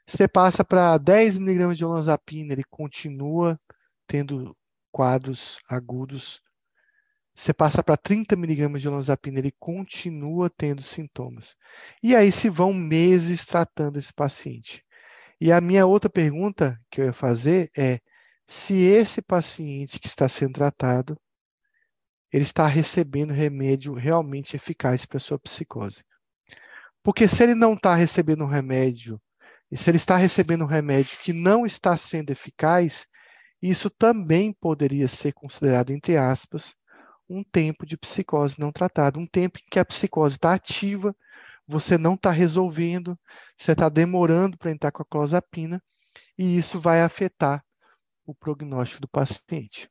Se passa para 10 miligramas de olanzapina, ele continua tendo quadros agudos. Você passa para 30 miligramas de olanzapina, ele continua tendo sintomas. E aí se vão meses tratando esse paciente. E a minha outra pergunta que eu ia fazer é se esse paciente que está sendo tratado, ele está recebendo remédio realmente eficaz para sua psicose. Porque se ele não está recebendo um remédio, e se ele está recebendo um remédio que não está sendo eficaz, isso também poderia ser considerado, entre aspas, um tempo de psicose não tratado, um tempo em que a psicose está ativa, você não está resolvendo, você está demorando para entrar com a clozapina, e isso vai afetar o prognóstico do paciente.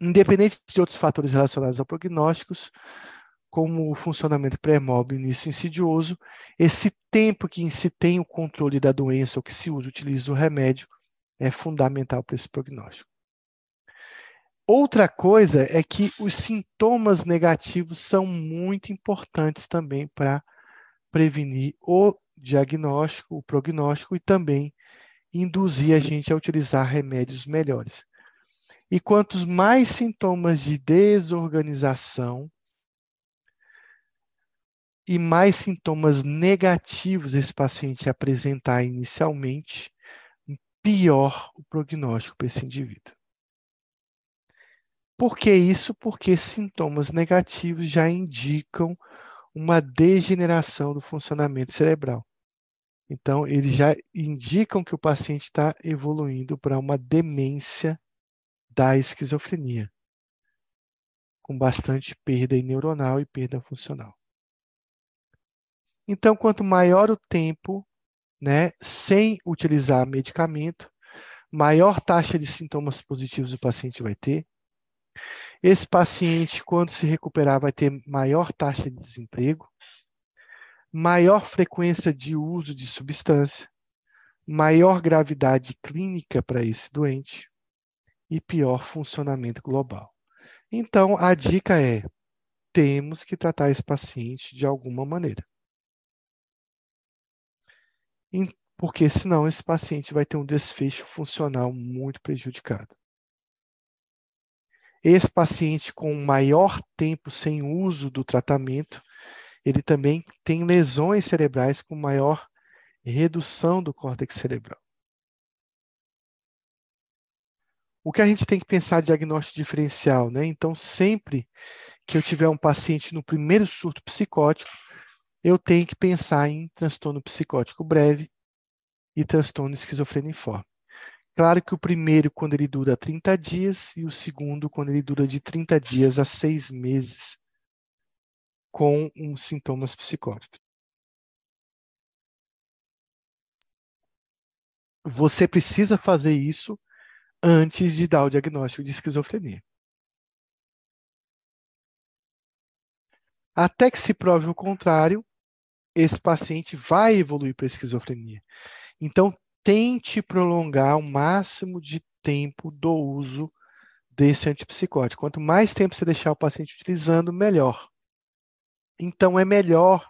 Independente de outros fatores relacionados a prognósticos, como o funcionamento e início insidioso, esse tempo que se tem o controle da doença ou que se usa, utiliza o remédio, é fundamental para esse prognóstico. Outra coisa é que os sintomas negativos são muito importantes também para prevenir o diagnóstico, o prognóstico e também induzir a gente a utilizar remédios melhores. E quantos mais sintomas de desorganização e mais sintomas negativos esse paciente apresentar inicialmente, pior o prognóstico para esse indivíduo. Por que isso? Porque sintomas negativos já indicam uma degeneração do funcionamento cerebral. Então, eles já indicam que o paciente está evoluindo para uma demência da esquizofrenia, com bastante perda neuronal e perda funcional. Então, quanto maior o tempo, né, sem utilizar medicamento, maior taxa de sintomas positivos o paciente vai ter, esse paciente, quando se recuperar, vai ter maior taxa de desemprego, maior frequência de uso de substância, maior gravidade clínica para esse doente e pior funcionamento global. Então, a dica é: temos que tratar esse paciente de alguma maneira. Porque senão esse paciente vai ter um desfecho funcional muito prejudicado. Esse paciente com maior tempo sem uso do tratamento, ele também tem lesões cerebrais com maior redução do córtex cerebral. O que a gente tem que pensar diagnóstico diferencial, né? Então, sempre que eu tiver um paciente no primeiro surto psicótico, eu tenho que pensar em transtorno psicótico breve e transtorno esquizofreniforme. Claro que o primeiro, quando ele dura 30 dias, e o segundo, quando ele dura de 30 dias a 6 meses, com uns sintomas psicóticos. Você precisa fazer isso antes de dar o diagnóstico de esquizofrenia. Até que se prove o contrário, esse paciente vai evoluir para esquizofrenia. Então, tente prolongar o máximo de tempo do uso desse antipsicótico. Quanto mais tempo você deixar o paciente utilizando, melhor. Então, é melhor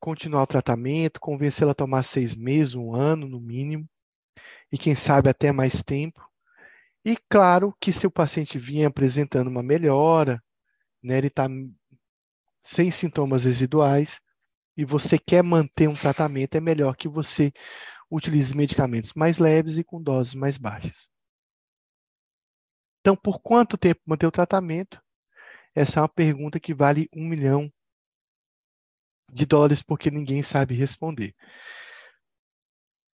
continuar o tratamento, convencê-lo a tomar seis meses, um ano no mínimo, e quem sabe até mais tempo, e claro que se o paciente vinha apresentando uma melhora, né, ele está sem sintomas residuais, e você quer manter um tratamento, é melhor que você utilize medicamentos mais leves e com doses mais baixas. Então, por quanto tempo manter o tratamento? Essa é uma pergunta que vale um milhão de dólares, porque ninguém sabe responder.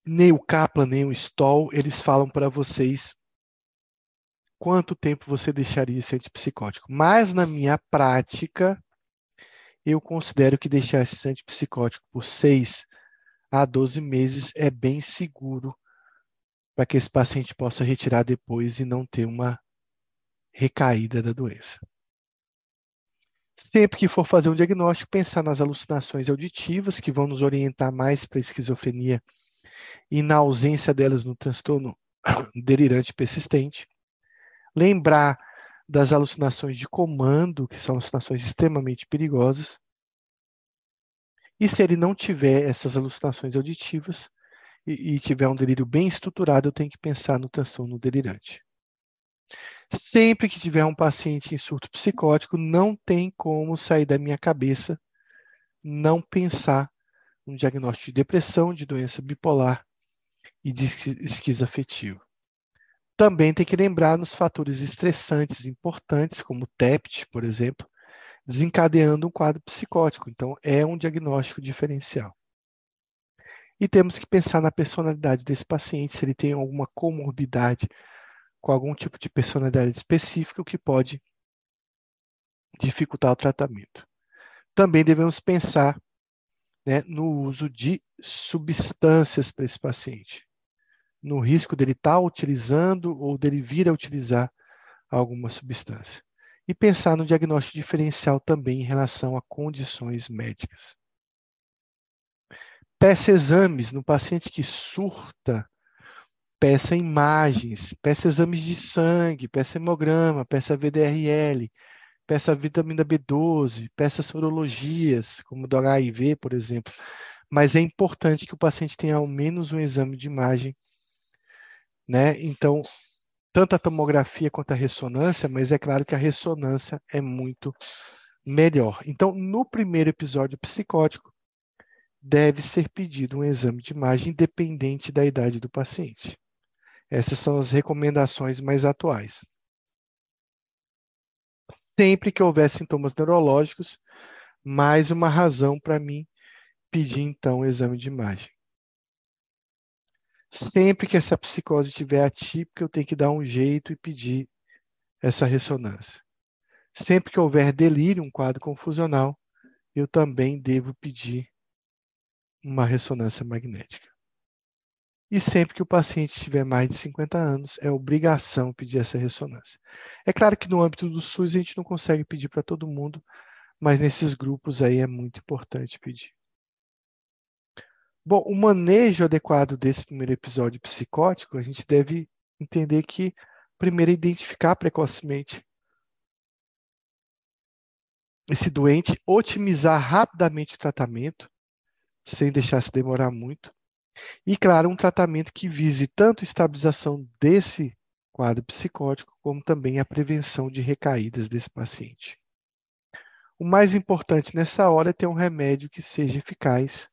Nem o Kaplan, nem o Stoll, eles falam para vocês quanto tempo você deixaria esse antipsicótico. Mas na minha prática, eu considero que deixar esse antipsicótico por 6 a 12 meses é bem seguro para que esse paciente possa retirar depois e não ter uma recaída da doença. Sempre que for fazer um diagnóstico, pensar nas alucinações auditivas, que vão nos orientar mais para a esquizofrenia e na ausência delas no transtorno [coughs] delirante persistente. Lembrar das alucinações de comando, que são alucinações extremamente perigosas. E se ele não tiver essas alucinações auditivas e, e tiver um delírio bem estruturado, eu tenho que pensar no transtorno delirante. Sempre que tiver um paciente em surto psicótico, não tem como sair da minha cabeça não pensar no diagnóstico de depressão, de doença bipolar e de esquizoafetivo. Também tem que lembrar nos fatores estressantes importantes, como o TEPT, por exemplo, desencadeando um quadro psicótico. Então, é um diagnóstico diferencial. E temos que pensar na personalidade desse paciente, se ele tem alguma comorbidade com algum tipo de personalidade específica, o que pode dificultar o tratamento. Também devemos pensar né, no uso de substâncias para esse paciente no risco dele estar tá utilizando ou dele vir a utilizar alguma substância. E pensar no diagnóstico diferencial também em relação a condições médicas. Peça exames no paciente que surta, peça imagens, peça exames de sangue, peça hemograma, peça VDRL, peça vitamina B12, peça sorologias, como do HIV, por exemplo. Mas é importante que o paciente tenha ao menos um exame de imagem né? Então, tanto a tomografia quanto a ressonância, mas é claro que a ressonância é muito melhor. Então, no primeiro episódio psicótico, deve ser pedido um exame de imagem independente da idade do paciente. Essas são as recomendações mais atuais. Sempre que houver sintomas neurológicos, mais uma razão para mim pedir então o exame de imagem. Sempre que essa psicose estiver atípica, eu tenho que dar um jeito e pedir essa ressonância. Sempre que houver delírio, um quadro confusional, eu também devo pedir uma ressonância magnética. E sempre que o paciente tiver mais de 50 anos, é obrigação pedir essa ressonância. É claro que no âmbito do SUS a gente não consegue pedir para todo mundo, mas nesses grupos aí é muito importante pedir. Bom, o manejo adequado desse primeiro episódio psicótico, a gente deve entender que, primeiro, é identificar precocemente esse doente, otimizar rapidamente o tratamento, sem deixar se demorar muito. E, claro, um tratamento que vise tanto a estabilização desse quadro psicótico, como também a prevenção de recaídas desse paciente. O mais importante nessa hora é ter um remédio que seja eficaz.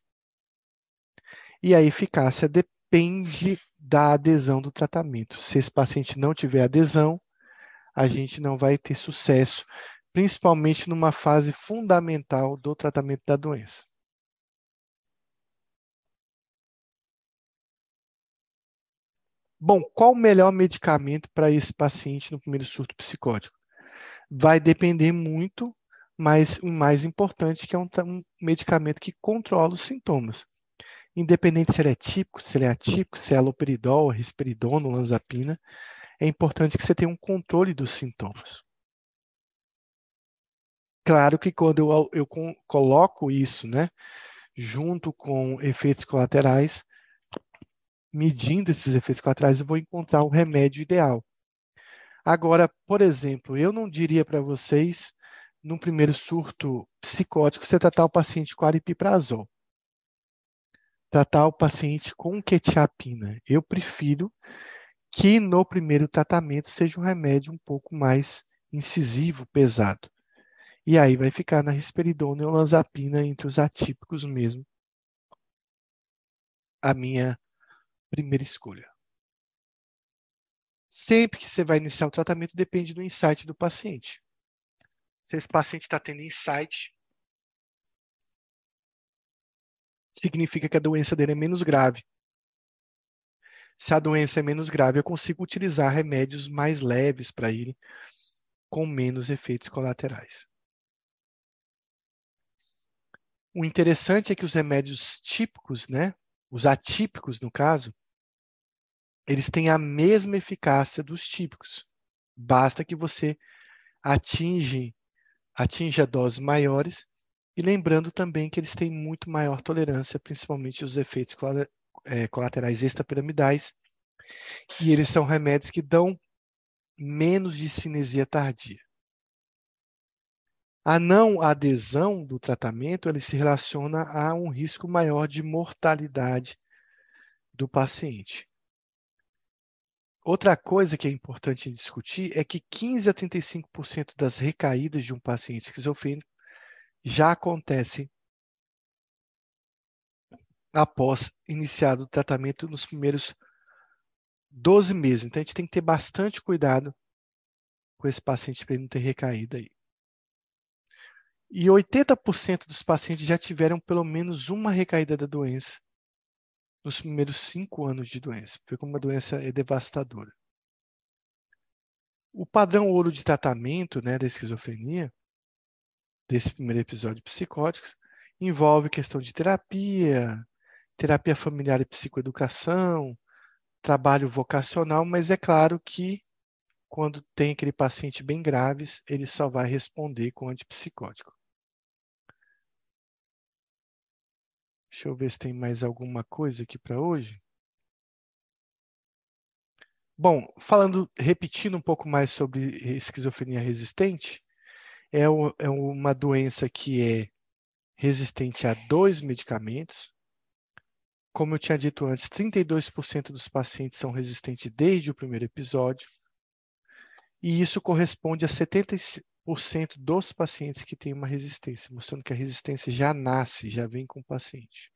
E a eficácia depende da adesão do tratamento. Se esse paciente não tiver adesão, a gente não vai ter sucesso, principalmente numa fase fundamental do tratamento da doença. Bom, qual o melhor medicamento para esse paciente no primeiro surto psicótico? Vai depender muito, mas o mais importante é que é um, um medicamento que controla os sintomas. Independente se ele é típico, se ele é atípico, se é aloperidol, risperidona, olanzapina, é importante que você tenha um controle dos sintomas. Claro que quando eu, eu coloco isso, né, junto com efeitos colaterais, medindo esses efeitos colaterais, eu vou encontrar o remédio ideal. Agora, por exemplo, eu não diria para vocês, num primeiro surto psicótico, você tratar o paciente com aripiprazol. Tratar o paciente com quetiapina. Eu prefiro que no primeiro tratamento seja um remédio um pouco mais incisivo, pesado. E aí vai ficar na risperidona e olanzapina entre os atípicos mesmo. A minha primeira escolha. Sempre que você vai iniciar o tratamento, depende do insight do paciente. Se esse paciente está tendo insight, significa que a doença dele é menos grave. Se a doença é menos grave, eu consigo utilizar remédios mais leves para ele, com menos efeitos colaterais. O interessante é que os remédios típicos, né, os atípicos, no caso, eles têm a mesma eficácia dos típicos. Basta que você atinge, atinja doses maiores e lembrando também que eles têm muito maior tolerância, principalmente os efeitos é, colaterais extrapiramidais, e eles são remédios que dão menos de cinesia tardia. A não adesão do tratamento ele se relaciona a um risco maior de mortalidade do paciente. Outra coisa que é importante discutir é que 15 a 35% das recaídas de um paciente esquizofrênico já acontecem após iniciado o tratamento nos primeiros 12 meses. Então a gente tem que ter bastante cuidado com esse paciente para ele não ter recaída aí. E 80% dos pacientes já tiveram pelo menos uma recaída da doença nos primeiros cinco anos de doença. Porque como a doença é devastadora. O padrão ouro de tratamento né, da esquizofrenia, desse primeiro episódio psicótico, envolve questão de terapia, terapia familiar e psicoeducação, trabalho vocacional, mas é claro que quando tem aquele paciente bem graves, ele só vai responder com antipsicótico. Deixa eu ver se tem mais alguma coisa aqui para hoje. Bom, falando, repetindo um pouco mais sobre esquizofrenia resistente, é, o, é uma doença que é resistente a dois medicamentos. Como eu tinha dito antes, 32% dos pacientes são resistentes desde o primeiro episódio. E isso corresponde a 70% dos pacientes que têm uma resistência, mostrando que a resistência já nasce, já vem com o paciente.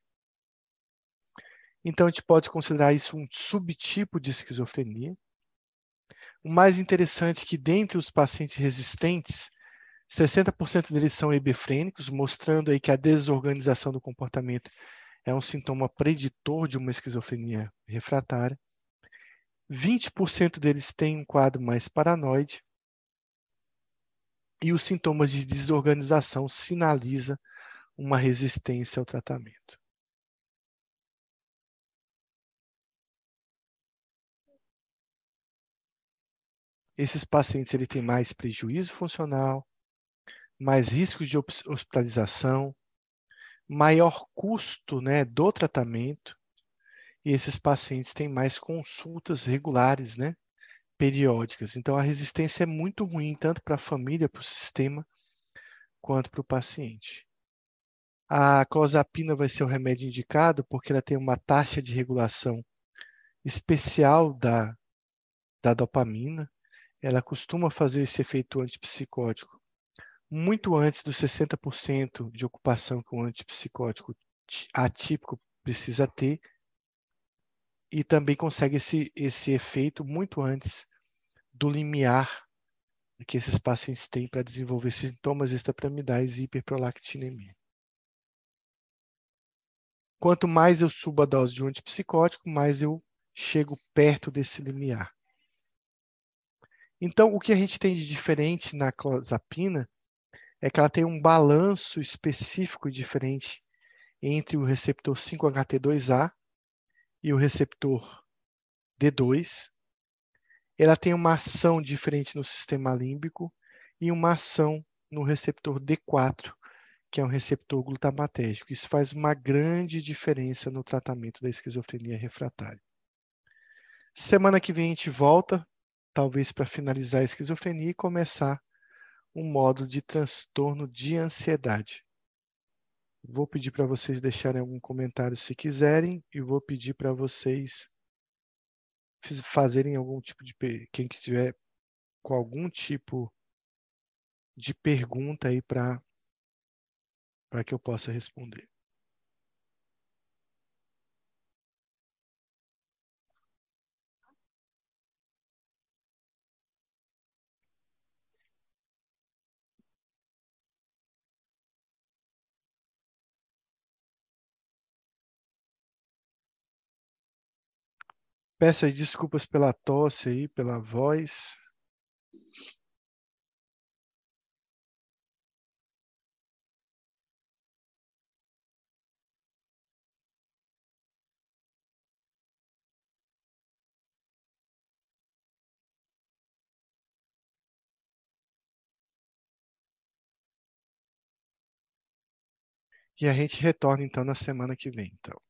Então, a gente pode considerar isso um subtipo de esquizofrenia. O mais interessante é que, dentre os pacientes resistentes, 60% deles são hebefrênicos, mostrando aí que a desorganização do comportamento é um sintoma preditor de uma esquizofrenia refratária. 20% deles têm um quadro mais paranoide, e os sintomas de desorganização sinaliza uma resistência ao tratamento. Esses pacientes ele têm mais prejuízo funcional, mais riscos de hospitalização, maior custo né, do tratamento, e esses pacientes têm mais consultas regulares, né, periódicas. Então, a resistência é muito ruim, tanto para a família, para o sistema, quanto para o paciente. A clozapina vai ser o remédio indicado porque ela tem uma taxa de regulação especial da da dopamina, ela costuma fazer esse efeito antipsicótico muito antes dos 60% de ocupação que um antipsicótico atípico precisa ter, e também consegue esse, esse efeito muito antes do limiar que esses pacientes têm para desenvolver sintomas extrapiramidais e hiperprolactinemia. Quanto mais eu subo a dose de um antipsicótico, mais eu chego perto desse limiar. Então, o que a gente tem de diferente na clozapina é que ela tem um balanço específico e diferente entre o receptor 5-HT2A e o receptor D2. Ela tem uma ação diferente no sistema límbico e uma ação no receptor D4, que é um receptor glutamatérgico. Isso faz uma grande diferença no tratamento da esquizofrenia refratária. Semana que vem a gente volta, talvez para finalizar a esquizofrenia e começar um modo de transtorno de ansiedade. Vou pedir para vocês deixarem algum comentário se quiserem e vou pedir para vocês fazerem algum tipo de quem estiver com algum tipo de pergunta aí para para que eu possa responder. Peço aí desculpas pela tosse aí, pela voz. E a gente retorna então na semana que vem, então.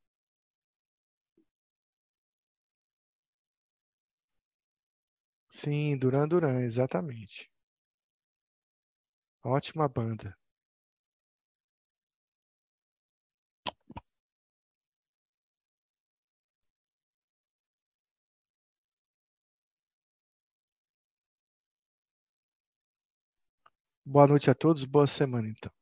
Sim, Duran Duran, exatamente. Ótima banda. Boa noite a todos, boa semana então.